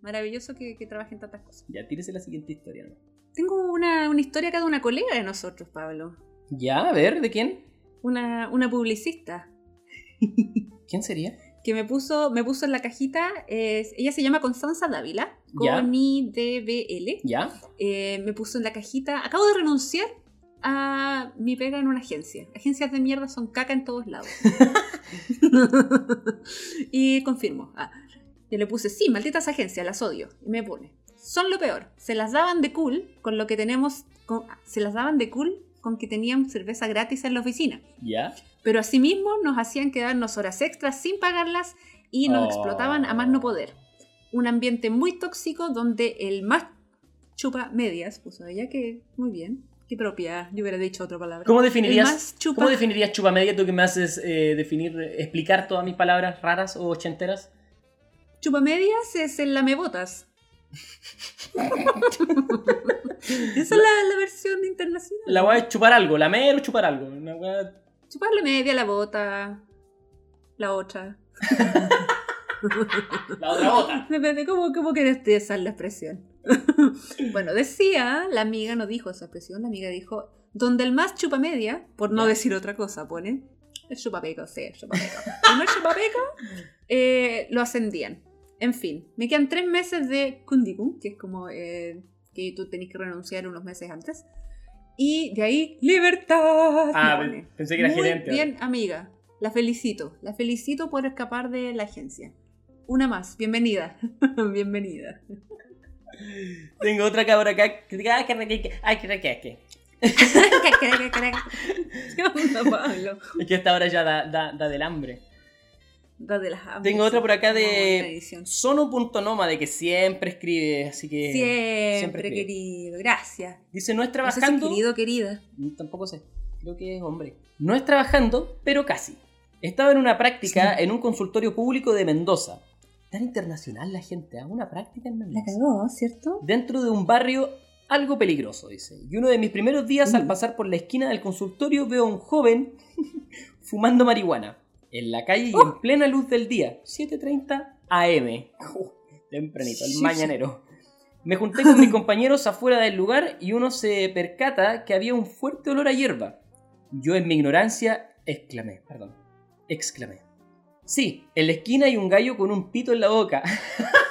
Maravilloso que, que trabaje en tantas cosas. Ya, tírese la siguiente historia. ¿no? Tengo una, una historia acá de una colega de nosotros, Pablo. Ya, a ver, ¿de quién? Una, una publicista (laughs) ¿Quién sería? que me puso, me puso en la cajita. es- ella se llama Constanza Dávila, con I D B L. ¿Ya? Eh, me puso en la cajita. Acabo de renunciar a mi pega en una agencia. Agencias de mierda son caca en todos lados. (laughs) (laughs) y confirmo. Ah, yo le puse, sí, malditas agencias, las odio. Y me pone, son lo peor. Se las daban de cool con lo que tenemos, con- se las daban de cool con que tenían cerveza gratis en la oficina. ¿Ya? Pero asimismo nos hacían quedarnos horas extras sin pagarlas y nos Oh. explotaban a más no poder. Un ambiente muy tóxico donde el más chupa medias, puso ella que muy bien, qué propia, yo hubiera dicho otra palabra. ¿Cómo definirías, chupa, ¿cómo definirías chupamedia tú que me haces eh, definir, explicar todas mis palabras raras o ochenteras? chupa medias es el lamebotas. (laughs) Esa es la, la versión internacional. La weá es chupar algo, lamer o chupar algo. Una Chupar la media, la bota, la otra. (laughs) La otra bota. (laughs) Depende cómo, cómo quieres utilizar la expresión. bueno, decía, la amiga no dijo esa expresión, la amiga dijo, donde el más chupa media, por no decir otra cosa, pone, el chupapeco, sí, el chupapeco. El más chupapeco, eh, lo ascendían. En fin, me quedan tres meses de kundikum, que es como eh, que tú tenés que renunciar unos meses antes. Y de ahí, libertad. Ah, pensé que era Muy gerente. bien, amiga. La felicito. La felicito por escapar de la agencia. Una más. Bienvenida. (laughs) Bienvenida. Tengo otra cabra acá. ¿Qué onda, Pablo? Es que esta hora ya da, da, da del hambre. De las Tengo otra por acá de. Sono.noma de que siempre escribe, así que. Siempre, querido. Gracias. Dice, no es No sé si trabajando. querido, querida. Mm, Tampoco sé. Creo que es hombre. No es trabajando, pero casi. Estaba en una práctica en un consultorio público de Mendoza. Tan internacional la gente, hago una práctica en La Mendoza. cagó, ¿cierto? Dentro de un barrio algo peligroso, dice. Y uno de mis primeros días al pasar por la esquina del consultorio veo a un joven (laughs) fumando marihuana. En la calle y Oh. en plena luz del día. 7.30 AM. Uh, tempranito, el Sí, sí. mañanero. Me junté con mis (laughs) compañeros afuera del lugar y uno se percata que había un fuerte olor a hierba. Yo en mi ignorancia exclamé, perdón, exclamé. Sí, en la esquina hay un gallo con un pito en la boca. (laughs)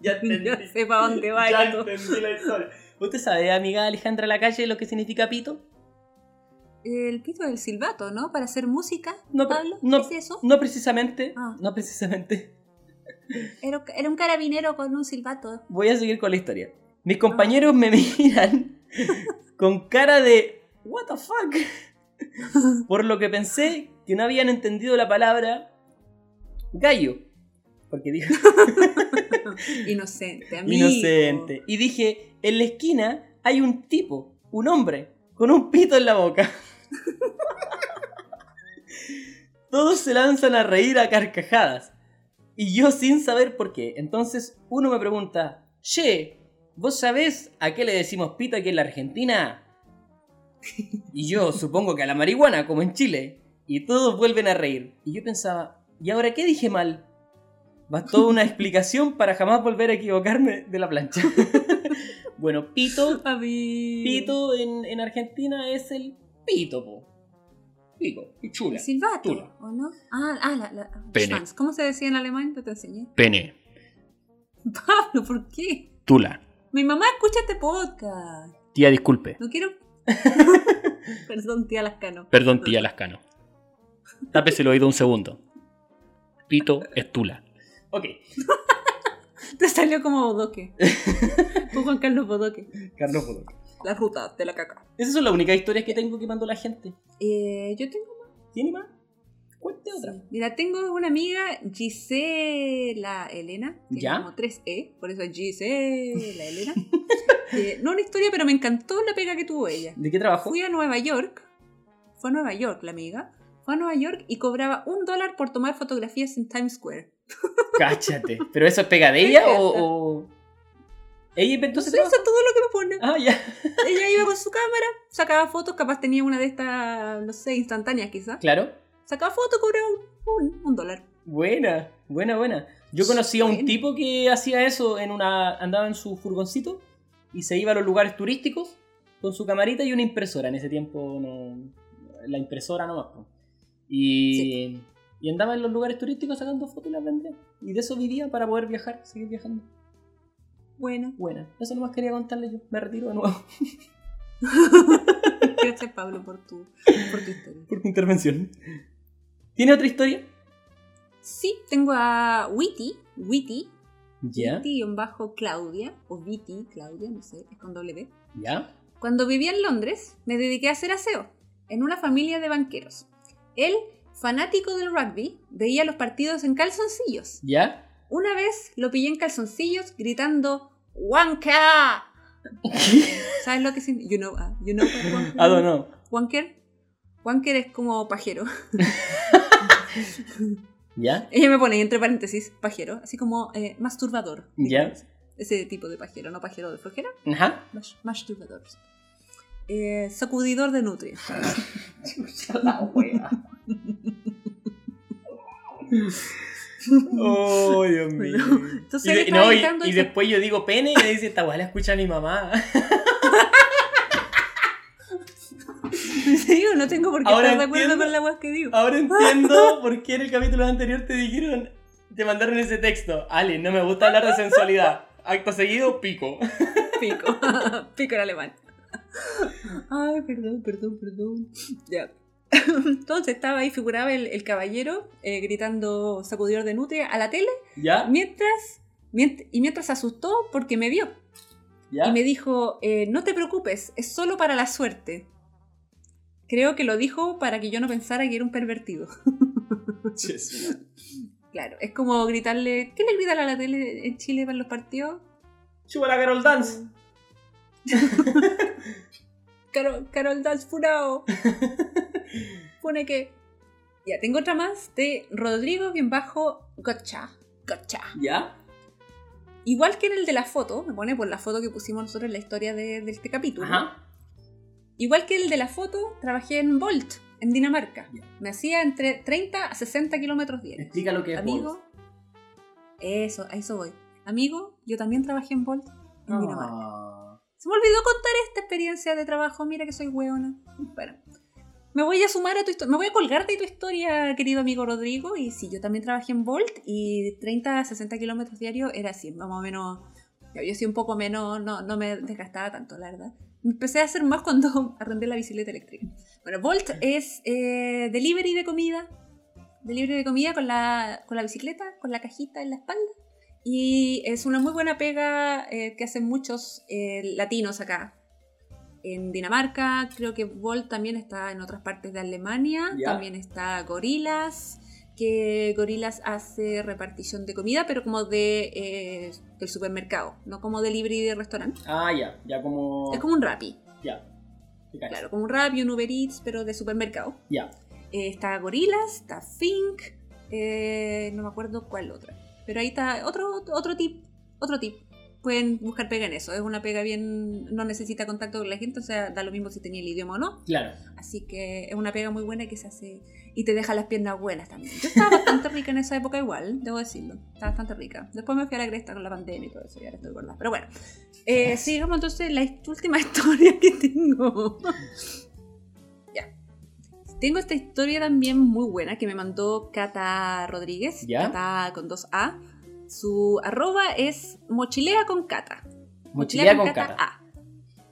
ya Ya sé para dónde va ya esto. entendí la historia. ¿Usted sabe, amiga Alejandra Lacalle, lo que significa pito? El pito del silbato, ¿no? Para hacer música, No, Pablo. no, ¿Es eso? no precisamente. Ah. No precisamente. Era, era un carabinero con un silbato. Voy a seguir con la historia. Mis compañeros me (laughs) miran con cara de ¿What the fuck? (laughs) Por lo que pensé que no habían entendido la palabra gallo. Porque dijo (laughs) Inocente, amigo. inocente. Y dije, en la esquina hay un tipo, un hombre, con un pito en la boca. (laughs) Todos se lanzan a reír a carcajadas. Y yo sin saber por qué. Entonces uno me pregunta, che, ¿vos sabés a qué le decimos pito aquí en la Argentina? Y yo supongo que a la marihuana, como en Chile. Y todos vuelven a reír. Y yo pensaba, ¿y ahora qué dije mal? Bastó (laughs) una explicación para jamás volver a equivocarme de la plancha. (laughs) bueno, pito, pito en, en Argentina es el pito, po. Pico, y chula. Silbato, Tula. ¿o no? Ah, ah la, la Pene. Schwanz. ¿Cómo se decía en alemán? Te enseñé. Pene. (laughs) Pablo, ¿por qué? Tula. Mi mamá escucha este podcast. Tía, disculpe. No quiero. (laughs) Perdón, tía Lascano. Perdón, tía Lascano. Tápese el oído un segundo. Pito es tula. Ok, (laughs) Te salió como Bodoque. Tú, Juan Carlos Bodoque. Carlos Bodoque. La ruta de la caca. Esas son las únicas historias que tengo que mandó la gente. Eh, yo tengo. ¿Tiene más? Cuente otra. sí. Mira, tengo una amiga, Gisela Elena. Tiene ¿Ya? como 3E, por eso es Gisela Elena. (laughs) Eh, no una historia, pero me encantó la pega que tuvo ella. ¿De qué trabajo? Fui a Nueva York. Fue a Nueva York la amiga. Fue a Nueva York y cobraba un dólar por tomar fotografías en Times Square. Cáchate. ¿Pero eso es pega de ella o- ¿Ella inventó No ese eso es todo lo que me pone. Ah, ya. (laughs) Ella iba con su cámara, sacaba fotos, capaz tenía una de estas, no sé, instantáneas quizás. Claro. Sacaba fotos, cobraba un, un- un dólar. Buena, buena, buena. Yo conocí a un Buena. tipo que hacía eso en una. andaba en su furgoncito y se iba a los lugares turísticos con su camarita y una impresora. En ese tiempo no. La impresora nomás. Y. Y andaba en los lugares turísticos sacando fotos y las vendía. Y de eso vivía para poder viajar, seguir viajando. Bueno. Buena. Eso nomás quería contarle yo. Me retiro de nuevo. (laughs) Gracias, Pablo, por tu, por tu historia. Por tu intervención. ¿Tiene otra historia? Sí, tengo a Witty, Witty, Ya. bajo Claudia, o Viti, Claudia, no sé, es con doble B. Ya. Cuando vivía en Londres, me dediqué a hacer aseo, en una familia de banqueros. Él, fanático del rugby, veía los partidos en calzoncillos. Ya. Una vez lo pillé en calzoncillos gritando ¡Wanka! (laughs) ¿Sabes lo que significa? You know, ah, you know what I don't know. Wanker. Wanker es como pajero. (laughs) ¿Ya? Ella me pone entre paréntesis pajero, así como eh, masturbador. Ya. Ese tipo de pajero, no pajero de flojera, Ajá. mas- masturbador. Eh, sacudidor de nutria. (laughs) La wea. Oh, Dios mío. Entonces Y, de- no, y- después yo digo pene y me dice, esta weá la escucha mi mamá. (laughs) Digo, no tengo por qué Ahora estar de acuerdo entiendo. con la weá que digo. Ahora (laughs) entiendo por qué en el capítulo anterior te dijeron, te mandaron ese texto. Ale, no me gusta hablar de sensualidad. Acto seguido, pico. (laughs) Pico. Pico en alemán. Ay, perdón, perdón, perdón. Ya. (laughs) Entonces estaba ahí, figuraba el, el caballero eh, gritando sacudidor de nutria a la tele, ¿Ya? mientras, mient- y mientras asustó porque me vio. ¿Ya? Y me dijo, eh, no te preocupes, es solo para la suerte. Creo que lo dijo para que yo no pensara que era un pervertido. (laughs) (laughs) Claro, es como gritarle, ¿qué le gritan a la tele en Chile para los partidos? Chupa la Carol Dance. Carol, Carol Dance Furao. Pone que. Ya, tengo otra más de Rodrigo bien bajo Gotcha. Gotcha. ¿Ya? Igual que en el de la foto, me pone por la foto que pusimos nosotros en la historia de, de este capítulo. Ajá. Igual que el de la foto, trabajé en Volt, en Dinamarca. Me hacía entre 30 a 60 kilómetros diarios. Explica lo que es Amigo, eso, a eso voy. Amigo, yo también trabajé en Volt, en Bolt. Dinamarca. Se me olvidó contar esta experiencia de trabajo. Mira que soy hueona. Bueno, me voy a sumar a tu historia. Me voy a colgar de tu historia, querido amigo Rodrigo. Y sí, yo también trabajé en Volt y 30 a 60 kilómetros diarios era así, más o menos. Yo, sí un poco menos, no, no me desgastaba tanto, la verdad. Me Empecé a hacer más cuando (laughs) arrendé la bicicleta eléctrica. Bueno, Volt es eh, delivery de comida. Delivery de comida con la, con la bicicleta, con la cajita en la espalda. Y es una muy buena pega eh, que hacen muchos eh, latinos acá. En Dinamarca, creo que Volt también está en otras partes de Alemania. También está Gorilas, que Gorilas hace repartición de comida, pero como de, eh, del supermercado, no como delivery de restaurante. Ah, ya. Ya como... Es como un Rappi, Ya. Claro, como un Rappi, un Uber Eats, pero de supermercado. Ya. Eh, está Gorilas, está Fink, eh, no me acuerdo cuál otra. Pero ahí está otro, otro tip, otro tip. Pueden buscar pega en eso. Es una pega bien, no necesita contacto con la gente, o sea, da lo mismo si tenía el idioma o no. Claro. Así que es una pega muy buena que se hace y te deja las piernas buenas también. Yo estaba bastante rica en esa época igual, debo decirlo. Estaba bastante rica. Después me fui a la cresta con la pandemia y todo eso, y ahora estoy gorda. Pero bueno, eh, sigamos entonces la última (laughs) historia que tengo. (laughs) ya. Tengo esta historia también muy buena que me mandó Cata Rodríguez. ¿Ya? Cata con dos A. Su arroba es mochilea con Cata. Mochilea con cata. A.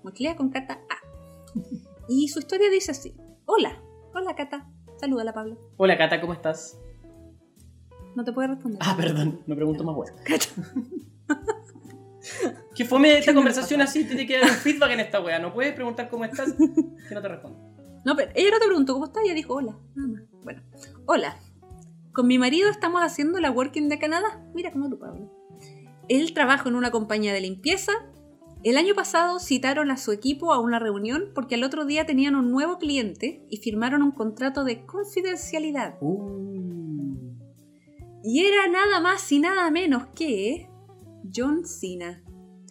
Mochilea con Cata A. Y su historia dice así. Hola. Hola, Cata. Salúdala, Pablo. Hola, Cata, ¿cómo estás? No te puede responder. Ah, perdón. No pregunto más bueno. Cata. Que fome esta conversación así, tiene que dar un feedback en esta wea. No puedes preguntar cómo estás, que no te respondo. No, pero ella no te preguntó cómo está, ella dijo hola. Nada más. Bueno. Hola. Con mi marido estamos haciendo la Working de Canadá. Mira cómo tú, Pablo. Él trabaja en una compañía de limpieza. El año pasado citaron a su equipo a una reunión porque al otro día tenían un nuevo cliente y firmaron un contrato de confidencialidad. Uh. Y era nada más y nada menos que John Cena.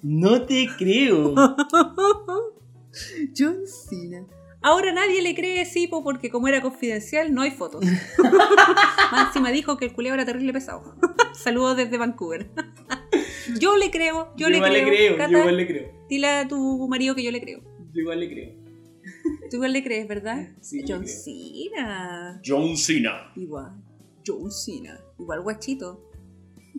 No te creo. (laughs) John Cena. Ahora nadie le cree Sipo porque como era confidencial no hay fotos. (laughs) Más encima dijo que el culeo era terrible pesado. (laughs) Saludos desde Vancouver. (laughs) yo le creo, yo, le, igual creo. le creo. Cata, Yo igual le creo. Dile a tu marido que yo le creo. Yo igual le creo. Tú igual le crees, ¿verdad? Sí, John. Cena. John Cena. Igual. John Cena. Igual guachito.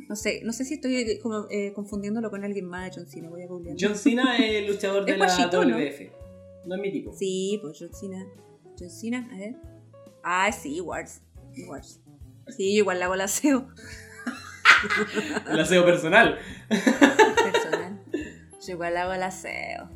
No sé, no sé si estoy eh, como, eh, confundiéndolo con alguien más de John Cena. Voy a googlear. John Cena es el luchador de Es la guachito, ¿no? No es mi tipo. Sí, pues John Cena. John Cena, a ver. Ah, sí, Wars. Wars. Sí, igual le hago el aseo (laughs) El aseo personal. personal. Yo igual hago el aseo.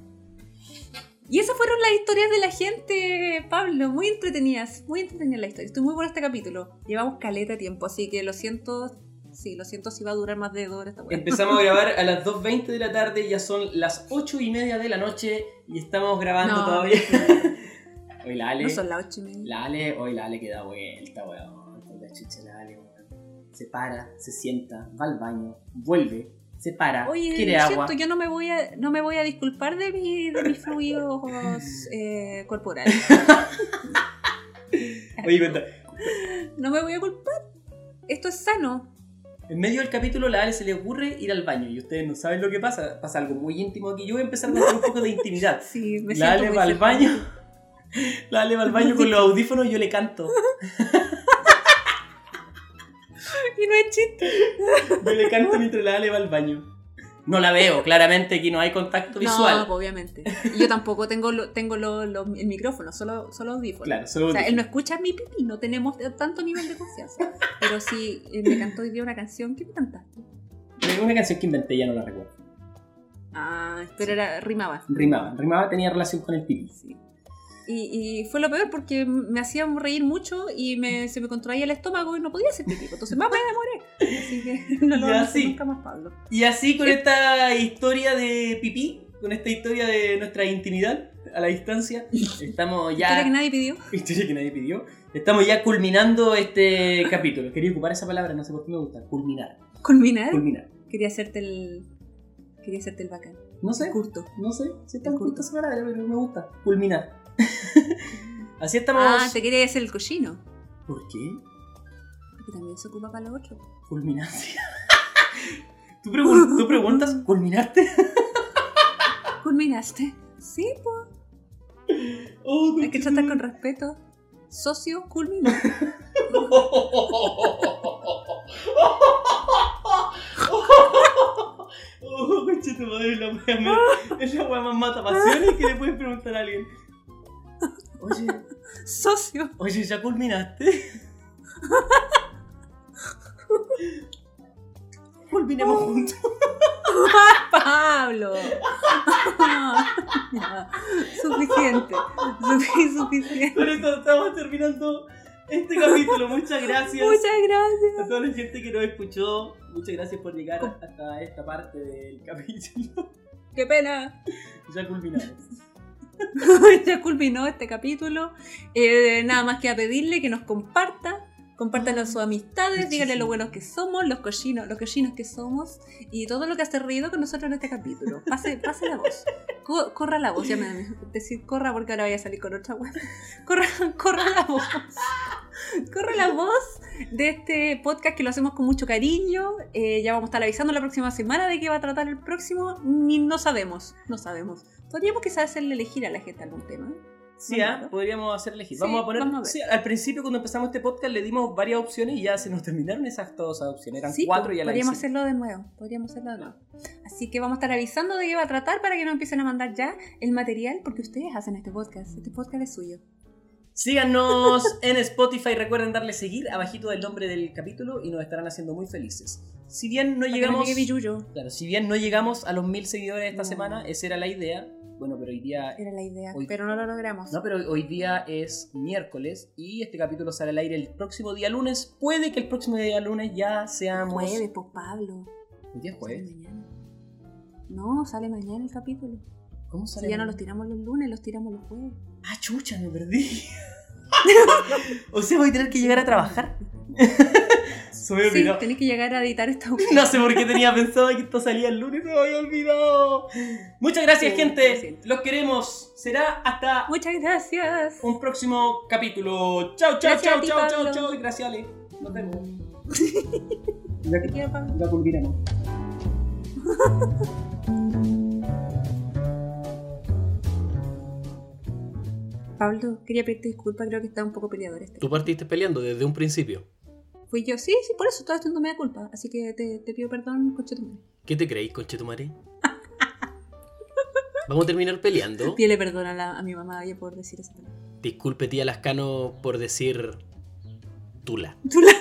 Y esas fueron las historias de la gente, Pablo. Muy entretenidas. Muy entretenidas las historias. Estoy muy buena este capítulo. Llevamos caleta tiempo, así que lo siento. Sí, lo siento si va a durar más de dos horas. Empezamos a (laughs) grabar a las 2.20 de la tarde, ya son las 8 y media de la noche y estamos grabando No. todavía. (laughs) Hoy la Ale. No son las ocho y media. La Ale, hoy la Ale que da vuelta, weón. La chucha la Ale, weón. Se para, se sienta, va al baño, vuelve, se para, Oye, quiere lo agua. siento, yo no me voy a, no me voy a disculpar de, mi, de mis fluidos (laughs) eh, corporales. Oye, cuenta. No me voy a culpar. Esto es sano. En medio del capítulo, la Ale se le ocurre ir al baño y ustedes no saben lo que pasa. Pasa algo muy íntimo aquí. Yo voy a empezar a contar un poco de intimidad. (laughs) Sí, me La Ale va al baño. (laughs) La Ale va al baño con los audífonos y yo le canto. (laughs) Y no es chiste. Yo le canto mientras la Ale va al baño. No la veo, claramente aquí no hay contacto visual. No, pues, obviamente. Yo tampoco tengo, lo- tengo lo- lo- el micrófono, solo, solo audífonos. Claro, solo O sea, él no escucha mi pipí, no tenemos tanto nivel de confianza. Pero sí, eh, me cantó hoy día una canción. ¿Qué me cantaste? Una canción que inventé, ya no la recuerdo. Ah, pero era, rimaba. Rimaba, rimaba tenía relación con el pipí. Sí. Y, y fue lo peor porque me hacía reír mucho y me, se me contraía el estómago y no podía hacer pipí. Entonces, mamá, me demoré. Así que (laughs) no lo así. nunca más, Pablo. Y así con esta historia de pipí, con esta historia de nuestra intimidad a la distancia, estamos Historia que ya. nadie pidió. (laughs) Historia que nadie pidió. Estamos ya culminando este capítulo. Quería ocupar esa palabra, no sé por qué me gusta. Culminar. Culminar. Culminar. Quería hacerte el. Quería hacerte el bacán. No sé. Curto. No sé si está El justo curto. esa palabra, pero me gusta. Culminar. (laughs) Así estamos. Ah, te quería hacer el cochino. ¿Por qué? Porque también se ocupa para lo otro. Culminancia. (laughs) ¿Tú, pregun- tú preguntas, ¿culminaste? (laughs) ¿Culminaste? Sí, pues. Oh, Hay que tratar con respeto. Socio culminó. Oh, tu madre, la wea me- es la wea más mata pasiones que le puedes preguntar a alguien. Oye, (laughs) Socio. oye, ¿ya culminaste? (laughs) Culminemos juntos. (laughs) Pablo. Ya, Suficiente. Sufi- Suficiente. Con esto estamos terminando este capítulo. Muchas gracias. Muchas gracias. A toda la gente que nos escuchó, muchas gracias por llegar hasta esta parte del capítulo. Qué pena. Ya culminamos. (laughs) ya culminó este capítulo. Eh, nada más que a pedirle que nos comparta. Compártanlo a sus amistades, díganle lo buenos que somos, los cochinos, los cochinos que somos y todo lo que hace reído con nosotros en este capítulo. Pase, (laughs) pase la voz. Co- corra la voz, ya me decir corra porque ahora vaya a salir con otra web. Corra, corra la voz. Corra la voz de este podcast que lo hacemos con mucho cariño. Eh, ya vamos a estar avisando la próxima semana de qué va a tratar el próximo. Ni no sabemos, no sabemos. Podríamos quizás hacerle elegir a la gente algún tema. Sí, ah, podríamos hacer elegir. Sí, vamos a poner. vamos a ver. sí, al principio, cuando empezamos este podcast, le dimos varias opciones y ya se nos terminaron esas esas opciones. Eran Sí, cuatro y a la podríamos hicimos. hacerlo de nuevo, podríamos hacerlo de nuevo. Así que vamos a estar avisando de qué va a tratar para que no empiecen a mandar ya el material porque ustedes hacen este podcast, este podcast es suyo. Síganos (laughs) en Spotify. Recuerden darle seguir abajito del nombre del capítulo y nos estarán haciendo muy felices. Si bien no Para llegamos. Claro, si bien no llegamos a los mil seguidores esta No. semana, esa era la idea. Bueno, pero hoy día. Era la idea, Hoy- pero no lo logramos. No, pero hoy día es miércoles y este capítulo sale al aire el próximo día lunes. Puede que el próximo día lunes ya seamos. Jueves, pues Pablo. ¿El día Sale jueves? mañana. No, sale mañana el capítulo. ¿Cómo Si sale? ya no los tiramos los lunes, los tiramos los jueves. Ah, chucha, me perdí. (laughs) o sea, voy a tener que llegar a trabajar. (laughs) Se me había Sí, tenés que llegar a editar esta (laughs) No sé por qué tenía pensado que esto salía el lunes, se me había olvidado. Muchas gracias, Sí, gente. Los queremos. Será hasta Muchas gracias. un próximo capítulo. Chao, chao, chao, chao, chao, chao. Gracias, Ale. Nos vemos. (laughs) Te quiero, Pablo. Ya culminamos. (laughs) Pablo, quería pedirte disculpas, creo que está un poco peleador este. Tú partiste peleando desde un principio. Fui yo, sí, sí, por eso estaba haciendo media culpa. Así que te, te pido perdón, coche tu madre. ¿Qué te creéis, conchetumare? (laughs) Vamos a terminar peleando. Pídele perdón a, la- a mi mamá oye, por decir eso. Disculpe, tía Lascano, por decir Tula. Tú la-